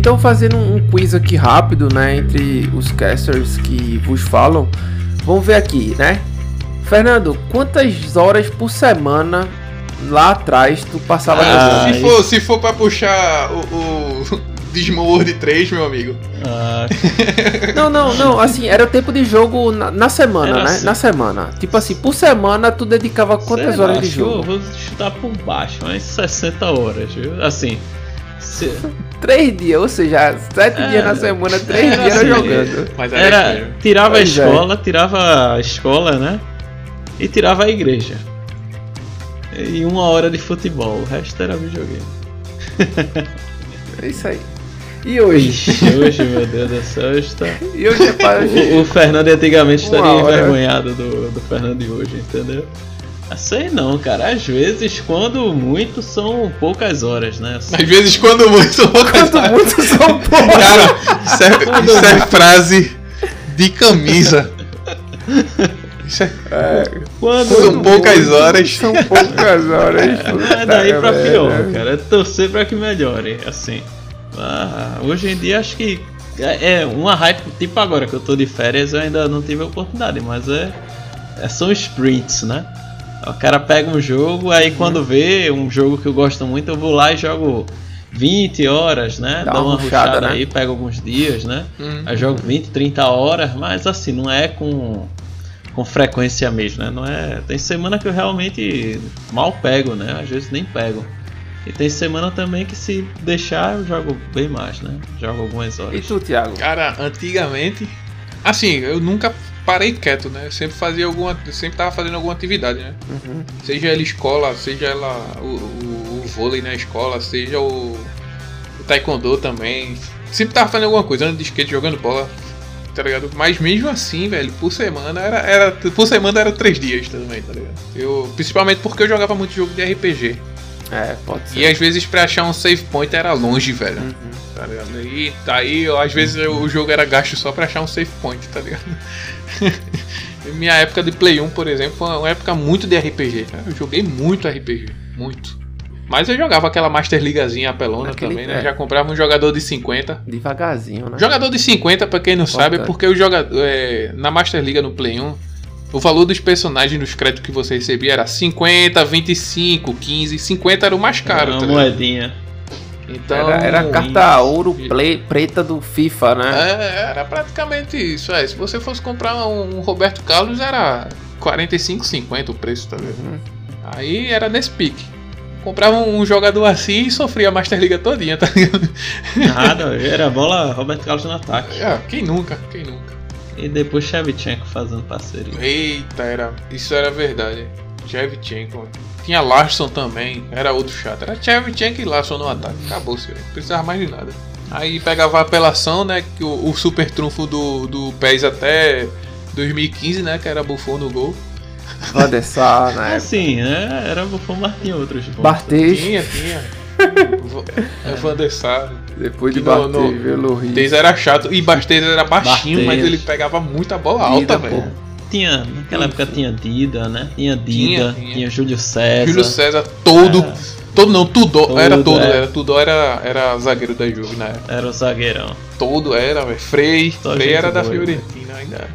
Então, fazendo um quiz aqui rápido, né, entre os casters que vos falam, vamos ver aqui, né? Fernando, quantas horas por semana lá atrás tu passava Ah, jogando? se, for, se for pra puxar o, o Dismord 3, meu amigo. Ah, Não, não, não, assim, era o tempo de jogo na, na semana, Era né? assim. Na semana. Tipo assim, por semana tu dedicava quantas sei horas lá, de que Eu jogo? vou chutar por baixo, mas 60 horas, viu? Assim. Se- Três dias, ou seja, sete É, dias na semana, três era dias era assim, jogando. Mas era, Era, tirava a Pois é. escola, tirava a escola, né? E tirava a igreja. E uma hora de futebol, o resto era videogame. É isso aí. E hoje? Ixi, hoje, meu Deus do céu, está... E hoje é para o, o Fernando antigamente Uma estaria hora. envergonhado do, do Fernando de hoje, entendeu? Sei não, cara. Às vezes, quando muito, são poucas horas, né? Assim, Às vezes, quando muito, são poucas Quanto muito são poucos. Cara, isso é, isso é frase de camisa. Isso é, quando são poucas horas. São poucas horas. É daí pra pior, cara. É torcer pra que melhore, assim. Ah, hoje em dia acho que é é uma hype, tipo agora que eu tô de férias, eu ainda não tive a oportunidade, mas é, é são sprints, né? O cara pega um jogo, aí quando vê um jogo que eu gosto muito, eu vou lá e jogo 20 horas, né? Dá Dá uma rushada né? aí, pega alguns dias, né? Hum. Aí jogo 20, 30 horas, mas assim, não é com, com frequência mesmo, né? Não é, tem semana que eu realmente mal pego, né? Às vezes nem pego. E tem semana também que se deixar eu jogo bem mais, né? Jogo algumas E horas. tu, Thiago? Cara, antigamente. Assim, eu nunca parei quieto, né? Eu sempre fazia alguma. sempre tava fazendo alguma atividade, né? Uhum. Seja ela escola, seja ela o, o- o vôlei na escola, seja o, o taekwondo também. Sempre tava fazendo alguma coisa, andando de skate, jogando bola, tá ligado? Mas mesmo assim, velho, por semana era, era por semana era três dias também, tá ligado? Eu, principalmente porque eu jogava muito jogo de RPG. É, pode ser. E às vezes pra achar um save point era longe, velho. Uhum. Tá ligado? E aí, eu, às vezes o jogo era gasto só pra achar um save point, tá ligado? Minha época de Play 1, por exemplo, foi uma época muito de RPG. Eu joguei muito RPG, muito. Mas eu jogava aquela Master Ligazinha apelona Naquele- também, né? é. Já comprava um jogador de 50. Devagarzinho, né? Jogador de 50, pra quem não sabe, é Importante. porque o jogador, é, na Master Liga no Play 1, o valor dos personagens nos créditos que você recebia era 50, 25, 15. 50 era o mais caro, uma tá moedinha. Então, Era, era a carta ouro ple- preta do FIFA, né? É, era praticamente isso. É, se você fosse comprar um, Roberto Carlos, era 45, 50 o preço, tá vendo? Uhum. Aí era nesse pique. Comprava um, um jogador assim e sofria a Master Liga todinha, tá ligado? Nada, era bola Roberto Carlos no ataque. É, quem nunca, quem nunca. E depois Shevchenko fazendo parceria. Eita, era, isso era verdade. Shevchenko. Tinha Larson também, era outro chato. Era Shevchenko e Larson no ataque. Acabou, senhor. Não precisava mais de nada. Aí pegava a apelação, né? Que o, o super trunfo do, do PES até 2015, né? Que era Buffon no gol. Odessar, né? Assim, né? Era Buffon, mas tinha outros bons. Bartês, Tinha, tinha. É. depois de Que no- no- era chato. E Bastes era baixinho, Barthez. mas ele pegava muita bola alta, velho. Tinha, naquela época tinha Dida, né? Tinha Tinha, Dida, tinha. tinha, Júlio César. Júlio César todo. É. Todo não, Tudor. Todo, era todo, é. era Tudor era, era zagueiro da Juve na época. Era o zagueirão. Todo era, velho. Frei. Só Frei era da boa, Fiorentina ainda.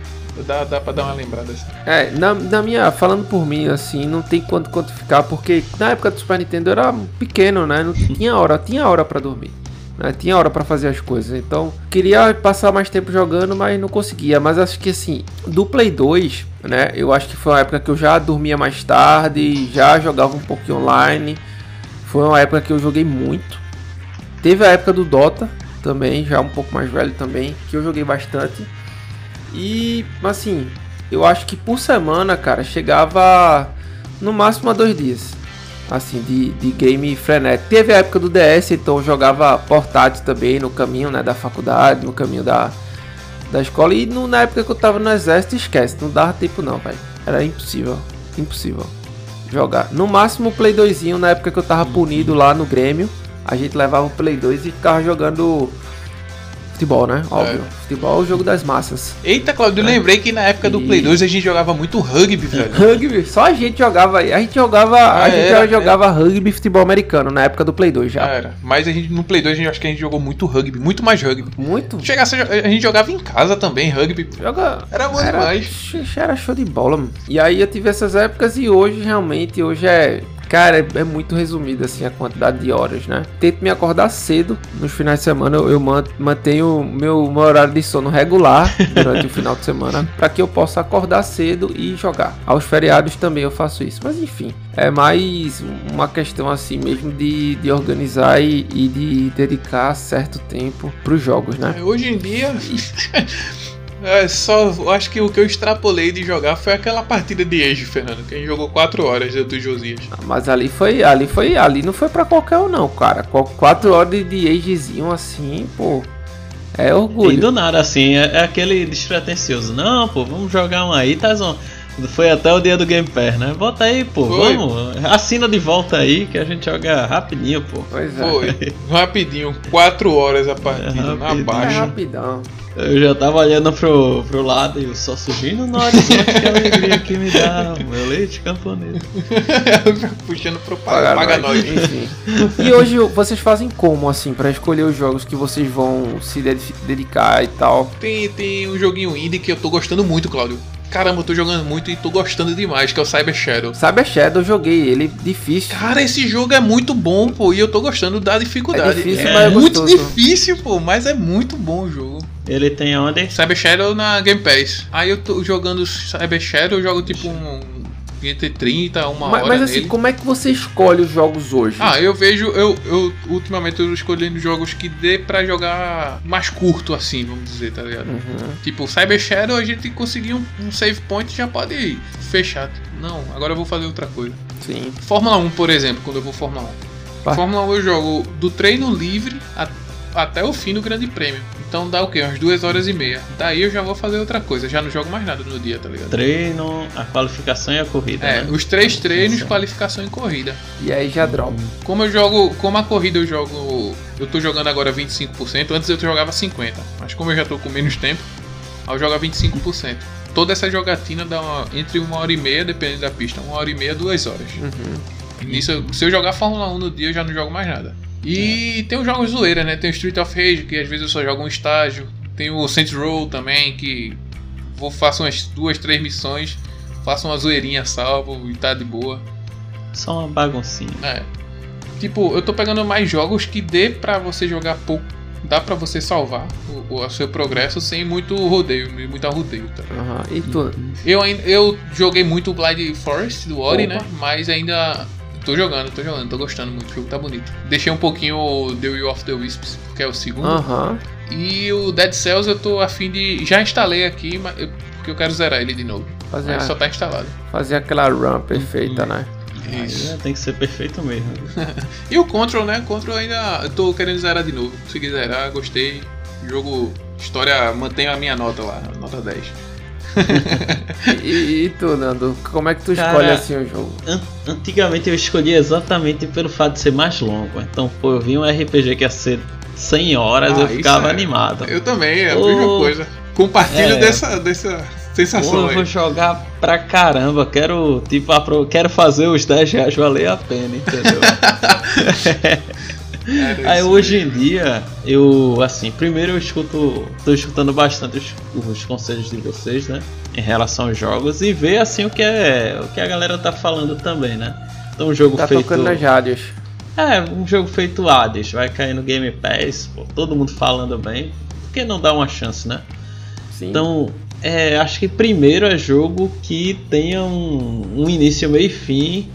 Dá, dá pra dar uma lembrada assim. É, na, na minha, falando por mim, assim, não tem quanto quantificar, porque na época do Super Nintendo eu era pequeno, né? Não tinha hora, tinha hora pra dormir. Né? Tinha hora pra fazer as coisas. Então, queria passar mais tempo jogando, mas não conseguia. Mas acho que assim, do Play 2, né? Eu acho que foi uma época que eu já dormia mais tarde, já jogava um pouquinho online. Foi uma época que eu joguei muito. Teve a época do Dota também, já um pouco mais velho também, que eu joguei bastante. E assim, eu acho que por semana, cara, chegava no máximo a dois dias. Assim, de, de game frenético. Teve a época do DS, então jogava portátil também no caminho né, da faculdade, no caminho da, da escola. E no- na época que eu tava no exército, esquece, não dava tempo não, velho. Era impossível, impossível jogar. No máximo Play 2 na época que eu tava punido lá no Grêmio. A gente levava o Play 2 e ficava jogando futebol, né? Óbvio. Futebol é o jogo das massas. Eita, Claudio, eu lembrei que na época do E- Play 2 a gente jogava muito rugby, velho. Rugby, só a gente jogava aí. A gente jogava, Ah, a gente era, já jogava rugby e futebol americano na época do Play 2 já. Era. Mas a gente, no Play 2 a gente, acho que a gente jogou muito rugby, muito mais rugby. Muito. Chegasse, a gente jogava em casa também, rugby. Joga. Era bom demais. sh- Era show de bola, mano. E aí eu tive essas épocas e hoje realmente, hoje é. Cara, é, é muito resumido assim a quantidade de horas, né? Tento me acordar cedo nos finais de semana. Eu, eu man- mantenho meu, meu horário de sono regular durante o final de semana para que eu possa acordar cedo e jogar. Aos feriados também eu faço isso. Mas enfim, é mais uma questão assim mesmo de, de organizar e, e de dedicar certo tempo pros jogos, né? É, Hoje em dia. É só. eu Acho que o que eu extrapolei de jogar foi aquela partida de Age, Fernando. Que a gente jogou 4 horas do do Josias. Mas ali foi, ali foi, ali não foi pra qualquer um não, cara. Qu- Quatro horas de, agezinho assim, pô, é E orgulho. do nada, assim, é, é aquele despretensioso. Não, pô, vamos jogar um aí, Tazão. Foi até o dia do Game Pass, né? Bota aí, pô. Foi. Vamos. Assina de volta aí que a gente joga rapidinho, pô. Pois é. Foi. Rapidinho, 4 horas a partida, É, na rapidinho. É baixa. rapidão. Eu já tava olhando pro, pro lado e sol surgindo no horizonte, que alegria que me dá, meu leite camponês. Puxando propaganda. Paga nós. Enfim. E hoje vocês fazem como, assim, pra escolher os jogos que vocês vão se dedi- dedicar e tal? Tem, tem um joguinho indie que eu tô gostando muito, Claudio. Caramba, eu tô jogando muito e tô gostando demais, que é o Cyber Shadow. Cyber Shadow eu joguei, ele difícil. Cara, esse jogo é muito bom, pô, e eu tô gostando da dificuldade. É difícil, mas é é muito gostoso. difícil, pô, mas é muito bom o jogo. Ele tem onde? Cyber Shadow na Game Pass. Aí eu tô jogando Cyber Shadow, eu jogo tipo um entre 30 uma Mas, hora mas assim, nele. como é que você escolhe os jogos hoje? Ah, eu vejo, eu, eu ultimamente eu escolhendo jogos que dê pra jogar mais curto assim, vamos dizer, tá ligado? Uhum. Tipo, Cyber Shadow a gente conseguir um, um save point e já pode fechar. Não, agora eu vou fazer outra coisa. Sim. Fórmula 1, por exemplo, quando eu vou Fórmula 1. Vai. Fórmula 1 eu jogo do treino livre a- até o fim do Grande Prêmio. Então dá o quê? Umas duas horas e meia. Daí eu já vou fazer outra coisa. Já não jogo mais nada no dia, tá ligado? Treino, a qualificação e a corrida. É, né? os três treinos, qualificação e corrida. E aí já drop. Como eu jogo, como a corrida eu jogo, eu tô jogando agora 25%, antes eu jogava 50, mas como eu já tô com menos tempo, eu jogo a 25%. Toda essa jogatina dá uma- entre uma hora e meia, dependendo da pista, uma hora e meia, duas horas. Uhum. Nisso, se eu jogar Fórmula 1 no dia, eu já não jogo mais nada. E tem os jogos zoeira, né? Tem o Street of Rage, que às vezes eu só jogo um estágio. Tem o Saints Row também, que vou faço umas duas, três missões, faço uma zoeirinha salvo e tá de boa. Só uma baguncinha. É. Tipo, eu tô pegando mais jogos que dê pra você jogar pouco. Dá pra você salvar o, o seu progresso sem muito rodeio, muito rodeio, tá? Aham. E tu? Eu, ainda- eu joguei muito o Blind Forest do Ori, Opa. né? Mas ainda tô jogando, tô jogando, tô gostando muito. O jogo tá bonito. Deixei um pouquinho o The Will of the Wisps, que é o segundo. Aham. E o Dead Cells eu tô afim de. Já instalei aqui, mas eu- porque eu quero zerar ele de novo. Fazer, Mas só tá instalado. fazer aquela run perfeita, né? Aí, Isso. né, tem que ser perfeito mesmo. E o Control, né? Control ainda. Eu tô querendo zerar de novo. Consegui zerar, gostei. Jogo. História. Mantenho a minha nota lá, nota 10. E, e tu, Nando? Como é que tu Cara, escolhe assim o jogo? An- Antigamente eu escolhi exatamente pelo fato de ser mais longo. Então, pô, eu vi um RPG que ia ser 100 horas, Ah, eu ficava é. animado. Eu também, é a Ô, mesma coisa. Compartilho é. dessa, dessa Pô, sensação eu vou aí. jogar pra caramba, quero, tipo, quero fazer os 10 reais valer a pena, entendeu? Era Aí hoje em dia, eu, assim, primeiro eu escuto, tô escutando bastante os, os conselhos de vocês, né? Em relação aos jogos e ver, assim, o que é, o que a galera tá falando também, né? Então, um jogo Tá feito... tocando nas rádios. É, um jogo feito Hades, vai cair no Game Pass, pô, todo mundo falando bem, por que não dar uma chance, né? Sim. Então, é, acho que primeiro é jogo que tenha um, um início, meio e fim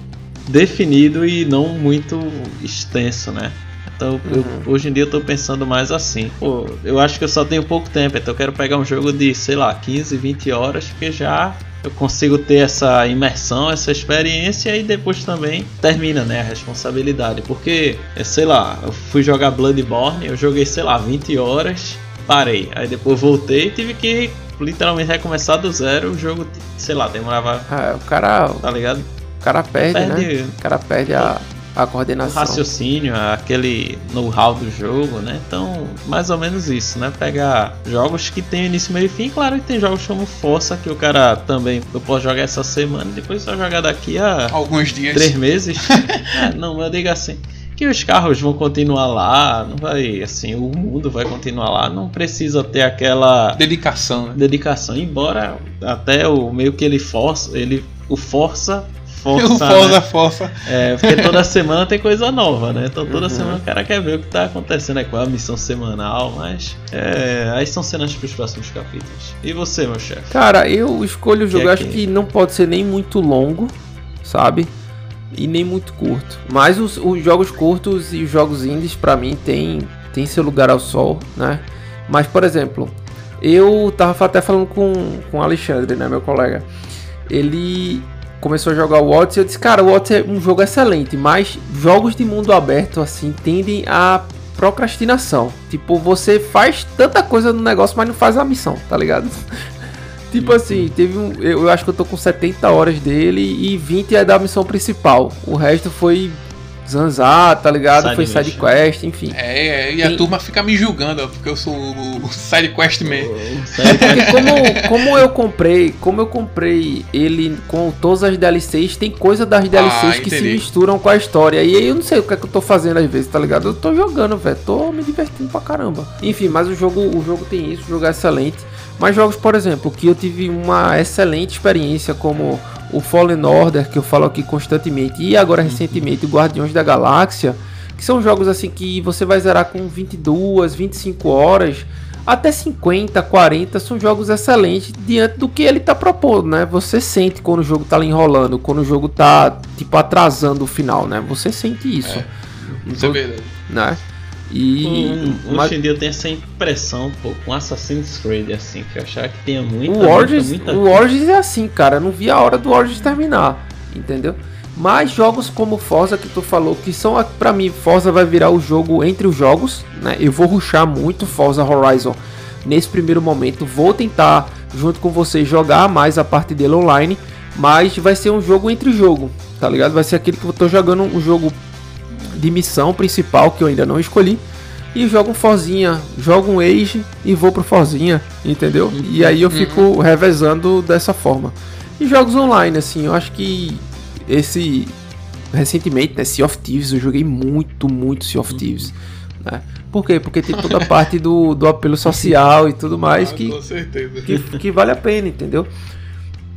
definido e não muito extenso, né? Então, eu- Uhum. hoje em dia eu tô pensando mais assim. Pô, eu acho que eu só tenho pouco tempo, então eu quero pegar um jogo de, sei lá, 15, 20 horas, porque já eu consigo ter essa imersão, essa experiência e depois também termina, né, a responsabilidade. Porque, é, sei lá, eu fui jogar Bloodborne, eu joguei, sei lá, 20 horas, parei. Aí depois voltei e tive que literalmente recomeçar do zero. O jogo, sei lá, demorava, Ah, o cara, tá ligado? o cara perde, né? Perde O cara perde a, a o coordenação. raciocínio, aquele know-how do jogo, né? Então, mais ou menos isso, né? Pegar jogos que tem início, meio e fim. Claro que tem jogos como Força, que o cara também eu posso jogar essa semana e depois só jogar daqui a Alguns dias. três meses. É, não, eu digo assim. Que os carros vão continuar lá, não vai, assim, o mundo vai continuar lá, não precisa ter aquela Dedicação, né? dedicação, embora até o meio que ele força, ele o força, O força, né? Forza Força. É, porque toda semana tem coisa nova, né? Então toda Uhum. semana o cara quer ver o que tá acontecendo aí com a missão semanal, mas é, aí são cenas pros próximos capítulos. E você, meu chefe? Cara, eu escolho o jogo, é acho que- que não pode ser nem muito longo, sabe? E nem muito curto. Mas os, os jogos curtos e os jogos indies, pra mim, tem, tem seu lugar ao sol, né? Mas, por exemplo, eu tava até falando com, com o Alexandre, né, meu colega. Ele começou a jogar o Odyssey e eu disse, cara, o Odyssey é um jogo excelente, mas jogos de mundo aberto, assim, tendem a procrastinação. Tipo, você faz tanta coisa no negócio, mas não faz a missão, tá ligado? Tipo assim, teve um. Eu, eu acho que eu tô com 70 horas dele e 20 é da missão principal. O resto foi zanzar, tá ligado? Side foi mission. side quest, enfim. É, é, e a Tem- turma fica me julgando, ó, porque eu sou o, sidequest man. Sério, Porque como, como eu comprei, como eu comprei ele com todas as DLCs, tem coisa das DLCs que se misturam com a história. E aí eu não sei o que é que eu tô fazendo às vezes, tá ligado? Eu tô jogando, velho. Tô me divertindo pra caramba. Enfim, mas o jogo, o jogo tem isso, o jogo é excelente. Mas jogos, por exemplo, que eu tive uma excelente experiência como o Fallen Order, que eu falo aqui constantemente, e agora recentemente o Guardiões da Galáxia, que são jogos assim que você vai zerar com 22, 25 horas, até 50, 40, são jogos excelentes diante do que ele tá propondo, né? Você sente quando o jogo tá ali enrolando, quando o jogo tá tipo atrasando o final, né? Você sente isso, Isso é verdade. né? E Um, hoje em dia eu tenho essa impressão, pô, com Assassin's Creed, assim, que eu achava que tinha muita, O Origins, muita, o muita... Origins é assim, cara. eu Não vi a hora do Origins terminar, entendeu? Mas jogos como Forza que tu falou, que são a- pra mim, Forza vai virar o jogo entre os jogos, né? Eu vou ruxar muito Forza Horizon nesse primeiro momento. Vou tentar, junto com vocês, jogar mais a parte dele online. Mas vai ser um jogo entre jogo, tá ligado? Vai ser aquele que eu tô jogando um jogo de missão principal que eu ainda não escolhi. E jogo um Forzinha, jogo um Age e vou pro Forzinha, entendeu? E aí eu fico revezando dessa forma. E jogos online, assim, eu acho que esse. Recentemente, né? Sea of Thieves, eu joguei muito, muito Sea of Thieves. Né? Por quê? Porque tem toda a parte do, do apelo social e tudo mais Ah, que, que, que vale a pena, entendeu?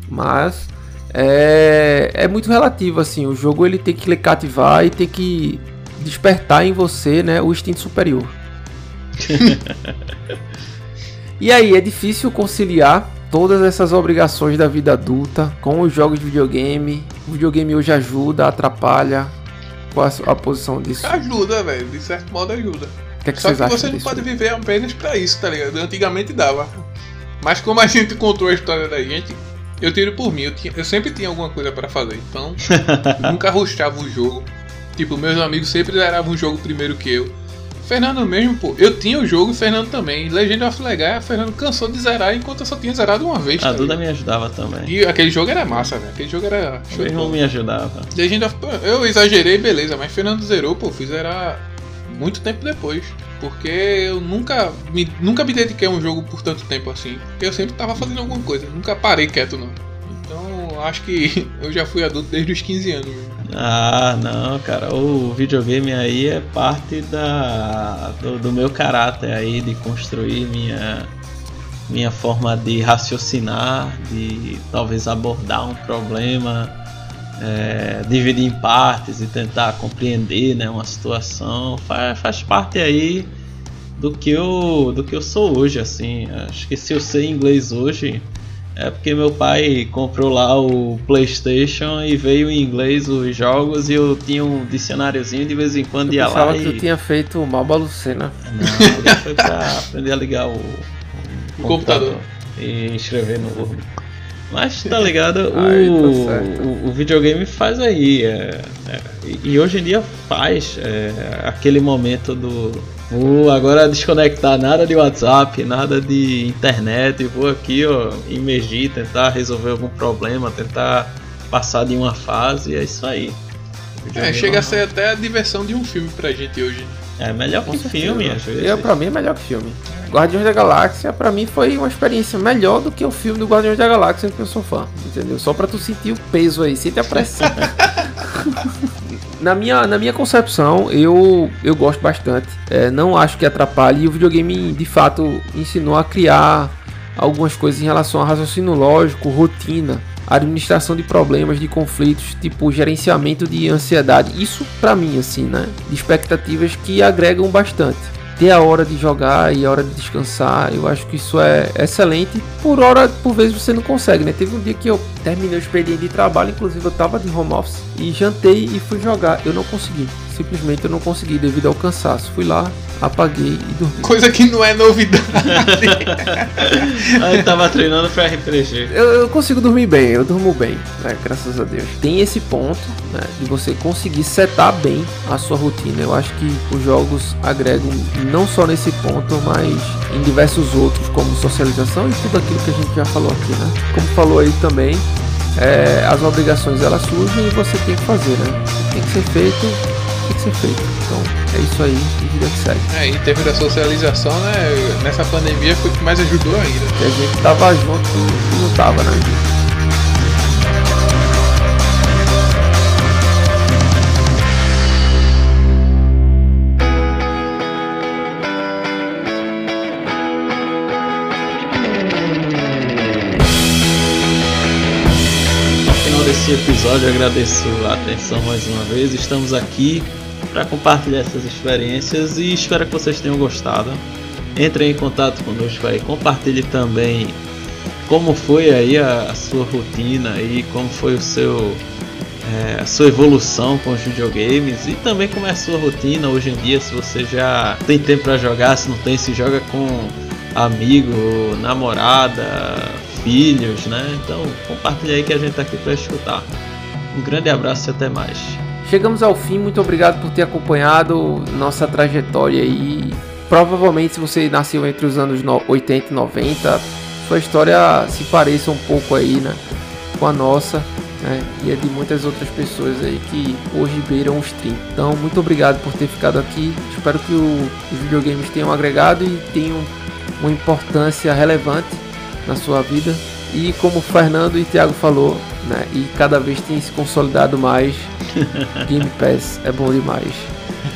Mas é, é muito relativo, assim. O jogo ele tem que lhe cativar e tem que despertar em você, né, o instinto superior. e aí, é difícil conciliar todas essas obrigações da vida adulta com os jogos de videogame. O videogame hoje ajuda, atrapalha. Qual a a posição disso? Ajuda, velho. De certo modo ajuda. Que, é que Só que você não pode viver apenas pra isso, tá ligado? Antigamente dava. Mas como a gente contou a história da gente, eu tiro por mim. Eu, tinha- eu sempre tinha alguma coisa pra fazer. Então, nunca rushava o jogo. Tipo, meus amigos sempre zeravam o jogo primeiro que eu. Fernando mesmo, pô, eu tinha o jogo e Fernando também. Legend of Legaia, Fernando cansou de zerar enquanto eu só tinha zerado uma vez. A tá Duda me ajudava também. E aquele jogo era massa, velho. Aquele jogo era O show meu de irmão bola. me ajudava. Legend of... Eu exagerei, beleza, mas Fernando zerou, pô, fui zerar muito tempo depois. Porque eu nunca me, nunca me dediquei a um jogo por tanto tempo assim. Eu sempre tava fazendo alguma coisa, nunca parei quieto não. Então acho que eu já fui adulto desde os 15 anos. mesmo. Ah, não, cara, o videogame aí é parte da do, do meu caráter aí de construir minha minha forma de raciocinar, de talvez abordar um problema, é, dividir em partes e tentar compreender, né, uma situação, faz, faz parte aí do que eu do que eu sou hoje, assim. Acho que se eu sei inglês hoje é porque meu pai comprou lá o PlayStation e veio em inglês os jogos e eu tinha um dicionáriozinho de vez em quando Eu ia lá que e. tu tinha feito o Malba Lucena. Não, foi pra aprender a ligar o, O computador. e escrever no Word. Mas tá ligado? O, Aí, tá o, o videogame faz aí. é, é, e, hoje em dia faz é, aquele momento do. Vou agora desconectar nada de WhatsApp, nada de internet, vou aqui ó, imergir, tentar resolver algum problema, tentar passar de uma fase, é isso aí. É, chega a não- ser até a diversão de um filme pra gente hoje. É melhor que filme, às vezes. Eu, pra mim é melhor que filme. Guardiões da Galáxia, pra mim, foi uma experiência melhor do que o filme do Guardiões da Galáxia que eu sou fã, entendeu? Só pra tu sentir o peso aí, sente a pressão. na, minha, na minha concepção, eu, eu gosto bastante. É, não acho que atrapalhe. E o videogame, de fato, ensinou a criar algumas coisas em relação a raciocínio lógico, rotina, administração de problemas, de conflitos, tipo gerenciamento de ansiedade. Isso pra mim, assim, né? De expectativas que agregam bastante. Ter a hora de jogar e a hora de descansar, eu acho que isso é excelente. Por hora, por vezes você não consegue, né? Teve um dia que eu terminei o expediente de trabalho, inclusive eu tava de home office e jantei e fui jogar. Eu não consegui. Simplesmente eu não consegui devido ao cansaço. Fui lá, apaguei e dormi. Coisa que não é novidade. Aí tava treinando pra RPG. Eu, eu consigo dormir bem, eu durmo bem, né? Graças a Deus. Tem esse ponto, né? De você conseguir setar bem a sua rotina. Eu acho que os jogos agregam não só nesse ponto, mas em diversos outros, como socialização e tudo aquilo que a gente já falou aqui, né? Como falou aí também, é, as obrigações elas surgem e você tem que fazer, né? Tem que ser feito, tem que ser feito. Então é isso aí, e vida que segue. É, em termos da socialização, né? Nessa pandemia foi o que mais ajudou ainda. Que a gente tava junto e não tava, né? No desse episódio, agradeço a atenção mais uma vez. Estamos aqui para compartilhar essas experiências e espero que vocês tenham gostado. Entrem em contato conosco aí, compartilhe também como foi aí a, a sua rotina e como foi o seu é, a sua evolução com os videogames e também como é a sua rotina hoje em dia, se você já tem tempo para jogar, se não tem, se joga com amigo, namorada, filhos, né? Então compartilha aí que a gente tá aqui para escutar. Um grande abraço e até mais. Chegamos ao fim, muito obrigado por ter acompanhado nossa trajetória aí. Provavelmente, se você nasceu entre os anos no- 80 e 90, sua história se pareça um pouco aí, né? Com a nossa, né? E é de muitas outras pessoas aí que hoje beiram os 30. Então, muito obrigado por ter ficado aqui. Espero que o- os videogames tenham agregado e tenham uma importância relevante na sua vida. E como o Fernando e Thiago falou, né? E cada vez tem se consolidado mais. Game Pass é bom demais.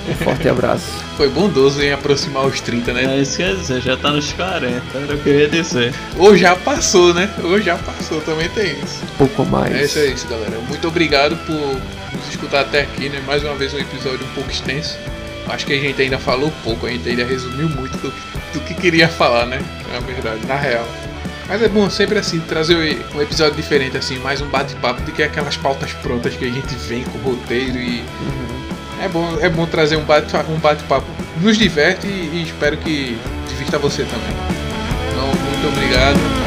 Um forte abraço. Foi bondoso em aproximar os 30, né? É isso que eu ia dizer, já tá nos 40, era o que eu ia dizer. Ou já passou, né? Ou já passou, também tem isso. Um pouco mais. É isso, é isso, galera. Muito obrigado por nos escutar até aqui, né? Mais uma vez um episódio um pouco extenso. Acho que a gente ainda falou pouco, a gente ainda resumiu muito do, do que queria falar, né? Na verdade, na real. Mas é bom sempre assim, trazer um episódio diferente, assim, mais um bate-papo do que aquelas pautas prontas que a gente vem com o roteiro e. É bom, é bom trazer um bate-papo, um bate-papo. Nos diverte e, e espero que divirta você também. Então, muito obrigado.